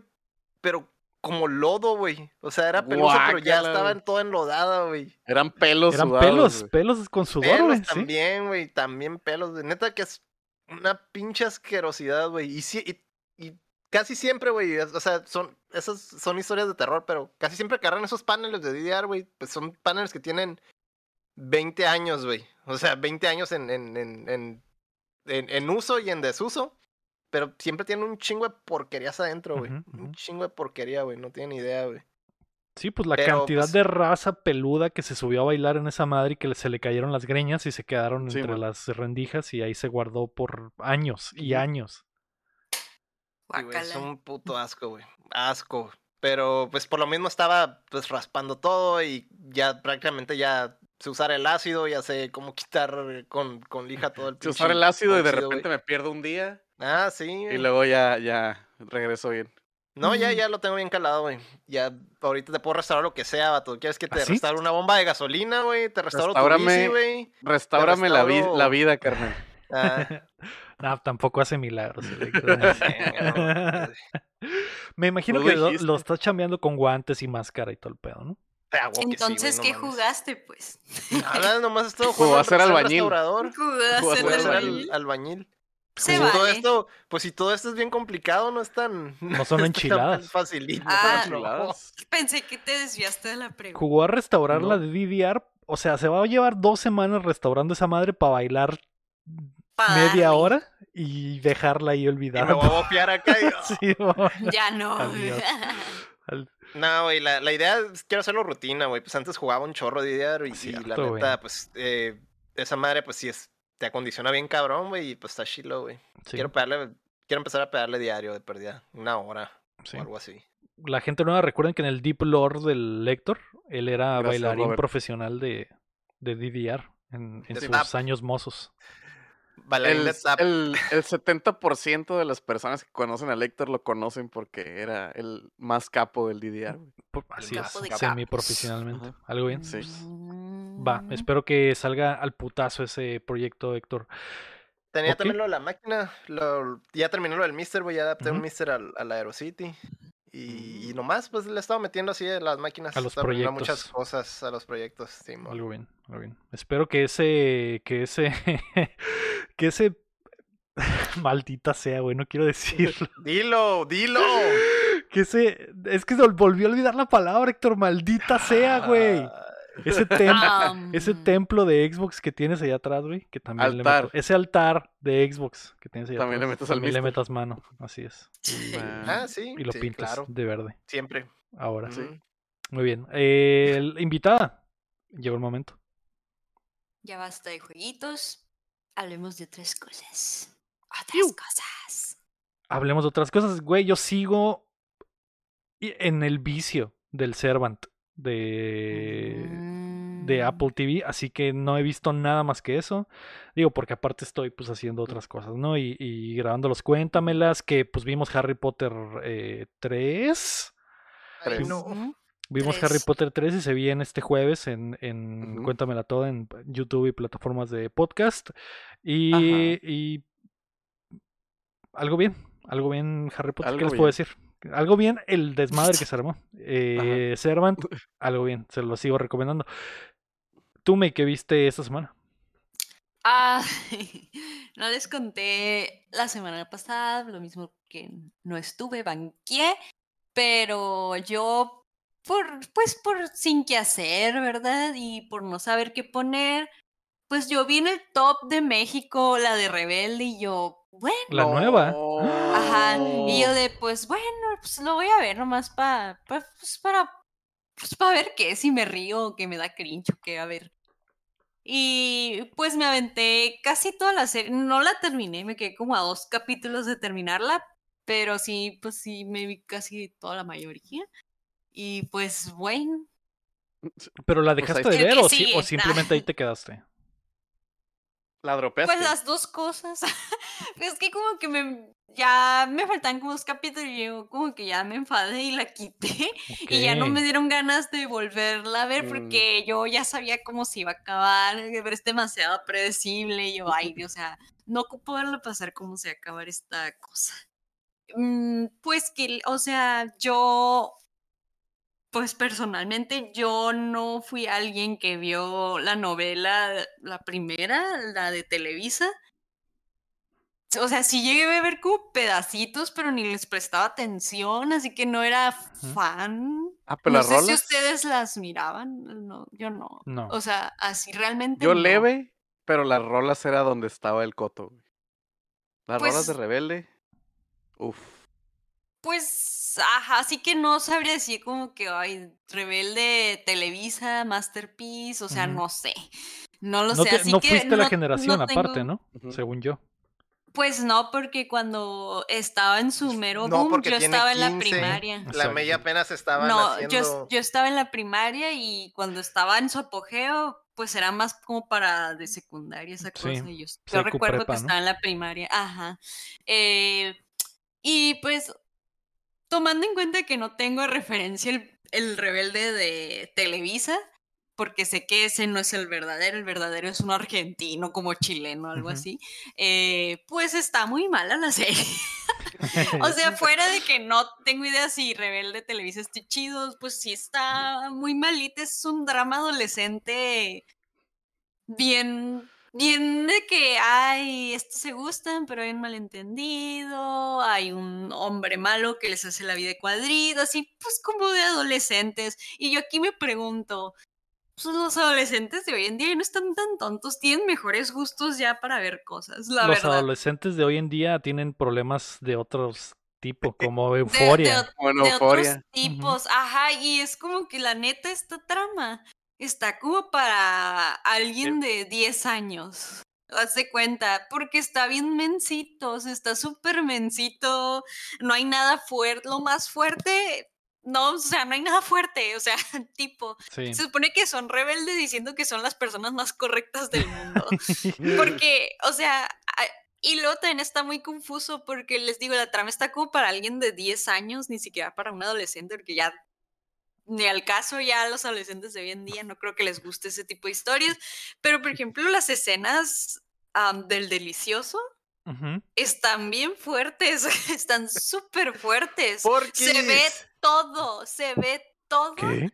Pero como lodo, güey. O sea, era pelusa, pero ya estaba en toda enlodada, güey. Eran pelos Eran sudados, pelos, pelos con sudor, güey. ¿sí? también, güey. También pelos. De neta que es una pinche asquerosidad, güey. Y, sí, y, y casi siempre, güey. O sea, son, esas son historias de terror, pero casi siempre agarran esos paneles de DDR, güey. Pues son paneles que tienen 20 años, güey. O sea, 20 años en, en, en, en, en- en uso y en desuso. Pero siempre tienen un chingo de porquerías adentro, güey. Un chingo de porquería, güey. No tienen idea, güey. Sí, pues la Pero, cantidad pues- de raza peluda que se subió a bailar en esa madre y que se le cayeron las greñas y se quedaron Sí, entre man. las rendijas y ahí se guardó por años y años. Sí, es un puto asco, güey. Asco. Pero pues por lo mismo estaba pues raspando todo y ya prácticamente ya sé usar el ácido, ya sé cómo quitar con, con lija todo el Si usar el ácido y de repente me pierdo un día Ah, sí. y luego ya, ya regreso bien. No, ya, Ujú. ya lo tengo bien calado, güey. Ya ahorita te puedo restaurar lo que sea, vato. ¿Quieres que te ¿Ah, sí? restaure una bomba de gasolina, güey? Te restauro tu bici, güey. Restáurame la, vi- la vida, carnal. Ah, no, tampoco hace milagros. Me imagino que lo, estás chambeando con guantes y máscara y todo el pedo, ¿no? A huevo que sí, Entonces, no ¿qué mames. jugaste, pues? Nada, nomás estuvo Jugó jugando a ser albañil. restaurador. Jugaste Jugó a Jugó ser ser al- albañil. albañil. Se Pues, todo vale. esto, pues si todo esto es bien complicado, no es tan. No son enchiladas. Facilito. Ah, no. Enchiladas. Pensé que te desviaste de la pregunta. Jugó a restaurar la de DDR. O sea, se va a llevar dos semanas restaurando esa madre para bailar Pa' media darle. hora y dejarla ahí Y me olvidada. voy a bopear acá. y- Sí. Ya no. Adiós. Al- No, güey, la, la idea es quiero hacerlo rutina, güey. Pues antes jugaba un chorro de DDR y, la neta, pues eh, esa madre, pues sí es, te acondiciona bien cabrón, güey, y pues está chilo, güey. sí, Quiero pegarle, quiero empezar a pegarle diario de perdida, una hora sí. o algo así. La gente nueva recuerden que en el Deep Lore del Lector, él era Gracias, bailarín Robert. profesional de, de DDR en, sus tap. años mozos. Bailarín El, de tap. el, el 70% de las personas que conocen a Lector lo conocen porque era el más capo del DDR. Así capo es, semi-profesionalmente. ¿Algo bien? Sí. Va, Mm. espero que salga al putazo ese proyecto, Héctor. Tenía ok. también lo de la máquina, lo- ya terminé lo del Mister, güey, ya adapté un. Mister al, al Aerocity. Y, y nomás, pues le he estado metiendo así a las máquinas. A los estado aprendiendo muchas proyectos. cosas a los proyectos, sí. Algo bien, algo bien. Espero que ese, que ese, que ese, maldita sea, güey, no quiero decirlo. Dilo, dilo. Que ese, es que se ol- volví a olvidar la palabra, Héctor, maldita sea, güey. Ese, tem- Am. ese templo de Xbox que tienes allá atrás, güey, que también le meto- ese altar de Xbox que tienes allá También le metes al también le metas mano, así es. Ah, sí, Y lo sí, pintas claro, de verde, siempre. ahora. Sí. Muy bien. Eh, el- invitada, llegó el momento. Ya basta de jueguitos. Hablemos de otras cosas. Otras cosas. Hablemos de otras cosas, güey. Yo sigo en el vicio del Servant de, de. Apple TV, así que no he visto nada más que eso. Digo, porque aparte estoy pues haciendo otras cosas, ¿no? Y, y grabando los Cuéntamelas, que pues vimos Harry Potter eh, 3. Ay, Tres. no. Vimos Tres. Harry Potter 3 y se viene este jueves en, en Ujú. Cuéntamela Toda en YouTube y plataformas de podcast. Y, y algo bien, algo bien Harry Potter, ¿qué les puedo decir? Algo bien el desmadre que se armó. Eh, Servant, algo bien, se lo sigo recomendando. Tú, me ¿qué viste esta semana? Ah, no les conté la semana pasada, lo mismo que no estuve, banqué, pero yo, por, pues por sin qué hacer, ¿verdad? Y por no saber qué poner, pues yo vi en el top de México la de Rebelde y yo, bueno, La nueva. ajá, y yo de, pues bueno, pues lo voy a ver nomás pa, pa- pues para, pues para ver qué, si me río o que me da cringe o qué, a ver. Y pues me aventé casi toda la serie, no la terminé, me quedé como a dos capítulos de terminarla, pero sí, pues sí, me vi casi toda la mayoría. Y pues bueno, ¿Pero la Pues dejaste de está. ver o, sí- o simplemente ahí te quedaste? La dropeaste. pues las dos cosas. es que como que me, ya me faltan como dos capítulos y yo como que ya me enfadé y la quité. Y ya no me dieron ganas de volverla a ver Mm. porque yo ya sabía cómo se iba a acabar, pero es demasiado predecible. Y yo, ay, o sea, no ocupo verlo pasar cómo se va a acabar esta cosa. Mm, Pues que, o sea, yo, pues personalmente, yo no fui alguien que vio la novela, la primera, la de Televisa. O sea, sí llegué a ver como pedacitos, pero ni les prestaba atención, así que no era fan. Ah, pero No las sé si ustedes las miraban, no, yo no. No. O sea, así realmente. Yo no. leve, pero las rolas era donde estaba el coto. Las rolas de Pues- Rebelde. Uf. Pues, ajá, así que no sabría decir como que, ay, Rebelde, Televisa, Masterpiece, o sea, no sé. No lo No, sé, te- así no que fuiste la no- generación no aparte, tengo- ¿no? Según yo. Pues no, porque cuando estaba en su mero No, boom, yo estaba en la 15. primaria. La. Mella apenas estaba No, yo, haciendo. yo estaba en la primaria y cuando estaba en su apogeo, pues era más como para de secundaria esa Sí, cosa. y yo, yo recuerdo prepa, que ¿no? estaba en la primaria, ajá. Eh, y pues, tomando en cuenta que no tengo de referencia el, el rebelde de Televisa, porque sé que ese no es el verdadero, el verdadero es un argentino como chileno, algo así, eh, pues está muy mala la serie. O sea, fuera de que no tengo idea si Rebelde Televisa esté chido, pues sí está muy malita. Es un drama adolescente bien, bien de que, ay, estos se gustan, pero hay un malentendido, hay un hombre malo que les hace la vida de cuadritos, así pues como de adolescentes. Y yo aquí me pregunto, pues los adolescentes de hoy en día ya no están tan tontos, tienen mejores gustos ya para ver cosas, la Los verdad. adolescentes de hoy en día tienen problemas de otros tipos, como De- de, euforia. ot- Bueno, de otros euforia. tipos, ajá, y es como que la neta esta trama está como para alguien de 10 años. Hazte cuenta, porque está bien mencito, o sea, está súper mencito, no hay nada fuerte, lo más fuerte, no, o sea, no hay nada fuerte, o sea, tipo, Sí. se supone que son rebeldes diciendo que son las personas más correctas del mundo. Porque, o sea, y luego también está muy confuso porque les digo, la trama está como para alguien de 10 años, ni siquiera para un adolescente, porque ya ni al caso ya a los adolescentes de hoy en día no creo que les guste ese tipo de historias. Pero, por ejemplo, las escenas del delicioso están bien fuertes, están súper fuertes. Porque Se ve todo, se ve todo. ¿Qué?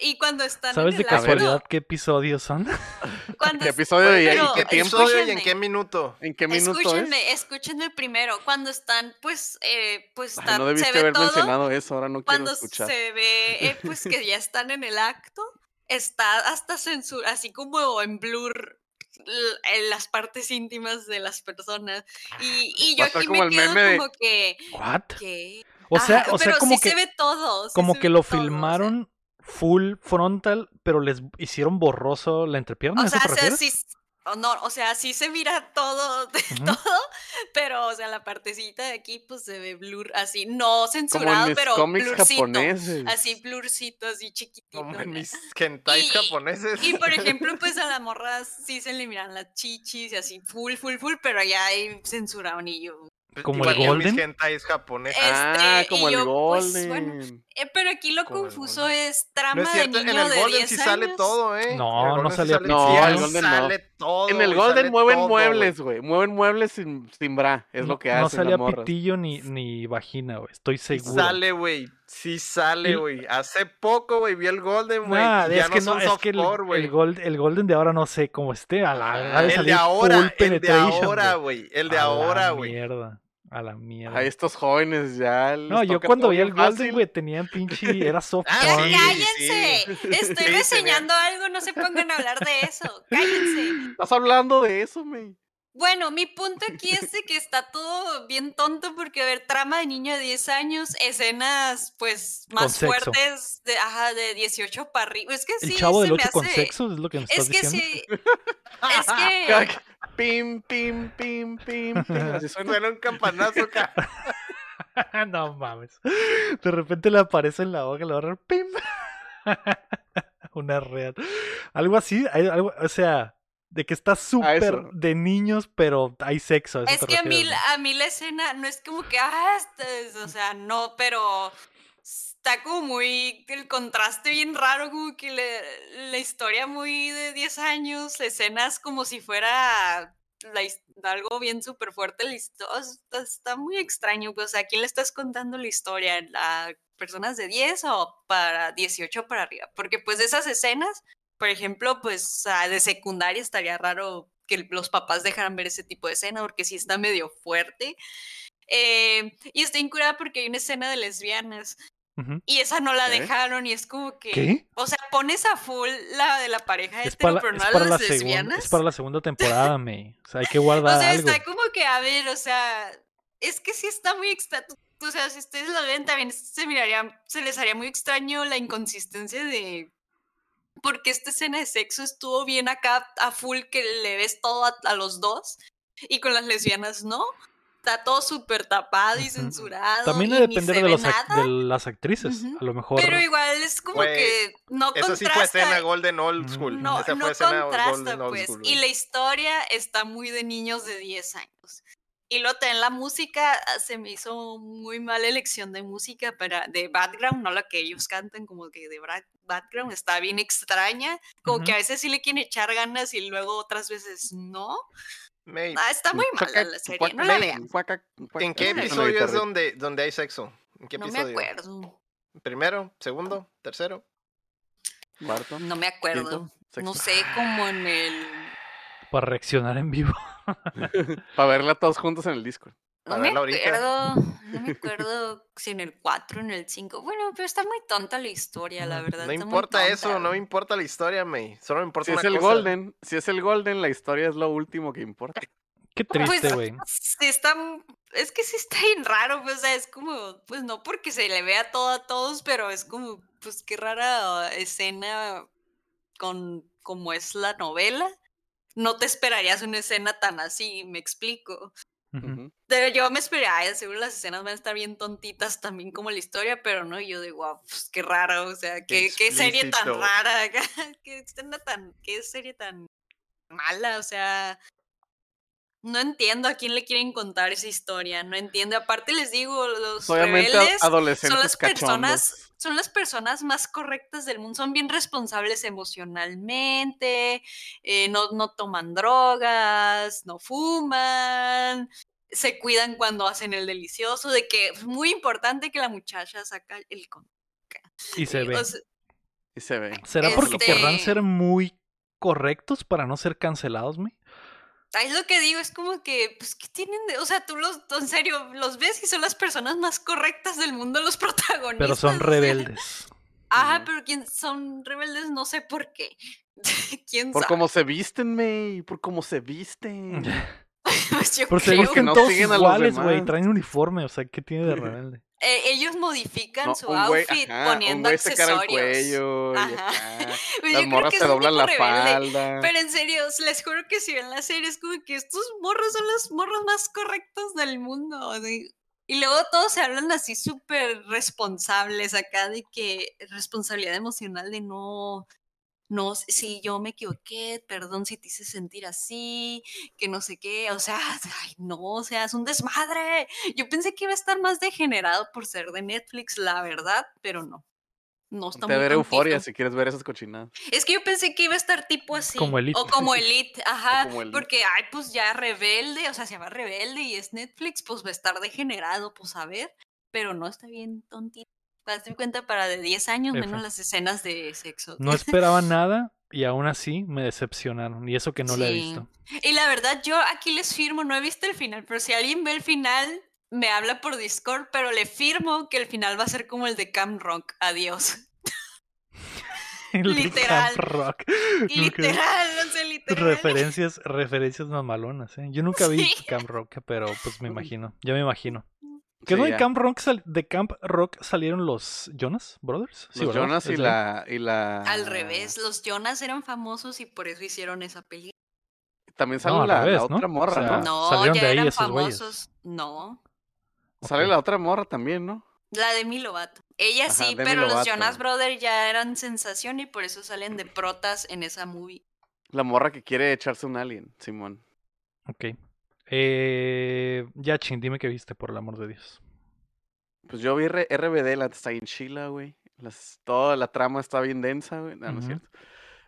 Y cuando están ¿Sabes en de acto, casualidad qué episodios son? ¿Qué es- episodio y, y pero qué tiempo? y en escúchenme. qué minuto? ¿En qué minuto es? Escúchenme, escúchenme primero. Cuando están, pues, eh, pues Ay, están, no se debiste ve haber todo. mencionado eso, ahora no quiero Cuando escuchar. se ve, eh, pues, que ya están en el acto, está hasta censura, así como en blur en las partes íntimas de las personas. Y, y yo aquí como me quedo de- como que, ¿What? ¿qué? O sea, Ajá, o sea pero como sí que se ve todo. sí como se que ve lo todo, o sea. filmaron full frontal, pero les hicieron borroso la entrepierna, ¿a O sea, o sí, no, o sea, sí se mira todo, de todo, pero, o sea, la partecita de aquí, pues se ve blur, así, no Como censurado, en mis pero cómics blurcito, japoneses. así blurcito, así chiquitito. Como en mis hentais Y- japoneses. Y por ejemplo, pues a la morra sí se le miran las chichis y así, full, full, full, pero ya hay censuraron y yo. Como el en Golden. hentais japoneses. ah, este, como y el yo, pues, Golden. bueno, Eh, pero aquí lo Como confuso es trama No es cierto, de en niño el de Golden 10 sí años. sale todo, ¿eh? No, En el no salía sale No, el Golden no. sale todo. en el Golden mueven todo, muebles, güey. Mueven muebles sin, sin bra. Es no, lo que no hacen salía las morras. pitillo ni, ni vagina, güey. Estoy seguro. sale, güey. Sí sale, güey. Hace poco, güey, vi el Golden, güey. Nah, ya es no que son no, es que el, güey. el, gold, el Golden de ahora no sé cómo esté. A la, de El de ahora, el de ahora, güey. güey. El de A la ahora, güey. Mierda. A la mierda. A estos jóvenes ya. les No, yo cuando vi el Golden, güey, tenían pinche. Era soft Ah, porn. sí, cállense. Estoy Sí, reseñando algo, no se pongan a hablar de eso. Cállense. Estás hablando de eso, me. Bueno, mi punto aquí es de que está todo bien tonto porque, a ver, trama de niño de 10 años, escenas, pues, más fuertes, de, ajá, de 18 para arriba. Es que El sí, chavo se del me 8 con hace- sexo es lo que me estás Es que diciendo. sí. Es que. Pim, pim, pim, pim, pim. Así suena. Un campanazo acá. no mames. De repente le aparece en la boca, le va a dar pim. Una red. Algo así, hay algo, o sea, de que está súper de niños, pero hay sexo. Es que a mí, a mí la escena no es como que, ah, este es- o sea, no, pero está como muy, el contraste bien raro, como que le- la historia muy de 10 años, escenas como si fuera la algo bien súper fuerte, la histo- está, está muy extraño, pues, o sea, ¿a quién le estás contando la historia? ¿A personas de 10 o para 18 para arriba? Porque pues esas escenas, por ejemplo, pues ah, de secundaria estaría raro que los papás dejaran ver ese tipo de escena porque sí está medio fuerte. Eh, y está incurada porque hay una escena de lesbianas Ujú. y esa no la ¿Qué? dejaron y es como que... ¿Qué? O sea, pones a full la de la pareja Es para, pero no es a para la las segunda, lesbianas. es para la segunda temporada, May. O sea, hay que O guardar sea, algo. está como que, a ver, o sea, es que sí está muy extra. O sea, si ustedes lo ven, también se miraría, se les haría muy extraño la inconsistencia de. Porque esta escena de sexo estuvo bien acá a full que le ves todo a, a los dos. Y con las lesbianas no. Está todo súper tapado y censurado. También y debe ni depender se de, los las actrices. A lo mejor. Pero igual es como que no Eso sí contrasta. fue escena Golden Old. School. No, Esa no fue escena contrasta, Old pues. School, Y la historia está muy de niños de 10 años. Y luego también la música, ah, se me hizo muy mala elección de música para, de background, no la que ellos cantan, como que de background, está bien extraña. Como que a veces sí le quieren echar ganas y luego otras veces no. Ah, está muy mala la serie, no la vean. ¿En qué no episodio es donde, donde hay sexo? ¿En qué No me acuerdo. ¿Primero? ¿Segundo? ¿Tercero? Barton? No me acuerdo. Quinto, No sé, como en el. Para reaccionar en vivo. Para verla todos juntos en el Discord. No me acuerdo. No me acuerdo si en el 4 o en el 5. Bueno, pero está muy tonta la historia, la verdad. No está muy importa eso, no me importa la historia, May. Solo me importa Si una es el cosa. Golden, si es el Golden, la historia es lo último que importa. Qué triste, Pues, güey. sí está, es que sí está bien raro, pues, o sea, es como, pues no porque se le vea todo a todos, pero es como, pues qué rara escena con como es la novela. No te esperarías una escena tan así, me explico. Pero yo me esperaba, ay, seguro las escenas van a estar bien tontitas también como la historia, pero no, yo digo, wow, pues qué raro, o sea, qué, qué serie tan rara, qué escena tan, qué serie tan mala, o sea, no entiendo a quién le quieren contar esa historia, no entiendo. Aparte les digo, los Obviamente a- rebeldes son adolescentes las personas, cachondos. son las personas más correctas del mundo, son bien responsables emocionalmente, eh, no, no toman drogas, no fuman, se cuidan cuando hacen el delicioso, de que es muy importante que la muchacha saca el con- Y se ve. o sea, Y se ve. ¿Será porque este- querrán ser muy correctos para no ser cancelados, me? Es lo que digo, es como que, pues, ¿qué tienen de...? O sea, tú los, en serio, los ves y son las personas más correctas del mundo, los protagonistas. Pero son res Ajá, pero ¿quién son rebeldes? No sé por qué. ¿Quién Por sabe? cómo se visten, May. Por cómo se visten. Pues yo Pero creo. visten no todos siguen iguales, güey. Traen uniforme, o sea, ¿qué tiene de rebelde? Eh, ellos modifican No, su outfit ajá, un poniendo el accesorios. cuello. y Ajá. acá. Pues yo Las creo morras que se es un doblan la rebelde. falda. Pero en serio, les juro que si ven la serie es como que estos morros son los morros más correctos del mundo. o sea, Y luego todos se hablan así súper responsables acá de que responsabilidad emocional de no, no, si yo me equivoqué, perdón si te hice sentir así, que no sé qué, o sea, ay, no, o sea, es un desmadre. Yo pensé que iba a estar más degenerado por ser de Netflix, la verdad, pero no. No está Te muy ver euforia si quieres ver esas cochinadas. Es que yo pensé que iba a estar tipo así. Como Elite. O como Elite, ajá. como Elite. Porque, ay, pues ya rebelde, o sea, se llama rebelde y es Netflix, pues va a estar degenerado, pues a ver. Pero no está bien tontito. Date cuenta para de 10 años, F. menos las escenas de sexo. No esperaba nada y aún así me decepcionaron. Y eso que no la he Sí. visto. Y la verdad, yo aquí les firmo, no he visto el final, pero si alguien ve el final, me habla por Discord, pero le firmo que el final va a ser como el de Cam Rock. Adiós. De Literal. Camp Rock. Literal, no sé, literal. Referencias, referencias mamalonas, ¿eh? Yo nunca vi Sí. Camp Rock, pero pues me imagino. Ya me imagino. ¿Qué no Sí, de. Camp Rock sal- de Camp Rock salieron los Jonas Brothers? Sí, Los ¿verdad? Jonas y la, y la. Al revés, los Jonas eran famosos y por eso hicieron esa película. También No, al la, la revés, ¿no? otra O morra, sea, ¿no? No, salieron ya de ahí eran esos güeyes. famosos. No, Sale la otra morra también, ¿no? la de Lovato. Ella Ajá, sí, pero los. Jonas Brothers ya eran sensación y por eso salen de protas en esa movie. La morra que quiere echarse un alien, Simón. Ok. Eh, Yachin, dime qué viste, por el amor de Dios. Pues yo vi R- RBD, la está en Chila, güey. Las- toda la trama está bien densa, güey. No, no es cierto.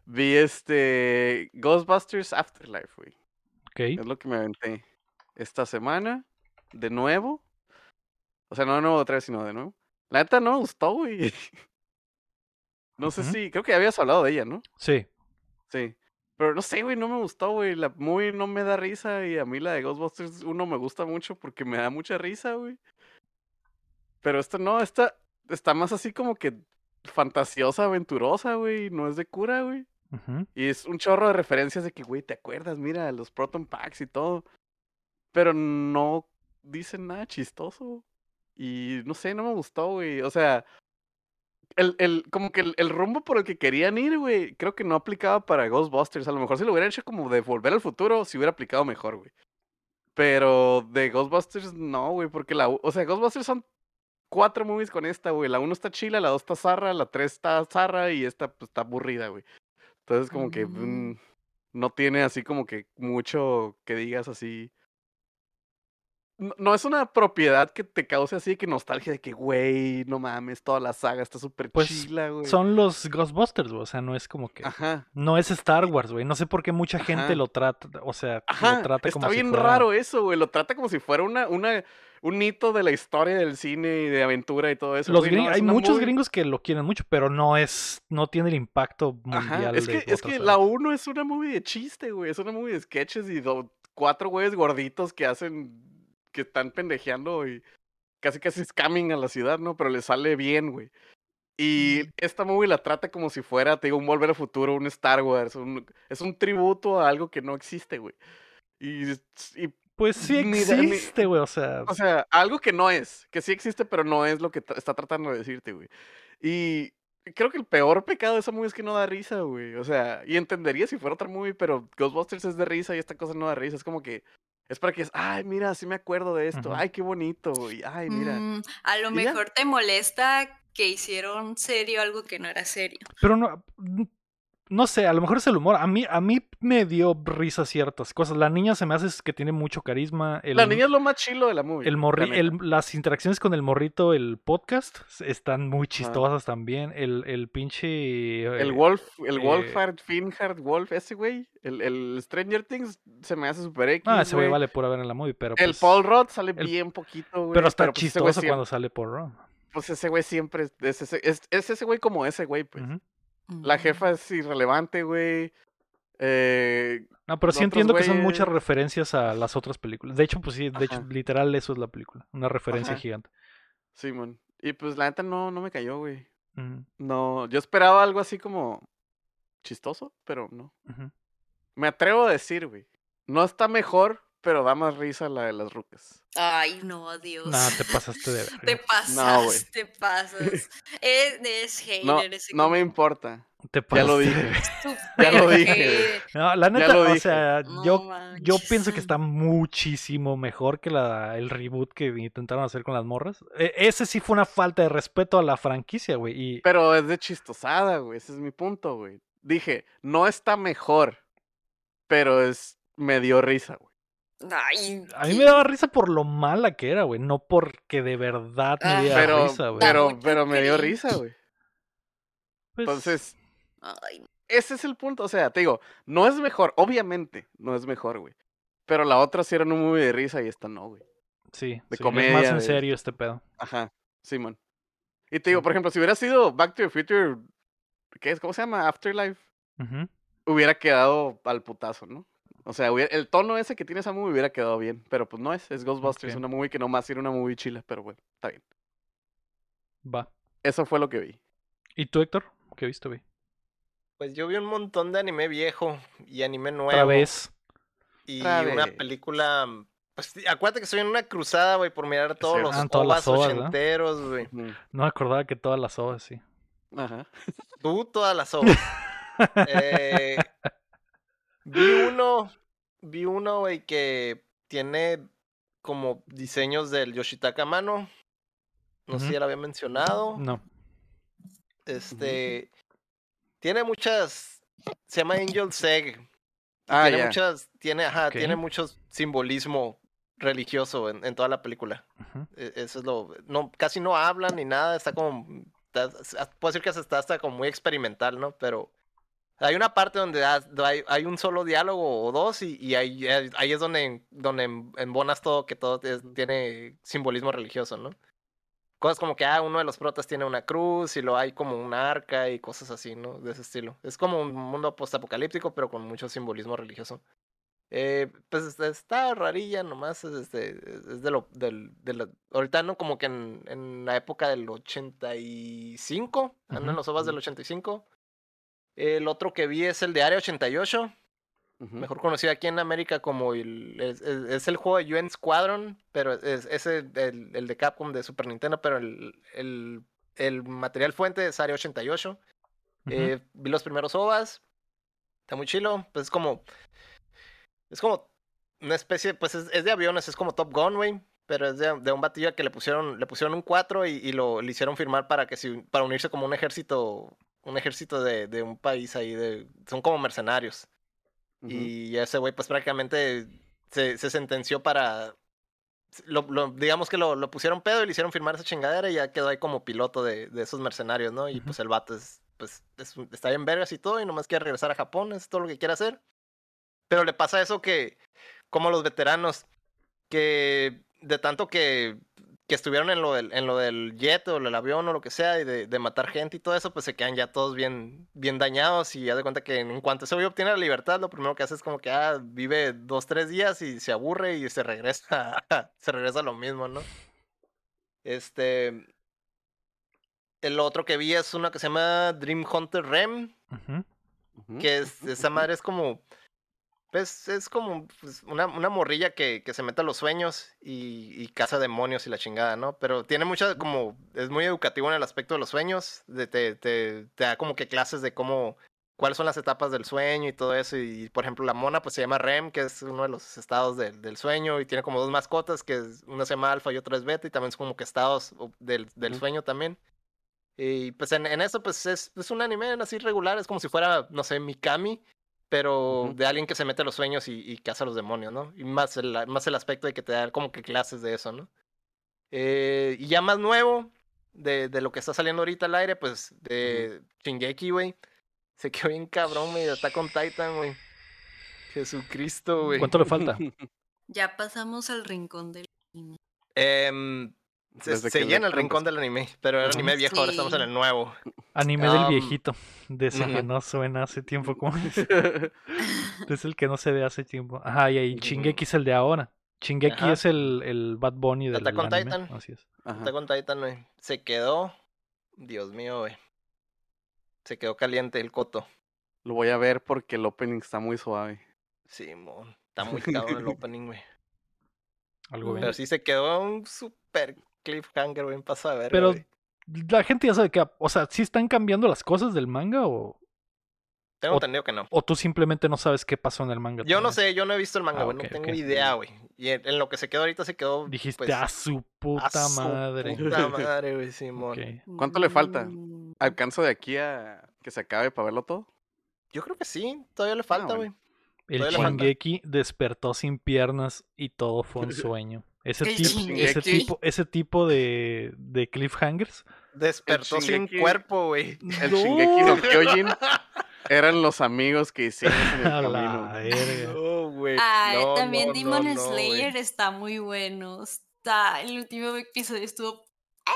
Vi este Ghostbusters Afterlife, güey. Ok. Es lo que me aventé esta semana. De nuevo. O sea, no de nuevo otra vez, sino de nuevo. La neta no me gustó, güey. No sé si. Creo que habías hablado de ella, ¿no? Sí. Sí. Pero no sé, güey, no me gustó, güey. La movie no me da risa y a mí la de Ghostbusters 1 me gusta mucho porque me da mucha risa, güey. Pero esta no, esta está más así como que fantasiosa, aventurosa, güey. No es de cura, güey. Y es un chorro de referencias de que, güey, ¿te acuerdas? Mira, los Proton Packs y todo. Pero no dicen nada chistoso. Y no sé, no me gustó, güey. O sea, el, el, como que el, el rumbo por el que querían ir, güey, creo que no aplicaba para Ghostbusters. A lo mejor si lo hubieran hecho como de volver al futuro, si hubiera aplicado mejor, güey. Pero de Ghostbusters, no, güey, porque la, o sea, Ghostbusters son cuatro movies con esta, güey. La uno está chila, la dos está zarra, la tres está zarra y esta pues, está aburrida, güey. Entonces como que Mm. mm, no tiene así como que mucho que digas así. No, es una propiedad que te cause así que nostalgia de que, güey, no mames, toda la saga está súper Pues chila, güey. son los Ghostbusters, güey. O sea, no es como que. Ajá. No es Star Wars, güey. No sé por qué mucha gente Ajá. lo trata. O sea, Ajá, lo trata como está si bien fuera- raro eso, güey. Lo trata como si fuera una, una, un hito de la historia del cine y de aventura y todo eso. Los no, es hay muchos movie- gringos que lo quieren mucho, pero no es, no tiene el impacto Ajá, mundial. es de que, es que la 1 es una movie de chiste, güey. Es una movie de sketches y do- cuatro güeyes gorditos que hacen, que están pendejeando y casi casi scamming a la ciudad, ¿no? Pero le sale bien, güey. Y esta movie la trata como si fuera, te digo, un Volver al Futuro, un Star Wars. un- es un tributo a algo que no existe, güey. Y, y, Pues sí existe, güey. O sea, o sea, algo que no es, que sí existe, pero no es lo que está tratando de decirte, güey. Y creo que el peor pecado de esa movie es que no da risa, güey. O sea, y entendería si fuera otra movie, pero Ghostbusters es de risa y esta cosa no da risa. Es como que, es para que es, ay, mira, sí me acuerdo de esto, ay, qué bonito, y ay, mira. Mm, a lo mejor te molesta que hicieron serio algo que no era serio. pero no, no sé, a lo mejor es el humor. A mí, a mí me dio risa ciertas cosas. La niña se me hace que tiene mucho carisma. El, La niña es lo más chilo de la movie. el morri- el- las interacciones con el morrito, el podcast, están muy chistosas también. El, el pinche. El eh, Wolf, el eh, Wolfhard, Finhard, Wolf, ese güey, el, el Stranger Things se me hace super X. Ah, ese güey vale pura ver en la movie, pero. El pues, Paul Rudd sale bien poquito, güey. Pero está pues chistoso siempre- cuando sale por Raw. Pues ese güey siempre es, es ese, es, es ese güey como ese güey, pues. Mm. jefa es irrelevante, güey. Eh, No, pero sí entiendo que son muchas referencias a las otras películas. De hecho, pues sí, de hecho, literal, eso es la película. Una referencia Ajá. gigante. Simón. Y pues la neta no, no me cayó, güey. No, yo esperaba algo así como chistoso, pero no. Me atrevo a decir, güey. No está mejor, pero da más risa la de las rucas. Ay, no, Dios. Nah, te pasaste de Te verga. pasas, güey. te pasas. Es, es hater No, ese no me importa. Te Ya lo dije. Ya lo dije. No, la neta, o dije. sea, No yo, yo pienso que está muchísimo mejor que la, el reboot que intentaron hacer con las morras. E- ese sí fue una falta de respeto a la franquicia, güey. Y Pero es de chistosada, güey. Ese es mi punto, güey. Dije, no está mejor, pero es me dio risa, güey. Ay, a mí me daba risa por lo mala que era, güey. No porque de verdad me Ah, diera Pero, risa, güey. Pero, pero me dio risa, güey. Pues, Entonces, Ay, ese es el punto. O sea, te digo, no es mejor, obviamente, no es mejor, güey. Pero la otra sí era un movie de risa y esta no, güey. sí, de sí, es comedia, más en de- serio este pedo. Ajá, Simón. Y te digo, por ejemplo, si hubiera sido Back to the Future, ¿qué es? ¿Cómo se llama? Afterlife. Hubiera quedado al putazo, ¿no? O sea, hubiera- el tono ese que tiene esa movie hubiera quedado bien. Pero pues no es, es Ghostbusters, una movie que nomás era una movie chila, pero bueno, está bien. Va. Eso fue lo que vi. ¿Y tú, Héctor? ¿Qué viste, güey? Pues yo vi un montón de anime viejo y anime nuevo. Otra vez. Y Otra una película. Pues acuérdate que estoy en una cruzada, güey, por mirar todos los Ah, todas las ovas ochenteros, güey. No me acordaba que todas las ovas, sí. Ajá. Tú, todas las ovas. Eh, vi uno, vi uno, güey, que tiene como diseños del Yoshitaka Mano. No sé si ya lo había mencionado. No. Este. Tiene muchas. Se llama Angel Seg. Ah, tiene muchas. Tiene, ajá, tiene mucho simbolismo religioso en, en toda la película. E- Eso es lo. No, casi no hablan ni nada. Está como. está- puedo decir que está hasta como muy experimental, ¿no? Pero. Hay una parte donde hay, hay un solo diálogo o dos y, y ahí, ahí- ahí es donde, donde em- embonas todo, que todo es- tiene simbolismo religioso, ¿no? Cosas como que, ah, uno de los protas tiene una cruz y lo hay como un arca y cosas así, ¿no? De ese estilo. Es como un mundo postapocalíptico, pero con mucho simbolismo religioso. Eh, pues está rarilla nomás, es, este, es de lo, del, de lo- ahorita no como que en, en la época del 85, andan Ujú, los ovas del ujú. 85. El otro que vi es el de Área 88, Ujú. mejor conocido aquí en América como el, es, es- es el juego de UN Squadron, pero es, es el, el- el de Capcom de Super Nintendo, pero el, el, el material fuente es Área 88. Ujú. Eh, vi los primeros ovas. Está muy chilo. Pues es como. Es como una especie. Pues es, es de aviones, es como Top Gun, güey. Pero es de, de un batillo que le pusieron, le pusieron un 4 y, y lo le hicieron firmar para que si, para unirse como un ejército. Un ejército de, de un país ahí. De, son como mercenarios. Ujú. Y ese güey, pues prácticamente se, se sentenció para lo- lo- digamos que lo, lo pusieron pedo y le hicieron firmar esa chingadera y ya quedó ahí como piloto de, de esos mercenarios, ¿no? Y Ujú. pues el vato es, pues, es está en vergas y todo y nomás quiere regresar a Japón, es todo lo que quiere hacer. Pero le pasa eso que, como los veteranos, que de tanto que, que estuvieron en lo, del, en lo del jet o el avión o lo que sea, y de, de matar gente y todo eso, pues se quedan ya todos bien, bien dañados y ya de cuenta que en cuanto ese güey obtiene la libertad, lo primero que hace es como que ah, vive dos, tres días y se aburre y se regresa, se regresa a lo mismo, ¿no? Este... El otro que vi es una que se llama Dream Hunter Rem, que es, esa madre es como, pues, es como pues, una, una morrilla que, que se mete a los sueños y, y caza demonios y la chingada, ¿no? Pero tiene mucha, como, es muy educativo en el aspecto de los sueños, de, te, te, te da como que clases de cómo, cuáles son las etapas del sueño y todo eso, y por ejemplo la mona pues se llama REM, que es uno de los estados del, del sueño, y tiene como dos mascotas, que es, una se llama alfa y otra es beta, y también es como que estados del, del sueño también. Y pues en, en eso pues es, es un anime así regular, es como si fuera, no sé, Mikami, pero de alguien que se mete a los sueños y, y caza a los demonios, ¿no? Y más el, más el aspecto de que te da como que clases de eso, ¿no? Eh, y ya más nuevo, de, de lo que está saliendo ahorita al aire, pues de Shingeki, güey. Se quedó bien cabrón, güey, de Attack on Titan, güey. Jesucristo, güey. ¿Cuánto le falta? Ya pasamos al rincón del. Em, se, se que llena el rincón del anime, pero era anime viejo, ahora estamos en el nuevo. Anime del Um, viejito. De ese que no suena hace tiempo. como Es el que no se ve hace tiempo. Ajá, y ahí Ujú. Shingeki es el de ahora. Shingeki Ajá. es el, el Bad Bunny del Attack on anime. Titan. Así es. Attack on Titan, güey. Se quedó. Dios mío, güey. Se quedó caliente el coto. Lo voy a ver porque el opening está muy suave. Sí, mon. Está muy cabrón el opening, güey. Algo bien. Pero sí se quedó un super cliffhanger, güey. Pasa a ver. Pero la gente ya sabe que, o sea, ¿sí están cambiando las cosas del manga o, Tengo o- entendido que no. o tú simplemente no sabes qué pasó en el manga? Yo no sé, yo no he visto el manga, Ah, güey. no tengo ok. idea, güey. Y en, en lo que se quedó ahorita se quedó. Dijiste, pues, a su puta a su madre. Puta madre, güey, Simón. ¿Cuánto le falta? ¿Alcanzo de aquí a que se acabe para verlo todo? Yo creo que sí. Todavía le falta, bueno. güey. El. Shingeki despertó sin piernas y todo fue un sueño. Ese tipo, ese tipo, ese tipo de, de cliffhangers. Despertó sin cuerpo, güey. El No. Shingeki no Kyojin eran los amigos que hicimos en A el la camino. verga. No, güey. Ah, No, también no, Demon Slayer está muy bueno. Está, el último episodio estuvo, ¡eh!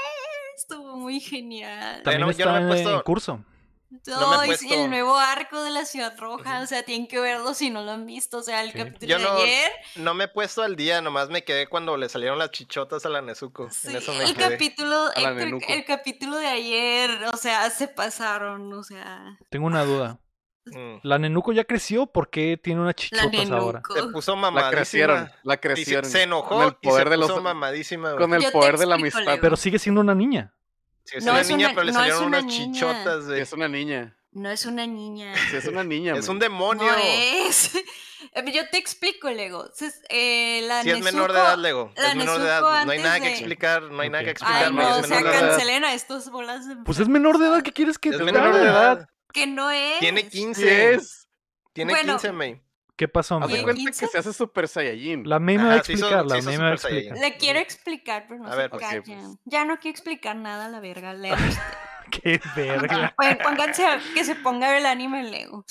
estuvo muy genial. También no- yo no está me he en, puesto- en curso. No me he Ay, sí, puesto- el nuevo arco de la Ciudad Roja, o sea, tienen que verlo si no lo han visto. O sea, el capítulo Yo de no- ayer, No me he puesto al día, nomás me quedé cuando le salieron las chichotas a la Nezuko. sí, en eso me el quedé. capítulo, la el, capítulo de ayer, o sea, se pasaron, o sea, Tengo una duda. Mm. ¿La Nenuco ya creció? ¿Por qué tiene unas la chichotas ahora? Se puso La mamadísima. crecieron, la Y se, crecieron. se enojó con el poder y se de los puso mamadísima, con el Yo poder de la amistad. Leo. Pero sigue siendo una niña. Sí, es No una es niña, una- pero le no salieron una unas niña. chichotas, güey. Es una niña. No es una niña. Sí, es una niña. Es un demonio. No es. Yo te explico, Lego. Eh, la Si es menor de edad, Lego. la Es menor de edad. No hay nada que de- explicar, no hay nada que explicar. Ay, no, no, es o sea, edad. cancelen a estos bolas de... Pues es menor de edad, ¿qué quieres que Es te menor de haga? edad. Que no es. Tiene 15. Sí es. Tiene Bueno. 15, May. ¿Qué pasó, Haz de cuenta que 15? se hace Super Saiyajin. La me va a se explicar, la se va a explicar. Le quiero explicar, pero no A se ver, ok, callan. pues. Ya no quiero explicar nada a la verga. Ustedes. Qué verga. Pues, pónganse a que se ponga a ver el anime Lego.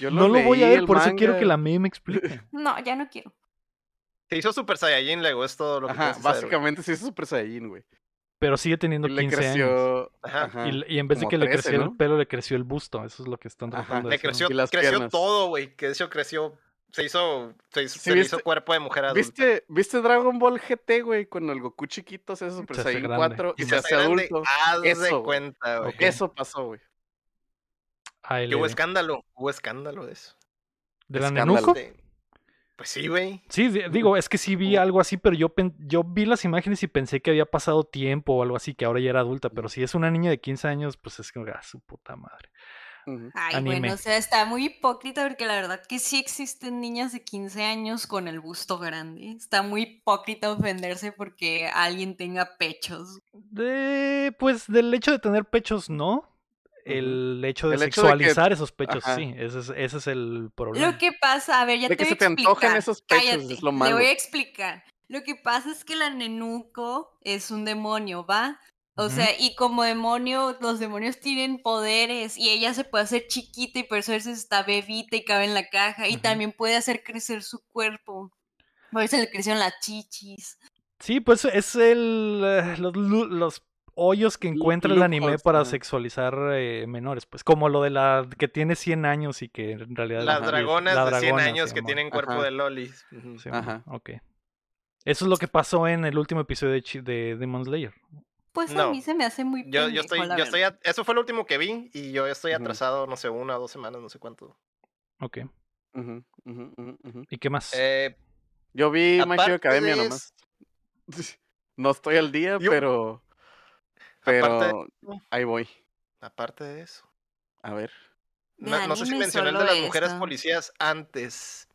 Yo No lo voy a ver, por eso quiero que la manga. May me explique. No, ya no quiero. Se hizo Super Saiyajin, Lego. Es todo lo que Ajá, saber, básicamente se hizo Super Saiyajin, güey. Pero sigue teniendo Y le 15 años. creció. Ajá, Y, y en vez de que le 13, creciera ¿no? el pelo, le creció el busto. Eso es lo que están Ajá. tratando de Le creció, Y las creció todo, güey. Que de hecho creció. Se hizo. Se, hizo, Sí, se le viste- hizo cuerpo de mujer adulta. ¿Viste, ¿Viste Dragon Ball GT, güey? Cuando el Goku chiquito se hace Super Saiyan grande. 4 y Y se hace grande, adulto. Haz de Eso, güey. cuenta, güey. Eso pasó, güey. Que hubo escándalo. Hubo escándalo de eso. ¿De la escándalo. Nenuco? Este, Pues sí, güey. Sí, di- digo, es que sí vi algo así, pero yo, pen- yo vi las imágenes y pensé que había pasado tiempo o algo así, que ahora ya era adulta. Pero si es una niña de 15 años, pues es que, ah, su puta madre. Ay, Anime. bueno, o sea, está muy hipócrita porque la verdad que sí existen niñas de 15 años con el busto grande. Está muy hipócrita ofenderse porque alguien tenga pechos. De, pues del hecho de tener pechos, no. El hecho de El hecho de que- sexualizar esos pechos, Ajá. sí. Ese es, ese es el problema. Lo que pasa, a ver, ya De te que voy se a te antojen explicar. esos pechos, Cállate, es lo malo. voy a explicar. Lo que pasa es que la Nenuco es un demonio, ¿va? O sea, y como demonio, los demonios tienen poderes y ella se puede hacer chiquita y por eso a veces está bebita y cabe en la caja y también puede hacer crecer su cuerpo. Por eso le crecieron las chichis. Sí, pues es el eh, los, los hoyos que encuentra el anime para sexualizar eh, menores, pues como lo de la que tiene 100 años y que en realidad Las dragonas la de 100 dragona, años que tienen cuerpo Ajá. de lolis. Ajá. ok. Eso es lo que pasó en el último episodio de, Chi- de Demon Slayer. Pues a mí se me hace muy Yo, yo estoy, la yo estoy, a- eso fue lo último que vi y yo estoy atrasado, no sé, una o dos semanas, no sé cuánto. Ok. ¿Y qué más? Eh, Yo vi My Hero Academia de nomás. No estoy al día, Yo- pero. de Pero ahí voy. aparte de eso. A ver. No, no sé si mencioné el de las mujeres policías antes.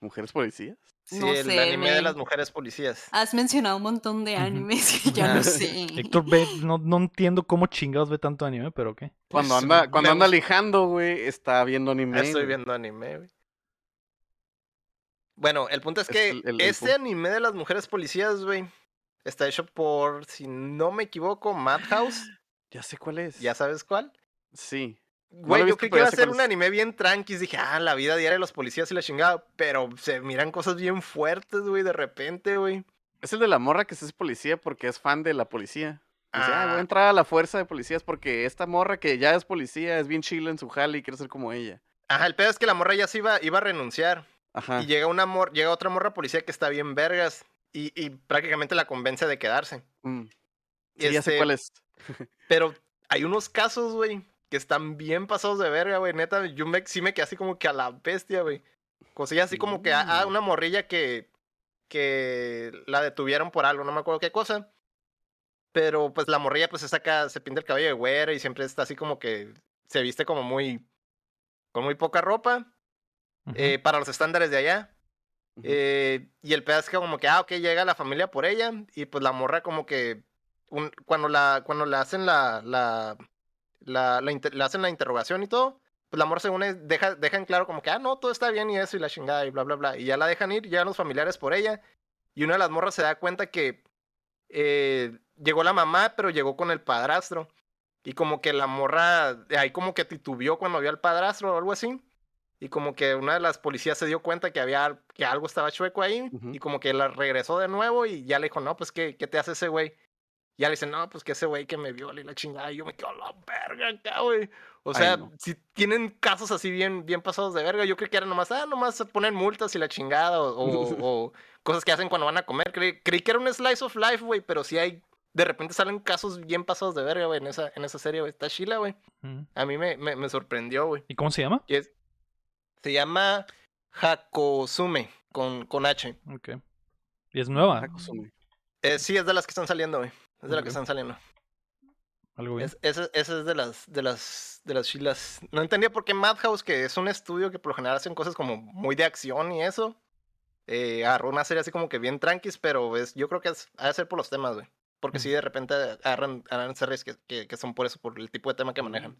¿Mujeres policías? Sí, No el sé, anime de las mujeres policías. Has mencionado un montón de animes que ya no sé. Héctor ve, no, no entiendo cómo chingados ve tanto anime, pero. Cuando Pues, anda, me cuando anda lijando, güey, está viendo anime. Estoy viendo anime, güey. Bueno, el punto es que el- el- el este anime de las mujeres policías, güey, está hecho por, si no me equivoco, Madhouse. Ya sé cuál es. ¿Ya sabes cuál? Sí. Güey, yo creí que iba a ser un anime bien tranqui. Dije, ah, la vida diaria de los policías y la chingada. Pero se miran cosas bien fuertes, güey, de repente, güey. Es el de la morra que es policía porque es fan de la policía. Dice, ah, voy Ah. a entrar a la fuerza de policías porque esta morra que ya es policía es bien chila en su jale y quiere ser como ella. Ajá, el pedo es que la morra ya se iba, iba a renunciar. Ajá. Y llega una mor llega otra morra policía que está bien vergas. Y, y prácticamente la convence de quedarse. Mm. Sí, ya sé Este, cuál es. Pero hay unos casos, güey, que están bien pasados de verga, güey. Neta, yo me, sí me quedé así como que a la bestia, güey. Cosillas así como que, ah, Mm. una morrilla que, que la detuvieron por algo, no me acuerdo qué cosa. Pero pues la morrilla pues se saca, se pinta el cabello de güera y siempre está así como que se viste como muy, con muy poca ropa, eh, para los estándares de allá. Eh, y el pedazo es que como que, ah, ok, llega la familia por ella. Y pues la morra como que un- cuando la, cuando le hacen la, la, la, le hacen la interrogación y todo, pues la morra según es- deja, deja en claro como que, ah, no, todo está bien y eso y la chingada y bla, bla, bla. Y ya la dejan ir, llegan los familiares por ella. Y una de las morras se da cuenta que eh, llegó la mamá, pero llegó con el padrastro. Y como que la morra ahí como que titubeó cuando vio al padrastro o algo así. Y como que una de las policías se dio cuenta que había que algo estaba chueco ahí. Y como que la regresó de nuevo y ya le dijo, no, pues, ¿qué, qué te hace ese güey? Y ya le dice, no, pues que ese güey que me viola y la chingada. Y yo me quedo a la verga acá, güey. O Ay, sea, no. si tienen casos así bien, bien pasados de verga, yo creo que era nomás, ah, nomás se ponen multas y la chingada. O, o- o cosas que hacen cuando van a comer. Creí, creí que era un slice of life, güey, pero sí hay. De repente salen casos bien pasados de verga, güey, en esa, en esa serie, güey. Está chila, güey. Ujú. A mí me, me, me sorprendió, güey. ¿Y cómo se llama? Y es- se llama Hakosume, con, con H. Ok. ¿Y es nueva? Hakusumi. Eh, sí, es de las que están saliendo, güey. Es de Ok. que están saliendo. Algo bien. Es, esa, es de las, de las, de las chilas. No entendía por qué Madhouse, que es un estudio que por lo general hacen cosas como muy de acción y eso, eh, agarró una serie así como que bien tranquis, pero es, yo creo que es, ha de ser por los temas, güey. Porque Mm. sí, de repente agarran, agarran series que, que, que son por eso, por el tipo de tema que manejan.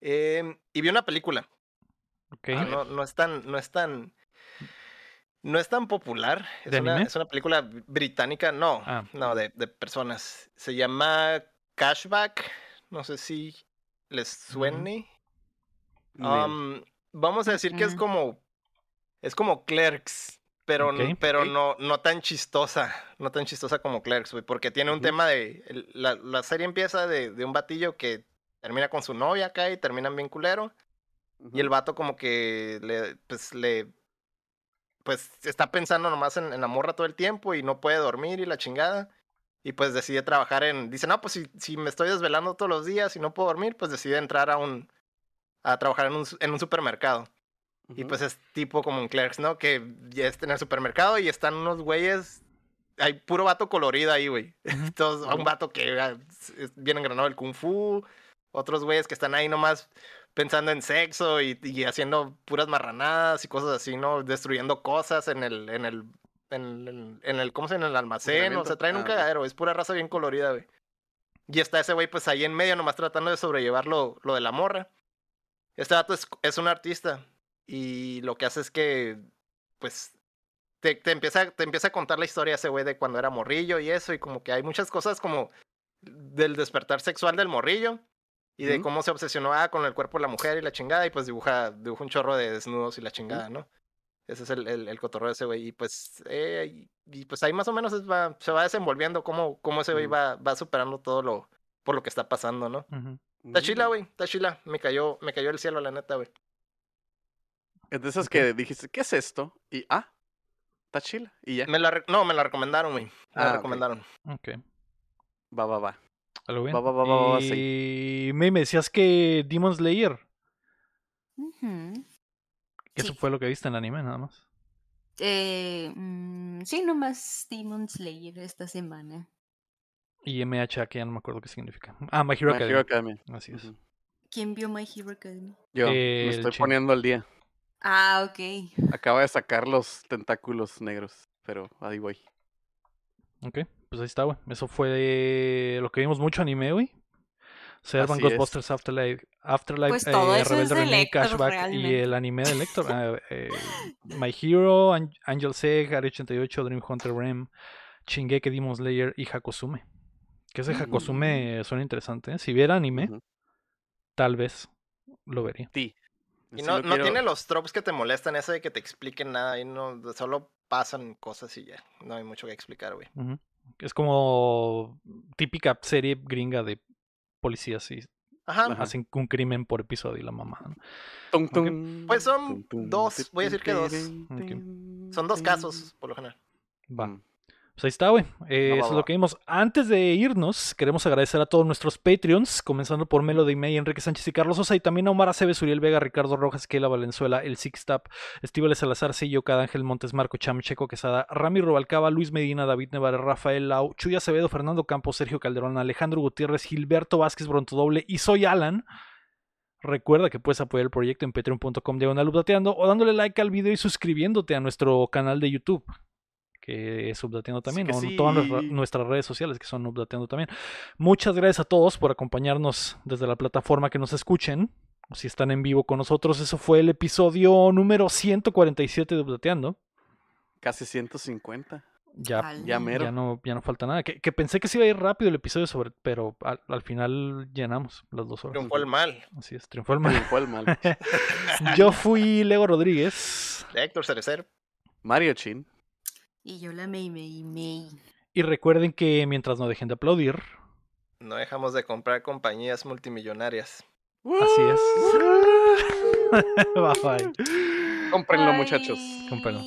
Em, y vi una película. Ok. que no, no es tan, no es tan, no es tan popular. Es ¿De una, anime? es una película británica, no, Ah. no, de, de personas. Se llama Cashback. No sé si les suene. Nel. Um, vamos a decir que es Mm. como, es como Clerks. Pero, n- Ok. pero no, no tan chistosa, no tan chistosa como Clerks, güey, porque tiene un tema de, la, la serie empieza de, de un batillo que termina con su novia acá y terminan bien culero, y el vato como que le, pues le, pues está pensando nomás en, en la morra todo el tiempo y no puede dormir y la chingada. Y pues decide trabajar en, dice, no, pues si, si me estoy desvelando todos los días y no puedo dormir, pues decide entrar a un, a trabajar en un, en un supermercado. Y pues es tipo como en Clerks, ¿no? Que ya está en el supermercado y están unos güeyes, hay puro vato colorido ahí, güey. Ujú. Todos, Ujú. un vato que ah, es- es bien engranado el kung fu, otros güeyes que están ahí nomás pensando en sexo y, y haciendo puras marranadas y cosas así, ¿no? Destruyendo cosas en el, en el, en el, en el ¿cómo se llama? En el almacén, o sea, traen un Ah, cagadero, es pura raza bien colorida, güey. Y está ese güey pues ahí en medio nomás tratando de sobrellevar lo, lo de la morra. Este vato es, es un artista y lo que hace es que, pues, te, te empieza, te empieza a contar la historia ese güey de cuando era morrillo y eso, y como que hay muchas cosas como del despertar sexual del morrillo y de cómo se obsesionó ah, con el cuerpo de la mujer y la chingada, y pues dibuja, dibuja un chorro de desnudos y la chingada, ¿no? Ese es el, el, el cotorreo de ese güey. Y pues, eh, y, y pues ahí más o menos es va, se va desenvolviendo cómo, cómo ese güey va, va superando todo lo por lo que está pasando, ¿no? Está chila, güey, está chila. Me cayó, me cayó el cielo, la neta, güey. Es de esas que dijiste, ¿qué es esto? Y, ah, está chila. Y ya. Me la re- no, me la recomendaron, güey. Me Ah, la ok. recomendaron. Ok. Va, va, va. Algo bien. Va, va, va, va, va, y May, me decías que Demon Slayer, que eso Sí. fue lo que viste en el anime, nada más. Eh, mm, sí, nomás Demon Slayer esta semana. Y MHA, que ya no me acuerdo qué significa. Ah, My Hero My. Hero Academia. Así es. ¿Quién vio My Hero Academia? Yo Eh, me estoy poniendo al día. Ah, ok. Acaba de sacar los tentáculos negros, pero ahí voy. Ok, pues ahí está, güey. Eso fue lo que vimos mucho anime, güey. Servan Así es. Ghostbusters Afterlife, Afterlife Pues todo eh, Rebelde Cashback y el anime de Lector. ah, eh, My Hero, An- Angel Seg, Area 88, Dream Hunter Rem, Shingeki Demon Slayer y Hakosume. Que ese Mm. Hakosume suena interesante. ¿eh? Si viera anime, tal vez lo vería. Sí. Y no, no quiero- tiene los tropes que te molestan, ese de que te expliquen nada. Ahí no, solo pasan cosas y ya. No hay mucho que explicar, güey. Ujú. Es como típica serie gringa de policías y Ajá. Hacen un crimen por episodio y la mamá. ¿no? Tum, Pues son tum, tum, dos, voy a decir que dos. Son dos casos, por lo general. Va. Pues ahí está, güey. Eh, va, eso es lo que vimos. Antes de irnos, queremos agradecer a todos nuestros Patreons, comenzando por Melody May, Enrique Sánchez y Carlos Sosa, y también a Omar Aceves, Uriel Vega, Ricardo Rojas, Keila Valenzuela, El Six Tap, Estíbales Salazar, Sillo, Cada Ángel Montes, Marco Cham, Checo Quesada, Rami Rubalcaba, Luis Medina, David Nevares, Rafael Lau, Chuy Acevedo, Fernando Campos, Sergio Calderón, Alejandro Gutiérrez, Gilberto Vázquez Brontodoble y soy Alan. Recuerda que puedes apoyar el proyecto en patreon.com diagonal o dándole like al video y suscribiéndote a nuestro canal de YouTube, que es Updateando también, o en todas nuestra- sí. nuestras redes sociales que son Updateando también. Muchas gracias a todos por acompañarnos desde la plataforma que nos escuchen. O si están en vivo con nosotros, eso fue el episodio número 147 de Updateando. Casi 150. Ya. Ya mero. ya, no, ya no falta nada. Que, que pensé que se iba a ir rápido el episodio, sobre, pero al, al final llenamos las dos horas. Triunfó el mal. Así es, triunfó el mal. Triunfó el mal. Yo fui Lego Rodríguez. Héctor Cerecer. Mario Chin. Y yo la May May May. Y recuerden que mientras no dejen de aplaudir, No dejamos de comprar compañías multimillonarias. así es. bye bye. Cómprenlo, muchachos. Cómprenlo.